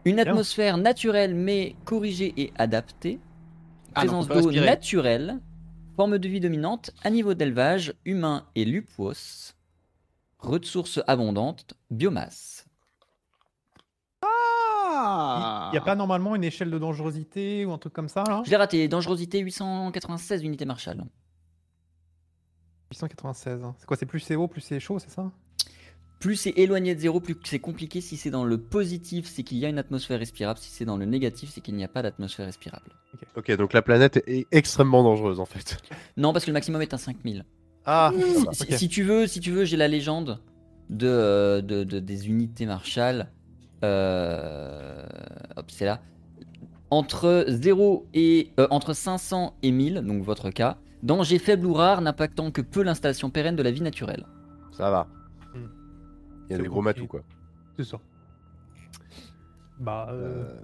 une atmosphère naturelle mais corrigée et adaptée, Ah, présence d'eau naturelle, forme de vie dominante. À niveau d'élevage, humain et lupuos, ressources abondantes, biomasse. Ah Il n'y a pas normalement une échelle de dangerosité ou un truc comme ça là? Je l'ai raté, dangerosité 896 unités Marshall. 896. hein. C'est quoi C'est plus c'est haut, plus c'est chaud, c'est ça? Plus c'est éloigné de zéro, plus c'est compliqué. Si c'est dans le positif, c'est qu'il y a une atmosphère respirable. Si c'est dans le négatif, c'est qu'il n'y a pas d'atmosphère respirable. Ok, donc la planète est extrêmement dangereuse en fait. Non, parce que le maximum est un 5000. Ah, Si, tu veux, si tu veux, j'ai la légende de, euh, de- de- des unités Marshall. Euh, hop, c'est là. Entre 0 et euh, entre 500 et 1000, donc votre cas, danger faible ou rare n'impactant que peu l'installation pérenne de la vie naturelle. ça va. Hmm. Il y a des gros matous quoi. C'est ça. Bah, euh, Euh,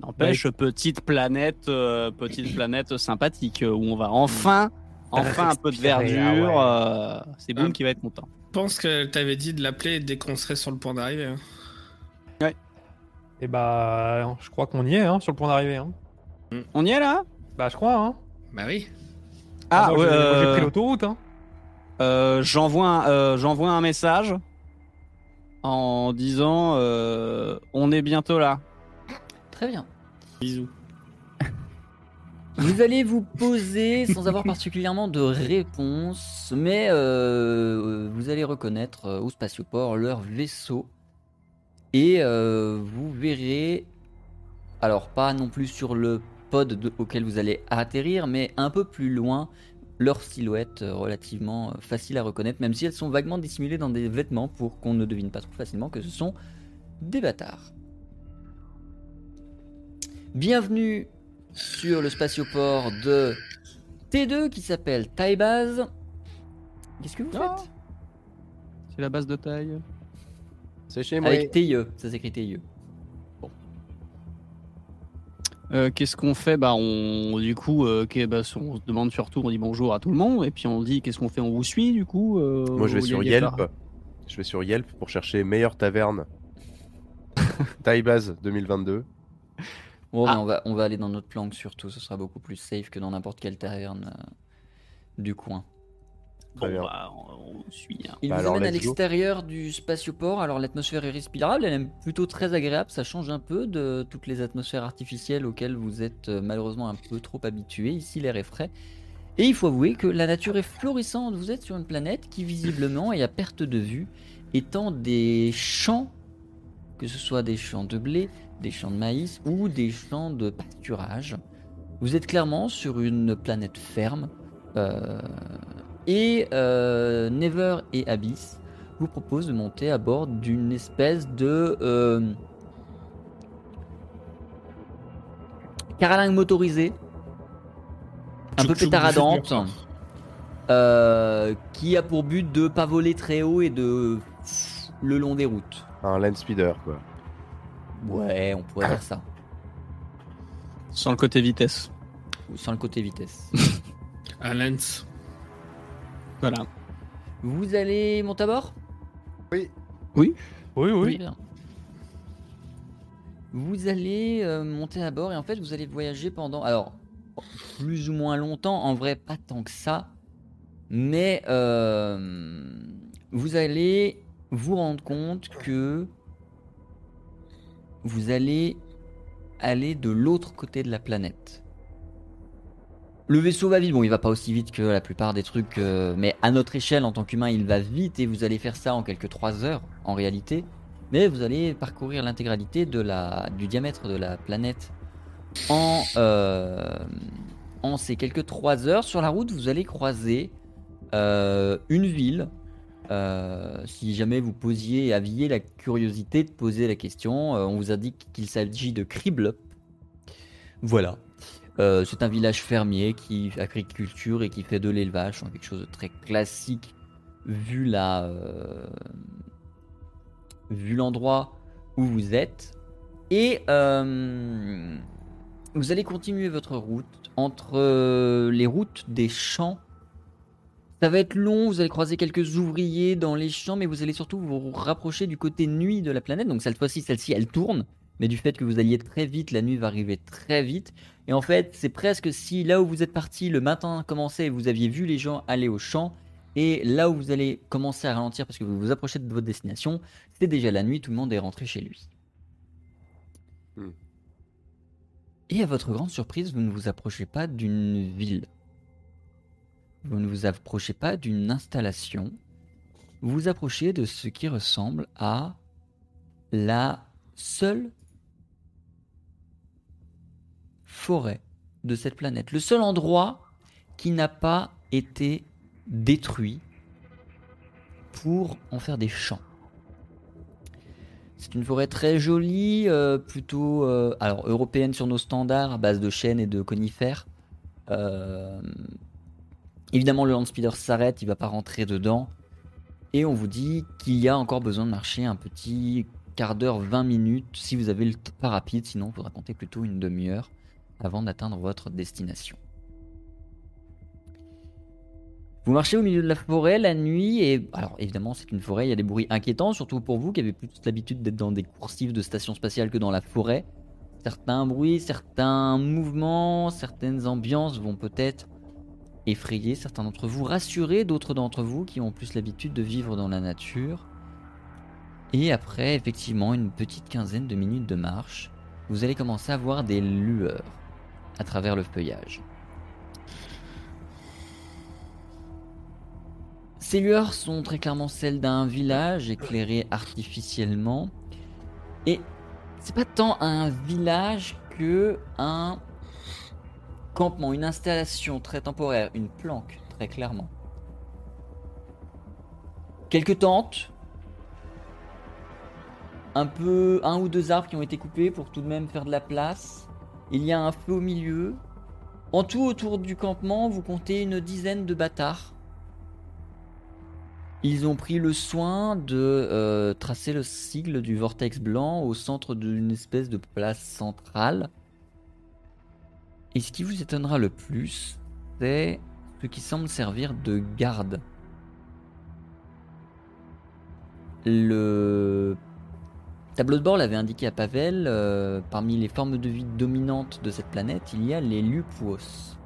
N'empêche, petite planète, euh, petite planète sympathique où on va enfin, enfin un peu de verdure. ah euh, c'est Boom Ah. qui va être content. Je pense que t'avais dit de l'appeler dès qu'on serait sur le point d'arriver. hein. Et bah, je crois qu'on y est hein, sur le point d'arrivée. Hein. On y est là? Bah, je crois. Hein. Bah oui. Ah, ouais, j'ai- j'ai euh, pris l'autoroute. Hein. euh, j'envoie un, euh, j'envoie un message en disant euh, on est bientôt là. Très bien. Bisous. Vous allez vous poser sans avoir particulièrement de réponse, mais euh, vous allez reconnaître euh, au spatioport leur vaisseau et euh, vous verrez, alors pas non plus sur le pod de- auquel vous allez atterrir, mais un peu plus loin, leur silhouette euh, relativement euh, facile à reconnaître, même si elles sont vaguement dissimulées dans des vêtements pour qu'on ne devine pas trop facilement que ce sont des bâtards. Bienvenue sur le spatioport de T2 qui s'appelle Taibaz. Qu'est-ce que vous faites? C'est la base de taille. C'est chez moi. Avec TIE, ça s'écrit TIE. Euh, qu'est-ce qu'on fait? Bah, on, du coup, euh, bah, on se demande surtout, on dit bonjour à tout le monde, et puis on dit qu'est-ce qu'on fait? On vous suit, du coup euh, Moi je vais sur Yelp. pas- Je vais sur Yelp pour chercher meilleure taverne. Taille-base 2022. Bon, Ah. on va, on va aller dans notre langue surtout, ce sera beaucoup plus safe que dans n'importe quelle taverne euh, du coin. Bon, Très bien. bah, on, on suit. hein. Il Bah vous alors, amène à l'extérieur du spatioport, alors l'atmosphère est respirable, elle est plutôt très agréable, ça change un peu de toutes les atmosphères artificielles auxquelles vous êtes euh, malheureusement un peu trop habitué. Ici l'air est frais. Et il faut avouer que la nature est florissante, vous êtes sur une planète qui visiblement est à perte de vue, étant des champs, que ce soit des champs de blé, des champs de maïs ou des champs de pâturage. Vous êtes clairement sur une planète ferme. euh, et euh, Never et Abyss vous proposent de monter à bord d'une espèce de euh, caralingue motorisée, un peu pétaradante, euh, qui a pour but de pas voler très haut et de le long des routes. Un land speeder, quoi. Ouais, on pourrait dire ça. Sans le côté vitesse. Sans le côté vitesse. À Lens. Voilà. Vous allez monter à bord? Oui, oui. Bien. Vous allez euh, monter à bord et en fait vous allez voyager pendant alors plus ou moins longtemps en vrai pas tant que ça mais euh, vous allez vous rendre compte que vous allez aller de l'autre côté de la planète. Le vaisseau va vite, bon il va pas aussi vite que la plupart des trucs, euh, mais à notre échelle en tant qu'humain il va vite et vous allez faire ça en quelques 3 heures en réalité. Mais vous allez parcourir l'intégralité du diamètre de la planète en, euh, en ces quelques 3 heures. Sur la route vous allez croiser euh, une ville. Si jamais vous posiez, aviez la curiosité de poser la question, on vous indique qu'il s'agit de Kriblop. Voilà. Euh, c'est un village fermier qui agriculture et qui fait de l'élevage, quelque chose de très classique vu la, euh, vu l'endroit où vous êtes. Et euh, vous allez continuer votre route entre les routes des champs. Ça va être long, vous allez croiser quelques ouvriers dans les champs, mais vous allez surtout vous rapprocher du côté nuit de la planète. Donc cette fois-ci, celle-ci, elle tourne, mais du fait que vous alliez très vite, la nuit va arriver très vite. Et en fait, c'est presque si là où vous êtes parti, le matin commençait et vous aviez vu les gens aller au champ, et là où vous allez commencer à ralentir parce que vous vous approchez de votre destination, c'est déjà la nuit, tout le monde est rentré chez lui. Hmm. Et à votre grande surprise, vous ne vous approchez pas d'une ville. Vous ne vous approchez pas d'une installation. Vous vous approchez de ce qui ressemble à la seule forêt de cette planète. Le seul endroit qui n'a pas été détruit pour en faire des champs. C'est une forêt très jolie, euh, plutôt euh, européenne sur nos standards, à base de chênes et de conifères. Euh, évidemment, le landspeeder s'arrête, il va pas rentrer dedans. Et on vous dit qu'il y a encore besoin de marcher un petit quart d'heure, 20 minutes, si vous avez le temps pas rapide, sinon il faudra compter plutôt une demi-heure avant d'atteindre votre destination. Vous marchez au milieu de la forêt la nuit et alors évidemment c'est une forêt, il y a des bruits inquiétants, surtout pour vous qui avez plus l'habitude d'être dans des coursifs de station spatiale que dans la forêt. Certains bruits, certains mouvements, certaines ambiances vont peut-être effrayer certains d'entre vous, rassurer d'autres d'entre vous qui ont plus l'habitude de vivre dans la nature. Et après effectivement une petite quinzaine de minutes de marche, vous allez commencer à voir des lueurs à travers le feuillage. Ces lueurs sont très clairement celles d'un village éclairé artificiellement. Et c'est pas tant un village que un campement, une installation très temporaire, une planque, très clairement. Quelques tentes, un peu un ou deux arbres qui ont été coupés pour tout de même faire de la place. Il y a un feu au milieu. En tout autour du campement, vous comptez une dizaine de bâtards. Ils ont pris le soin de euh, tracer le sigle du vortex blanc au centre d'une espèce de place centrale. Et ce qui vous étonnera le plus, c'est ce qui semble servir de garde. Le tableau de bord l'avait indiqué à Pavel, euh, parmi les formes de vie dominantes de cette planète, il y a les Lupuos,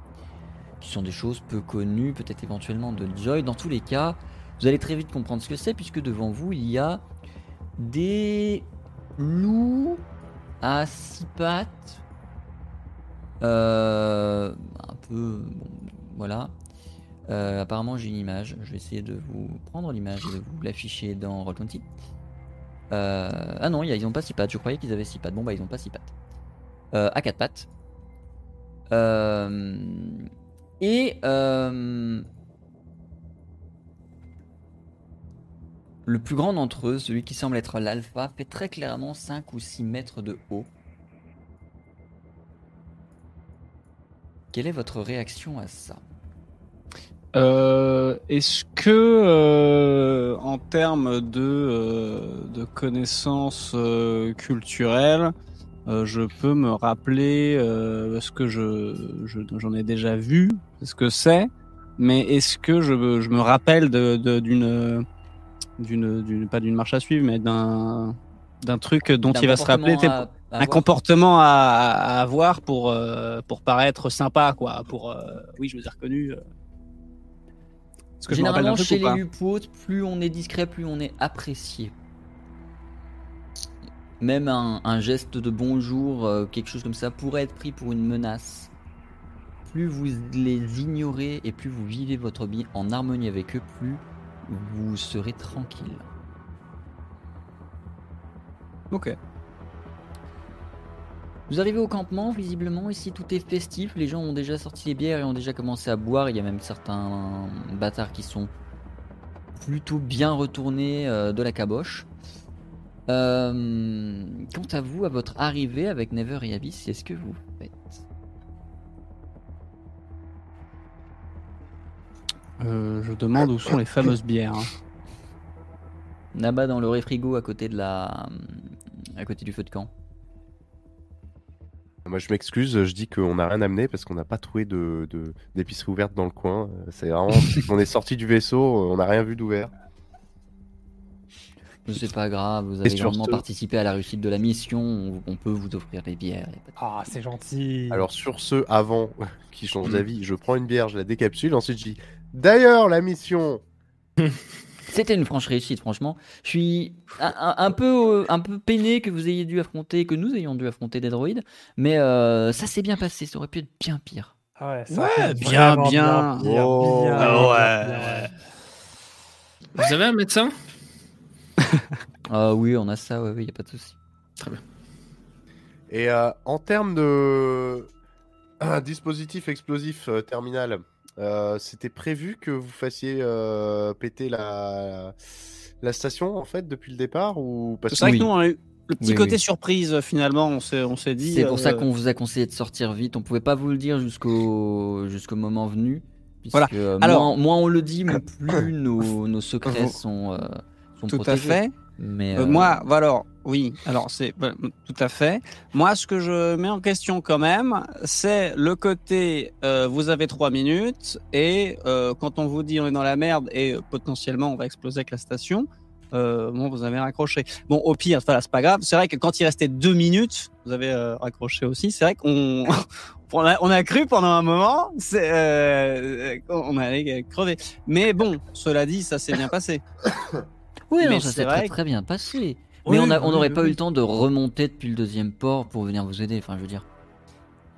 qui sont des choses peu connues, peut-être éventuellement de Joy. Dans tous les cas, vous allez très vite comprendre ce que c'est, puisque devant vous, il y a des loups à six pattes. Euh, un peu. voilà. Euh, apparemment, j'ai une image. Je vais essayer de vous prendre l'image et de vous l'afficher dans Roll20. Euh, ah non, ils ont pas six pattes. Je croyais qu'ils avaient six pattes. Bon, bah, ils ont pas six pattes. Euh, à quatre pattes. Euh, et. euh, Le plus grand d'entre eux, celui qui semble être l'alpha, fait très clairement 5 ou 6 mètres de haut. Quelle est votre réaction à ça? Euh, Est-ce que, euh, en termes de, euh, de connaissances euh, culturelles, euh, je peux me rappeler euh, ce que je je- j'en ai déjà vu, ce que c'est, mais est-ce que je, me- je me rappelle d'une d'une d'une pas d'une marche à suivre, mais d'un d'un truc dont il va se rappeler, à- à un comportement à, à avoir pour pour pour paraître sympa, quoi. Pour euh, oui, je vous ai reconnu. Je me Généralement, chez les Lupotes, plus on est discret, plus on est apprécié. Même un, un geste de bonjour, euh, quelque chose comme ça, pourrait être pris pour une menace. Plus vous les ignorez et plus vous vivez votre vie en harmonie avec eux, plus vous serez tranquille. Ok. Vous arrivez au campement, visiblement, ici tout est festif, les gens ont déjà sorti les bières et ont déjà commencé à boire, il y a même certains bâtards qui sont plutôt bien retournés euh, de la caboche. Euh, quant à vous, à votre arrivée avec Never et Abyss, qu'est-ce que vous faites? Euh, je demande où sont les fameuses bières. hein. Là-bas dans le réfrigo à côté de la... à côté du feu de camp. Moi, je m'excuse, je dis qu'on n'a rien amené parce qu'on n'a pas trouvé de de- d'épicerie ouverte dans le coin. Euh, C'est vraiment. on est sorti du vaisseau, on n'a rien vu d'ouvert. C'est pas grave, vous avez ce- participé à la réussite de la mission, on, on peut vous offrir des bières. Ah, c'est gentil. Alors, sur ce, avant qu'il change Mm. d'avis, je prends une bière, je la décapsule, ensuite je dis D'ailleurs, la mission C'était une franche réussite, franchement. Je suis un, un- un peu, euh, un peu peiné que vous ayez dû affronter, que nous ayons dû affronter des droïdes, mais euh, ça s'est bien passé. Ça aurait pu être bien pire. Ah ouais, ça Ouais, bien, bien. bien, Oh. bien, Ah bien, ouais. bien, ouais. Vous avez un médecin? Ah oui, on a ça, ouais, il y a pas de souci. Et euh, en termes de un dispositif explosif euh, terminal, euh, c'était prévu que vous fassiez euh, péter la... la station en fait depuis le départ ou parce C'est vrai Oui. que nous, on a eu le petit Oui, côté oui. surprise, finalement, on s'est, on s'est dit. C'est pour ça euh, qu'on vous a conseillé de sortir vite. On pouvait pas vous le dire jusqu'au jusqu'au moment venu. puisque, Voilà. euh, Alors- moins, moins on le dit, moins plus nos, nos secrets sont, euh, sont Tout à fait. Mais Euh, euh, moi, alors, oui, alors c'est bah, tout à fait. Moi, ce que je mets en question quand même, c'est le côté euh, vous avez trois minutes et quand on vous dit on est dans la merde et potentiellement on va exploser avec la station, bon, vous avez raccroché. Bon, au pire, voilà, c'est pas grave. C'est vrai que quand il restait deux minutes, vous avez raccroché aussi. C'est vrai qu'on on a, on a cru pendant un moment, on allait crever. Mais bon, cela dit, ça s'est bien passé. Oui, non, Mais ça c'est s'est très, bien passé. Oui, Mais on oui, n'aurait oui, pas oui. eu le temps de remonter depuis le deuxième port pour venir vous aider. Enfin, je veux dire,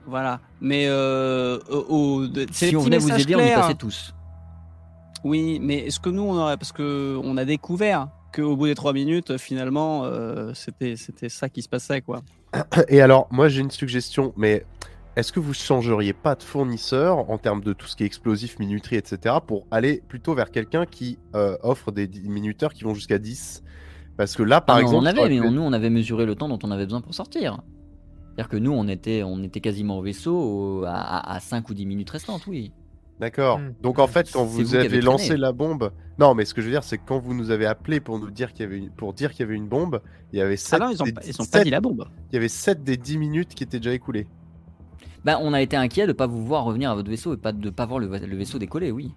Voilà. Mais euh, au, au- de- c'est si les on venait vous aider, on y passait tous. Oui, mais est-ce que nous on aurait parce que on a découvert qu'au bout des trois minutes, finalement, euh, c'était c'était ça qui se passait quoi. Et alors, moi j'ai une suggestion, mais est-ce que vous changeriez pas de fournisseur en termes de tout ce qui est explosif, minuterie, etc. pour aller plutôt vers quelqu'un qui euh, offre des minuteurs qui vont jusqu'à 10 Parce que là, par Ah non, exemple, on avait, mais on- nous, on avait mesuré le temps dont on avait besoin pour sortir. C'est-à-dire que nous, on était, on était quasiment au vaisseau au- à, 5 ou 10 minutes restantes, oui. D'accord. Hmm. Donc en fait, quand vous, avez avez lancé la bombe, non, mais ce que je veux dire, c'est que quand vous nous avez appelé pour nous dire qu'il y avait une... pour dire qu'il y avait une bombe, il y avait Ah 7 non, ils ont des... pas, ils ont sept- pas dit la bombe. il y avait 7 des 10 minutes qui étaient déjà écoulées. Bah, on a été inquiet de pas vous voir revenir à votre vaisseau et pas de pas voir le, va- le vaisseau décoller, oui.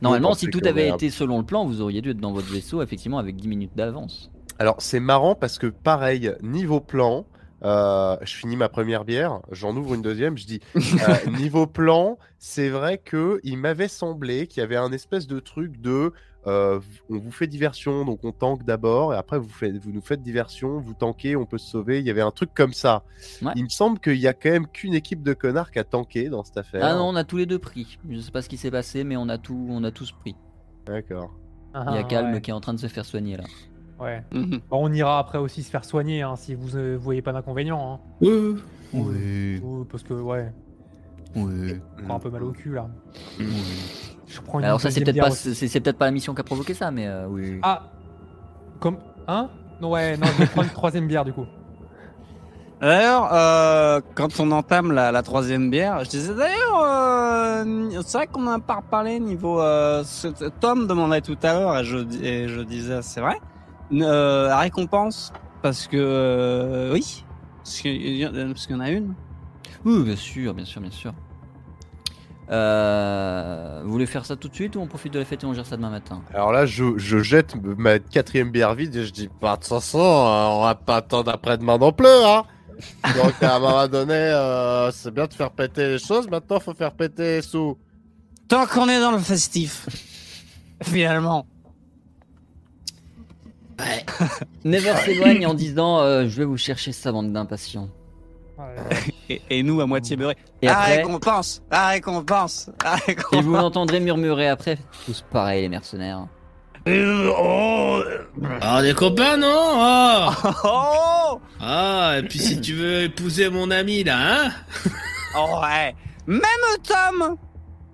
Normalement, si tout avait été selon le plan, vous auriez dû être dans votre vaisseau, effectivement, avec 10 minutes d'avance. Alors c'est marrant parce que pareil, niveau plan, euh, je finis ma première bière, j'en ouvre une deuxième, je dis euh, niveau plan, c'est vrai que il m'avait semblé qu'il y avait un espèce de truc de euh, on vous fait diversion, donc on tanque d'abord et après vous, faites, vous nous faites diversion, vous tankez, on peut se sauver. Il y avait un truc comme ça. Ouais. Il me semble qu'il y a quand même qu'une équipe de connards qui a tanké dans cette affaire. Ah non, on a tous les deux pris. Je sais pas ce qui s'est passé, mais on a tout, on a tous pris. D'accord. Il y a Ah, Calme ouais. qui est en train de se faire soigner là. Ouais. Mhm. Bon, on ira après aussi se faire soigner hein, si vous ne voyez pas d'inconvénient. Hein. Oui. Oui. Ou- Parce que ouais, Oui. prends un peu mal au cul là. Je prends une Alors ça, c'est peut-être pas, aussi. c'est c'est peut-être pas la mission qui a provoqué ça, mais euh, oui. Ah Comme. Hein? Non, ouais, non, je vais prendre une troisième bière du coup. D'ailleurs, euh, quand on entame la, la troisième bière, je disais d'ailleurs, euh, c'est vrai qu'on n'a pas reparlé niveau. Euh, ce- Tom demandait tout à l'heure et je, et je disais, c'est vrai, euh, la récompense, parce que euh, oui, a- parce qu'il y en a une. Oui, bien sûr, bien sûr, bien sûr. Euh, vous voulez faire ça tout de suite ou on profite de la fête et on gère ça demain matin Alors là, je, je jette ma quatrième bière vide et je dis, bah, de toute façon, euh, on va pas attendre après-demain non plus, hein. Donc à un moment donné, euh, c'est bien de faire péter les choses, maintenant faut faire péter les sous. Tant qu'on est dans le festif, finalement. Never s'éloigne en disant euh, Je vais vous chercher ça, bande d'impatients. Ouais. Et, et nous à moitié beurrés. Et la après, récompense, la récompense, la et vous l'entendrez murmurer après Tous pareils, les mercenaires. Ah, des copains, non Ah, Oh, Ah, et puis si tu veux épouser mon ami, là, hein oh ouais. Même Tom,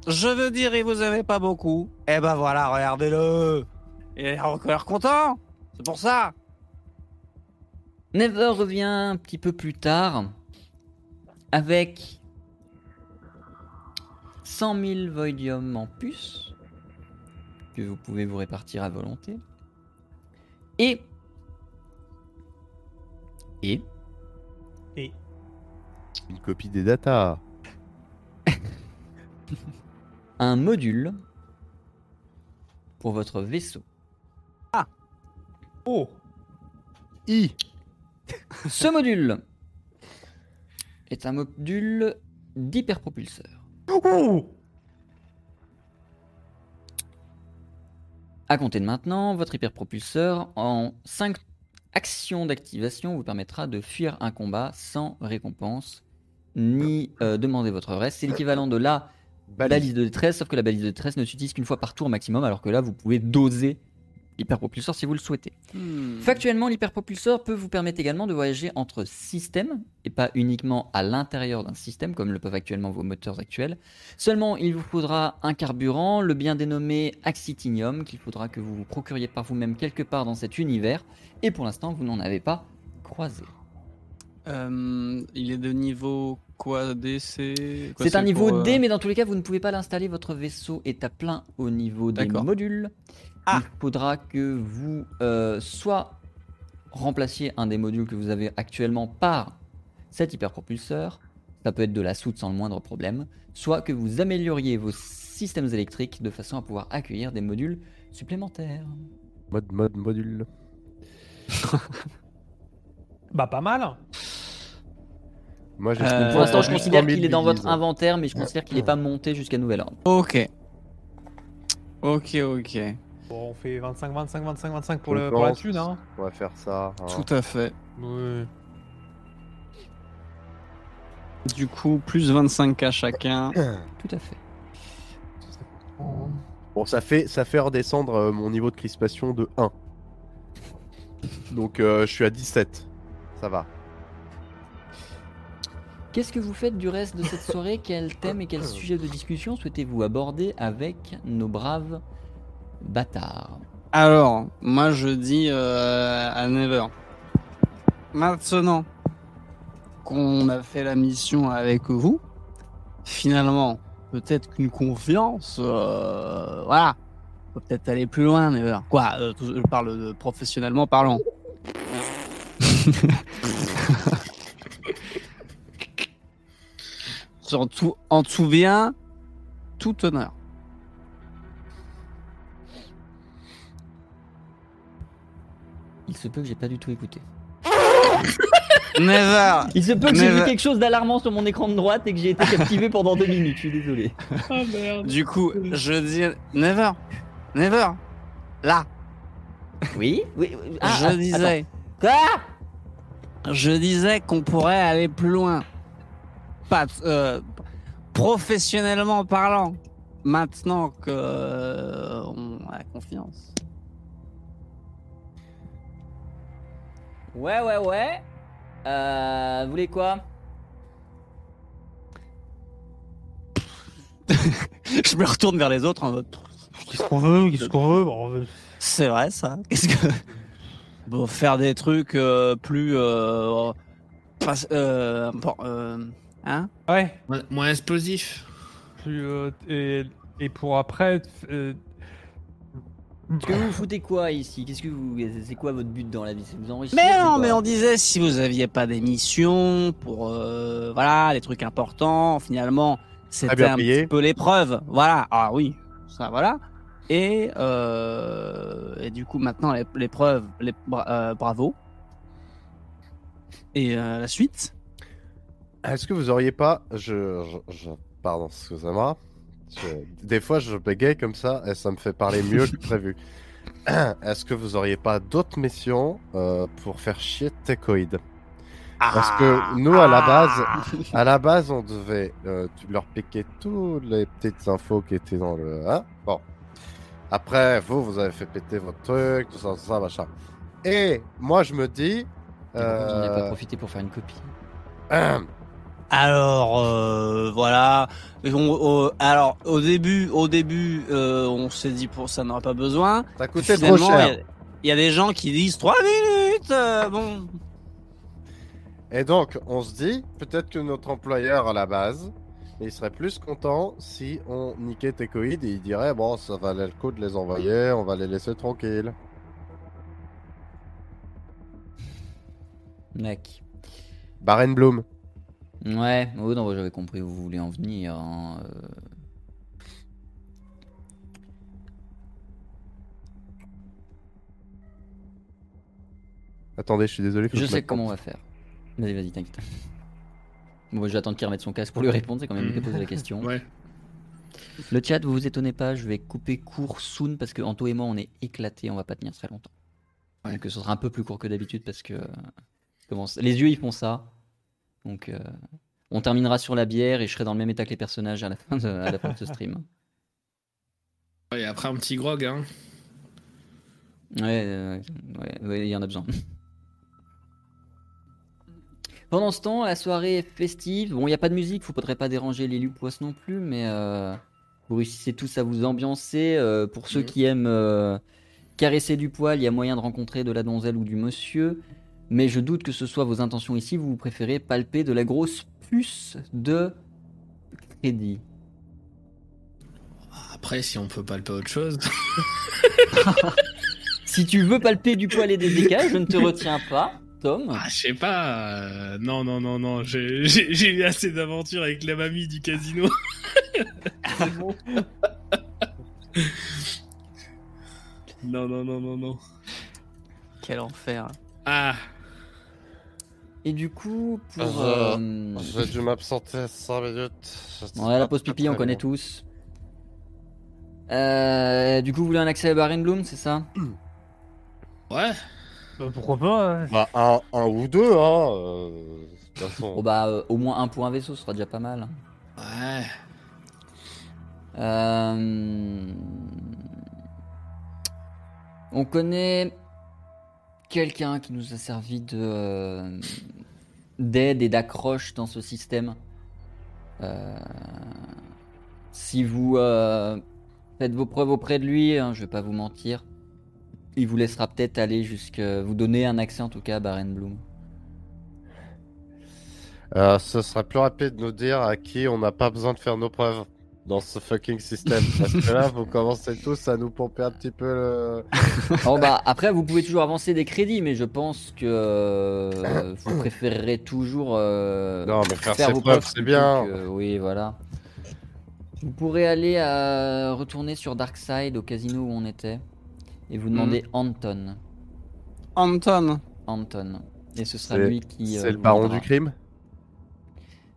je veux dire, il vous aimait pas beaucoup. Eh ben voilà, regardez-le. Il est encore content. C'est pour ça. Never revient un petit peu plus tard avec 100 000 Voidium en puce que vous pouvez vous répartir à volonté. Et. Et. Et Une copie des datas. un module pour votre vaisseau. oh, I. Ce module est un module d'hyperpropulseur. oh, À compter de maintenant, votre hyperpropulseur en 5 actions d'activation vous permettra de fuir un combat sans récompense ni euh, demander votre reste. C'est l'équivalent de la balise de détresse, sauf que la balise de détresse ne s'utilise qu'une fois par tour maximum, alors que là vous pouvez doser l'hyperpropulseur si vous le souhaitez. Factuellement, l'hyperpropulseur peut vous permettre également de voyager entre systèmes et pas uniquement à l'intérieur d'un système comme le peuvent actuellement vos moteurs actuels. Seulement, il vous faudra un carburant, le bien dénommé Axitinium, qu'il faudra que vous vous procuriez par vous-même quelque part dans cet univers. Et pour l'instant, vous n'en avez pas croisé. Euh, il est de niveau quoi DC C'est un niveau pour, euh, D, mais dans tous les cas, vous ne pouvez pas l'installer. Votre vaisseau est à plein au niveau des modules. Ah. Il faudra que vous euh, soit remplaciez un des modules que vous avez actuellement par cet hyperpropulseur. Ça peut être de la soute sans le moindre problème. Soit que vous amélioriez vos systèmes électriques de façon à pouvoir accueillir des modules supplémentaires. Mode, mode, module. bah pas mal. Moi, j'ai Euh, Pour l'instant, je considère 100 000 qu'il est dans votre inventaire, mais je considère qu'il n'est pas monté jusqu'à nouvel ordre. Ok. Ok, ok. Bon, on fait 25, 25, 25, 25 pour, Je le, pour la pense. thune, hein. On va faire ça. hein. Tout à fait. Ouais. Du coup, plus 25k chacun. Tout à fait. Bon, ça fait, ça fait redescendre euh, mon niveau de crispation de 1. Donc, euh, je suis à 17. Ça va. Qu'est-ce que vous faites du reste de cette soirée? Quel thème et quel sujet de discussion souhaitez-vous aborder avec nos braves bâtards Alors, moi je dis euh, à Never. Maintenant qu'on a fait la mission avec vous, finalement, peut-être qu'une confiance, euh, voilà, peut peut-être aller plus loin, Never. Quoi euh, Je parle professionnellement parlant. en tout, en tout bien, tout honneur. Il se peut que j'ai pas du tout écouté. Never Il se peut que j'ai vu quelque chose d'alarmant sur mon écran de droite et que j'ai été captivé pendant deux minutes. Je suis désolé. Merde. Du coup, je dis Never, Never, là, Oui, oui. oui. Ah, je ah, disais, attends. Ah je disais qu'on pourrait aller plus loin. Pas euh, professionnellement parlant. Maintenant que euh, on a confiance. Ouais, ouais, ouais. Euh, vous voulez quoi? Je me retourne vers les autres en mode. Qu'est-ce qu'on veut? Qu'est-ce qu'on veut? Bon, on veut- C'est vrai ça. Qu'est-ce que bon, faire des trucs euh, plus euh, Pas- euh, bon, euh, hein? Ouais. Moins- explosif. Euh, et, et pour après. Parce que vous vous foutez quoi ici? Qu'est-ce que vous. C'est quoi votre but dans la vie? C'est vous enrichir Mais non, mais on disait si vous aviez pas des missions pour euh, voilà les trucs importants, finalement c'était un payé. petit peu l'épreuve. Voilà, ah oui, ça voilà. Et, euh, et du coup maintenant l'é- l'épreuve, les, bra- euh, bravo. Et euh, la suite? Est-ce que vous auriez pas. Je. je, je- Pardon, excusez-moi. Je- Des fois, je bégaye comme ça et ça me fait parler mieux que prévu. Est-ce que vous auriez pas d'autres missions euh, pour faire chier Techoid Parce que nous, à la base, à la base, on devait euh, leur piquer toutes les petites infos qui étaient dans le. Hein? Bon. Après, vous, vous avez fait péter votre truc, tout ça, tout ça, machin. Et moi, je me dis. Et pourquoi vous en avez pas euh, profité pour faire une copie Alors euh, voilà. On- alors au début, au début, euh, on s'est dit pour ça n'aura pas besoin. ça coûtait trop cher. Il y a- il y, a des gens qui disent 3 minutes. euh, bon, Et donc, on se dit, peut-être que notre employeur à la base, il serait plus content si on niquait Techoid et il dirait, bon, ça valait le coup de les envoyer, on va les laisser tranquilles. Mec. Barenbloom. Ouais, oh non, j'avais compris où vous voulez en venir. hein, euh. Attendez, je suis désolé. faut Je que sais comment on va faire. Vas-y, vas-y, t'inquiète. Bon, je vais attendre qu'il remette son casque pour lui répondre, c'est quand même lui qui a posé la question. Ouais. Le chat, vous vous étonnez pas, je vais couper court soon parce que Anto et moi on est éclatés, on va pas tenir très longtemps. Ouais. Donc ce sera un peu plus court que d'habitude parce que euh, comment les yeux ils font ça. Donc euh, on terminera sur la bière et je serai dans le même état que les personnages à la fin de, à la fin de ce stream. Ouais, et après un petit grog, hein. Ouais, euh, ouais, ouais, il y en a besoin. Pendant ce temps, la soirée est festive. Bon, il n'y a pas de musique, vous ne faudrait pas déranger les Lupois non plus, mais euh, vous réussissez tous à vous ambiancer. Euh, pour ceux Mhm. qui aiment euh, caresser du poil, il y a moyen de rencontrer de la donzelle ou du monsieur. Mais je doute que ce soit vos intentions ici. Vous préférez palper de la grosse puce de crédit. Après, si on peut palper autre chose. Si tu veux palper du poil et des décals, je ne te retiens pas, Tom. Ah, je sais pas. euh, Non, non, non, non. J'ai eu assez d'aventures avec la mamie du casino. C'est bon. non, non, non, non, non. quel enfer. Ah, Et du coup, pour. Je- euh, J'ai dû m'absenter 5 minutes. Ouais, la pause pipi, on connaît tous. Euh, du coup, vous voulez un accès à Baron Bloom, c'est ça ouais. bah, pourquoi pas. Bah, un, un ou deux, hein. euh, de toute façon. Oh bah, euh, au moins un pour un vaisseau, ce sera déjà pas mal. Ouais. Euh, On connaît quelqu'un qui nous a servi euh, d'aide et d'accroche dans ce système. Euh, Si vous euh, faites vos preuves auprès de lui, hein, je vais pas vous mentir, il vous laissera peut-être aller jusqu'à vous donner un accès en tout cas à Baren Bloom. Ce serait plus rapide de nous dire à qui on n'a pas besoin de faire nos preuves dans ce fucking système. Parce que là, vous commencez tous à nous pomper un petit peu le. Oh bah après vous pouvez toujours avancer des crédits mais je pense que euh, vous préférerez toujours euh, Non, mais faire, faire ses vos preuves, c'est bien. que- oui voilà. Vous pourrez aller à retourner sur Darkside au casino où on était et vous demander Anton. Anton. Anton. Et ce sera lui qui. euh, C'est le baron du crime?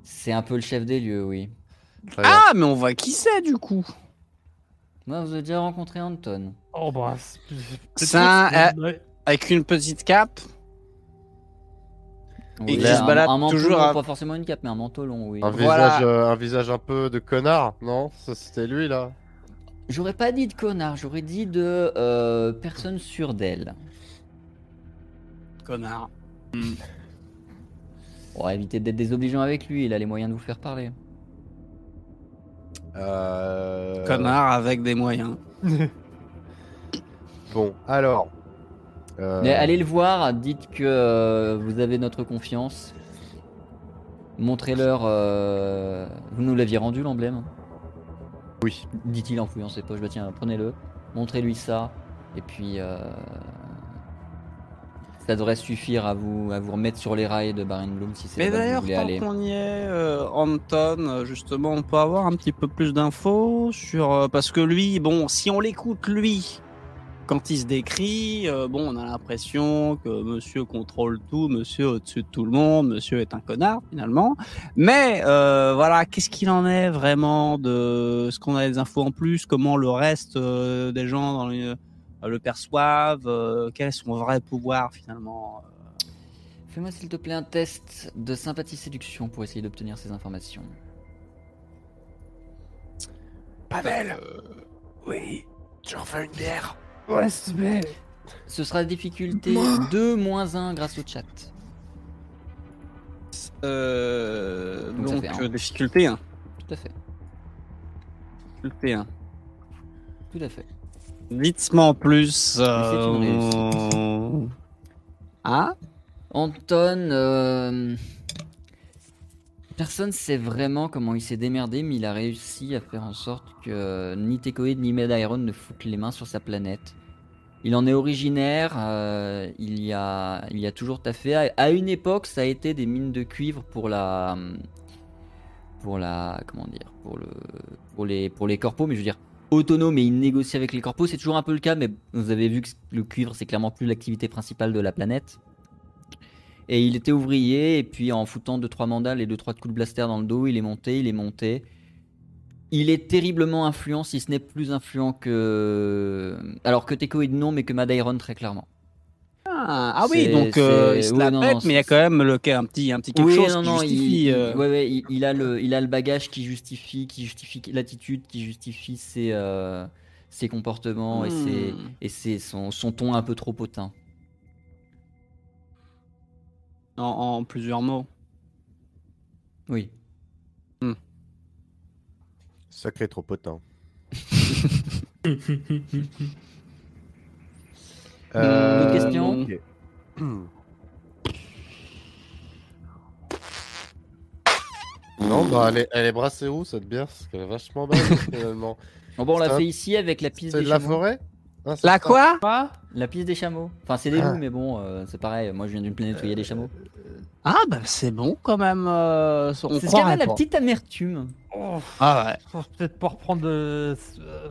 C'est un peu le chef des lieux, oui. Ah, mais on voit qui c'est du coup. Moi, vous avez déjà rencontré Anton. Oh bah. c'est- ouais. Avec une petite cape. Et Oui, qui un- se balade un manteau toujours long, à- pas forcément une cape, mais un manteau long, oui. Un, Voilà. visage, euh, un visage un peu de connard, non? Ça, C'était lui là J'aurais pas dit de connard, j'aurais dit de euh, personne sûre d'elle. Connard. Pour éviter d'être désobligeant avec lui, il a les moyens de vous faire parler. Euh... Connard avec des moyens. Bon, alors. euh, Mais allez le voir, dites que euh, vous avez notre confiance Montrez-leur. euh, Vous nous l'aviez rendu l'emblème hein Oui. Dit-il en fouillant ses poches. Bah tiens, prenez-le. Montrez-lui ça. Et puis. Ça devrait suffire à vous, à vous remettre sur les rails de Baron Bloom si c'est Mais d'ailleurs, tant qu'on y est, euh, Anton, euh, justement, on peut avoir un petit peu plus d'infos sur. euh, parce que lui, bon, si on l'écoute, lui, quand il se décrit, euh, bon, on a l'impression que monsieur contrôle tout, monsieur au-dessus de tout le monde, monsieur est un connard, finalement. Mais, euh, voilà, qu'est-ce qu'il en est vraiment de. Est-ce qu'on a des infos en plus Comment le reste euh, des gens dans le, le perçoivent euh, Quel est son vrai pouvoir, finalement Fais-moi s'il te plaît un test de sympathie séduction pour essayer d'obtenir ces informations. Pavel Oui, j'en fais une bière. Ouais, te plaît. Ce sera difficulté Moi 2 moins 1 grâce au chat. Euh, Donc un. euh, difficulté 1. Tout à fait. Difficulté 1. Tout à fait. Dites-moi en plus. Euh... Ah Anton, euh, personne sait vraiment comment il s'est démerdé, mais il a réussi à faire en sorte que ni Tekoid ni Mediron ne foutent les mains sur sa planète. Il en est originaire, euh, il, y a, il y a toujours taffé. À, à une époque, ça a été des mines de cuivre pour la. Pour la. Comment dire Pour, le, pour, les, pour les corpos, mais je veux dire, autonome et il négocie avec les corpos, c'est toujours un peu le cas, mais vous avez vu que le cuivre, c'est clairement plus l'activité principale de la planète. Et il était ouvrier, et puis en foutant 2-3 mandales et 2-3 coups de blaster dans le dos, il est monté, il est monté. Il est terriblement influent, si ce n'est plus influent que. Alors que Tekoid non, mais que Madairon très clairement. Ah, ah oui, donc euh, c'est- il se oui, la non, pète, non, mais il y a quand même le, un, petit, un petit quelque oui, chose non, qui justifie. il, euh, ouais, ouais, il, il a le, il a le bagage qui justifie, qui justifie l'attitude, qui justifie ses, euh, ses comportements et, ses, Hmm. et ses, son, son ton un peu trop hautain. en, en plusieurs mots. Oui. Sacré trop potin. Euh, non. ok. Non, bah elle est, elle est brassée où cette bière? Parce qu'elle est vachement bonne finalement. Bon, bon, on l'a fait ici avec la piste C'est de la forêt? Ah, La quoi La piste des chameaux. Enfin, c'est des Ah. loups, mais bon, euh, c'est pareil. Moi, je viens d'une planète où il y a des chameaux. Ah, bah c'est bon quand même. euh, C'est ce qu'il la petite amertume. oh, Ah ouais. Faut peut-être pas reprendre de. euh,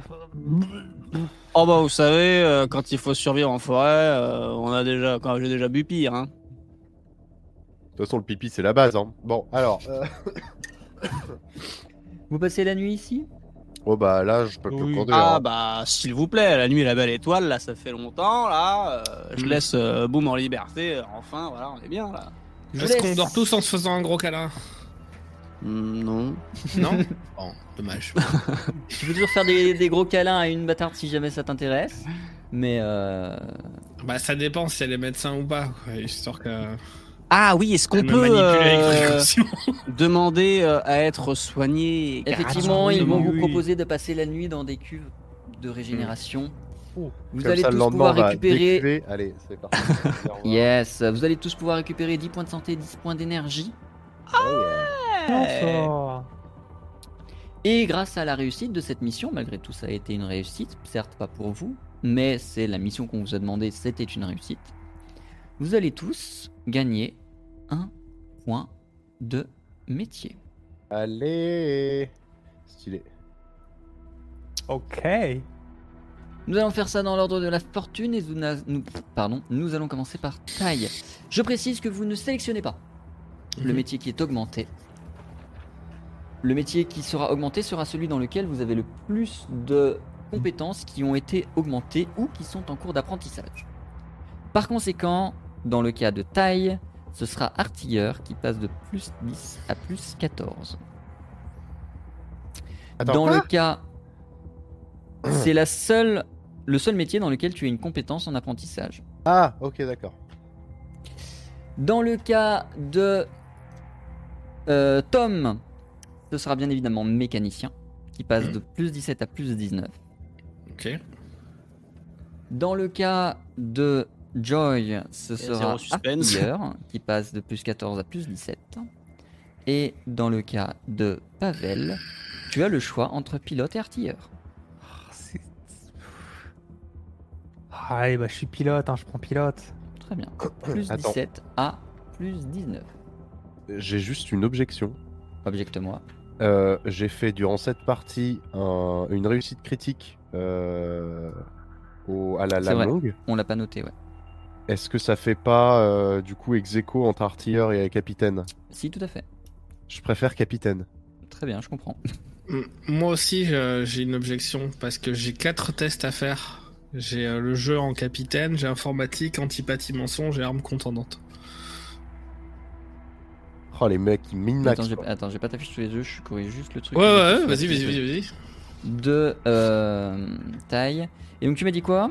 Oh bah vous savez, euh, quand il faut survivre en forêt, euh, on a déjà, quand j'ai déjà bu pire. Hein. De toute façon, le pipi c'est la base. Hein. Bon, alors. euh, Vous passez la nuit ici? Oh bah là, je peux plus conduire. Ah hein. bah s'il vous plaît, la nuit la belle étoile, là ça fait longtemps, là. euh, je Mm. laisse euh, Boom en liberté, euh, enfin voilà, on est bien là. Je Est-ce laisse. qu'on dort tous en se faisant un gros câlin Hmm, non. Non? Bon, dommage. Je peux toujours faire des, des gros câlins à une bâtarde si jamais ça t'intéresse. Mais euh... bah, ça dépend si elle est médecin ou pas, quoi, histoire que. Ah oui, est-ce qu'on peut euh, demander euh, à être soigné effectivement, ils vont vous proposer de passer la nuit dans des cuves de régénération. Oh. Vous Comme allez ça, tous pouvoir récupérer. Allez, c'est parti. Yes, vous allez tous pouvoir récupérer 10 points de santé, 10 points d'énergie. Oh, yeah. Et grâce à la réussite de cette mission, malgré tout ça a été une réussite, certes pas pour vous, mais c'est la mission qu'on vous a demandé, c'était une réussite. Vous allez tous gagner un point de métier. Allez. Stylé. Ok. Nous allons faire ça dans l'ordre de la fortune et nous, pardon, nous allons commencer par taille. Je précise que vous ne sélectionnez pas le Mhm. métier qui est augmenté. Le métier qui sera augmenté sera celui dans lequel vous avez le plus de compétences qui ont été augmentées ou qui sont en cours d'apprentissage. Par conséquent, dans le cas de taille, ce sera artilleur qui passe de plus 10 à plus 14. Attends, dans le cas, c'est la seule, le seul métier dans lequel tu as une compétence en apprentissage. Ah, ok, d'accord. Dans le cas de euh, Tom, ce sera bien évidemment mécanicien qui passe de plus 17 à plus 19. Ok. Dans le cas de Joy, ce Et sera artilleur qui passe de plus 14 à plus 17. Et dans le cas de Pavel, tu as le choix entre pilote et artilleur. Ah, Ah, Allez, bah, je suis pilote, hein, je prends pilote. Très bien. Plus Attends. 17 à plus 19. J'ai juste une objection. Objecte-moi. Euh, J'ai fait durant cette partie un- une réussite critique euh, au- à la C'est lame vrai. longue. On l'a pas noté, ouais. Est-ce que ça fait pas euh, du coup ex aequo entre artilleur et capitaine? Si, tout à fait. Je préfère capitaine. Très bien, je comprends. Moi aussi, j'ai une objection parce que j'ai quatre tests à faire. J'ai euh, le jeu en capitaine, j'ai informatique, antipathie mensonge et arme contendante. Oh les mecs, ils min-max. Attends, j'ai quoi. attends, j'ai pas ta fiche sous les yeux, je corrige juste le truc. Ouais, ouais, vas-y, vas-y, vas-y, vas-y. De euh, taille. Et donc tu m'as dit quoi?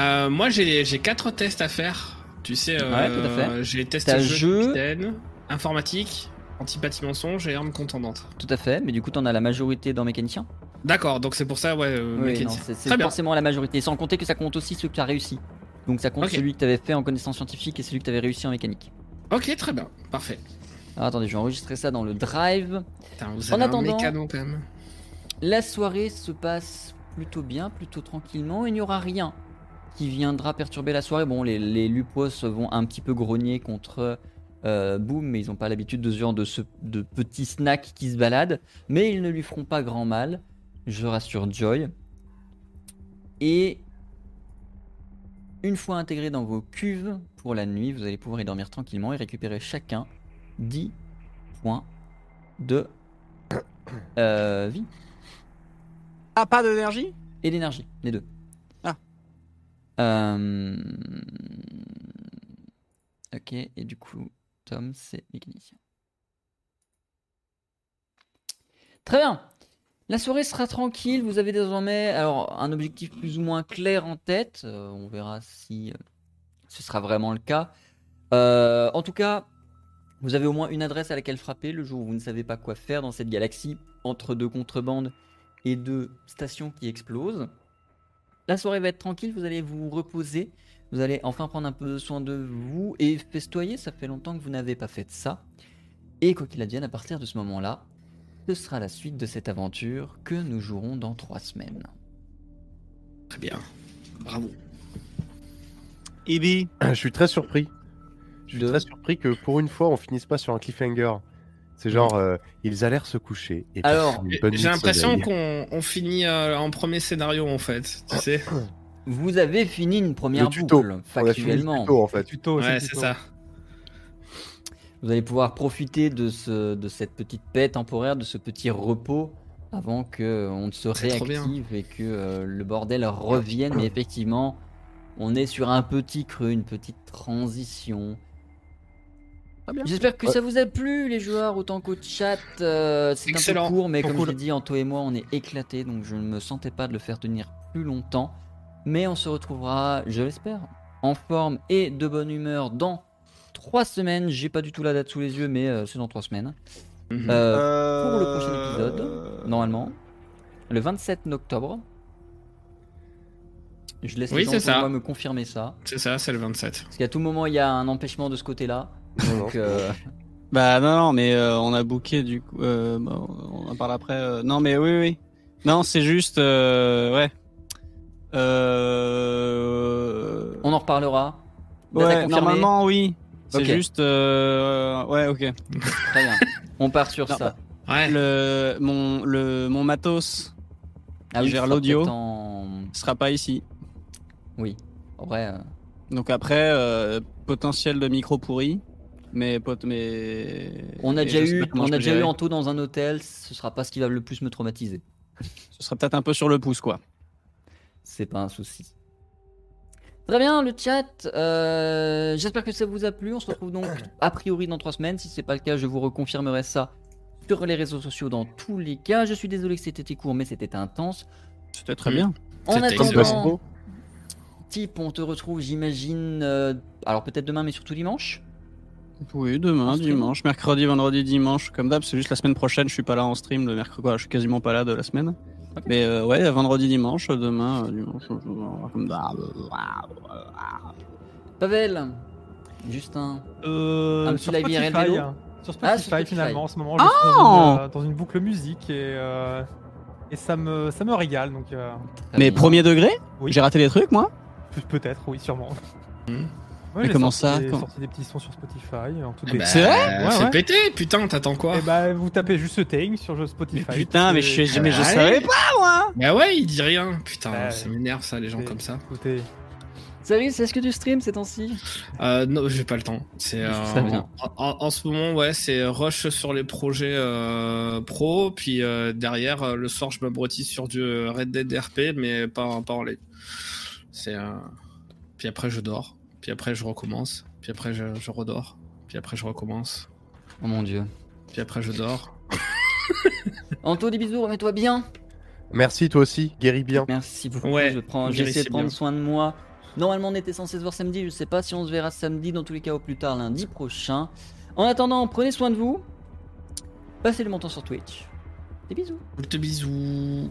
Euh, moi, j'ai j'ai quatre tests à faire. Tu sais, euh, Ouais, tout à fait. j'ai testé T'as jeu, jeu. capitaine, informatique, antipathie mensonge et arme contendante. Tout à fait, mais du coup t'en as la majorité dans mécanicien. D'accord, donc c'est pour ça, ouais, euh, Oui, mécanicien. non, c'est forcément la majorité. Sans compter que ça compte aussi ceux que tu as réussi. Donc ça compte celui que tu avais fait en connaissance scientifique et celui que tu avais réussi en mécanique. Ok, très bien, parfait. Alors, attendez, je vais enregistrer ça dans le drive. Putain, vous En un attendant- mécano quand même. La soirée se passe plutôt bien, plutôt tranquillement. Il n'y aura rien qui viendra perturber la soirée. Bon, les, les Lupos vont un petit peu grogner contre euh, Boom, mais ils n'ont pas l'habitude de ce genre de, ce- de petits snacks qui se baladent. Mais ils ne lui feront pas grand mal, je rassure Joy. Et une fois intégrés dans vos cuves pour la nuit, vous allez pouvoir y dormir tranquillement et récupérer chacun 10 points de euh, vie Ah, pas d'énergie? Et d'énergie, les deux. Euh, Ok, et du coup, Tom, c'est mécanicien. Très bien. La soirée sera tranquille. Vous avez désormais alors un objectif plus ou moins clair en tête. Euh, on verra si euh, ce sera vraiment le cas. En tout cas, vous avez au moins une adresse à laquelle frapper le jour où vous ne savez pas quoi faire dans cette galaxie entre deux contrebandes et deux stations qui explosent. La soirée va être tranquille, vous allez vous reposer, vous allez enfin prendre un peu soin de vous et festoyer, ça fait longtemps que vous n'avez pas fait ça. Et quoi qu'il advienne, à partir de ce moment-là, ce sera la suite de cette aventure que nous jouerons dans trois semaines. Très bien. Bravo. Ibi. Je suis très surpris. Je suis De- très surpris que pour une fois on finisse pas sur un cliffhanger. C'est genre euh, ils allèrent se coucher. Et Alors, J'ai l'impression qu'on on finit euh, en premier scénario en fait. Tu sais Vous avez fini une première Le tuto. boucle, le factuellement. tuto, en fait. Tuto, Ouais, c'est ça. Vous allez pouvoir profiter de, ce, de cette petite paix temporaire, de ce petit repos, avant que on ne se réactive et que euh, le bordel revienne. Mais effectivement, on est sur un petit creux, une petite transition. J'espère que ça vous a plu, les joueurs, autant qu'au chat. euh, c'est un peu court, mais Trop comme cool. je l'ai dit, Anto et moi, on est éclatés, donc je ne me sentais pas de le faire tenir plus longtemps. Mais on se retrouvera, je l'espère, en forme et de bonne humeur dans trois semaines. J'ai pas du tout la date sous les yeux, mais euh, c'est dans trois semaines. Mhm. Euh, pour le prochain épisode, normalement, le 27 octobre. Je laisse Oui, les gens c'est pour ça. moi me confirmer ça. C'est ça, c'est le 27. Parce qu'à tout moment, il y a un empêchement de ce côté-là. Non, non. Donc, euh, Bah non, non, mais euh, on a booké du coup. euh, bah, on en parle après. euh, Non, mais oui, oui. Non, c'est juste. euh, ouais. Euh... on en reparlera. Ouais, normalement, oui. C'est juste. euh, Ouais, ok. Très bien. On part sur Non, ça. Ouais. Le, mon, le, mon matos Ah qui oui, gère l'audio. en- sera pas ici. Oui. En vrai, euh, Donc après, euh, potentiel de micro pourri. Mais, pot- mais... on a déjà eu, on a déjà eu. Anto dans un hôtel. Ce sera pas ce qui va le plus me traumatiser. Ce sera peut-être un peu sur le pouce, quoi. C'est pas un souci. Très bien, le chat. euh, J'espère que ça vous a plu. On se retrouve donc a priori dans trois semaines. Si c'est pas le cas, je vous reconfirmerai ça sur les réseaux sociaux dans tous les cas. Je suis désolé que c'était court, mais c'était intense. C'était très bien. En C'était attendant, type, on te retrouve, j'imagine. euh, alors peut-être demain, mais surtout dimanche. Oui, demain, dimanche, mercredi, vendredi, dimanche, comme d'hab. C'est juste la semaine prochaine, je suis pas là en stream. Le mercredi, quoi, je suis quasiment pas là de la semaine. Mais euh, ouais, vendredi, dimanche, demain, euh, dimanche, comme d'hab. Pavel, Justin, Euh, Un petit sur live IRL Spotify, vélo hein. Sur Ah, Spotify, sur Spotify. finalement en ce moment. Je suis Ah dans, une, euh, dans une boucle musique et, euh, et ça, me, ça me régale. Donc euh, Mais premier degré? Oui. J'ai raté des trucs, moi? Pe- peut-être, oui, sûrement. Hmm. Ouais, Mais j'ai comment sorti ça Quand- sorti des petits sons sur Spotify en toute Ah bah, C'est vrai Ouais, ouais. péter, putain, t'attends quoi Et bah, vous tapez juste Thing sur Spotify. Putain, mais C'est- je, mais je Ouais. savais pas, moi Bah ouais, il dit rien. Putain, Bah, ça m'énerve ça, les gens c'est- comme ça. Écoutez, Salut, est-ce que tu streams ces temps-ci? Euh, non, j'ai pas le temps. C'est euh, en, en- en ce moment, ouais, c'est rush sur les projets euh, pro, puis euh, derrière euh, le soir, je m'abrutis sur du Red Dead RP, mais pas, pas en live. C'est euh, puis après je dors, puis après je recommence, puis après je, je redors, puis après je recommence, Oh mon dieu. puis après je dors. Anto, des bisous, remets-toi bien. Merci toi aussi, guéris bien. Merci beaucoup. Ouais, je vais prendre- je vais guérissez essayer de prendre bien. soin de moi. Normalement, on était censé se voir samedi. Je sais pas si on se verra samedi. Dans tous les cas, au plus tard lundi prochain. En attendant, prenez soin de vous. Passez le montant sur Twitch. Des bisous. Moult bisous.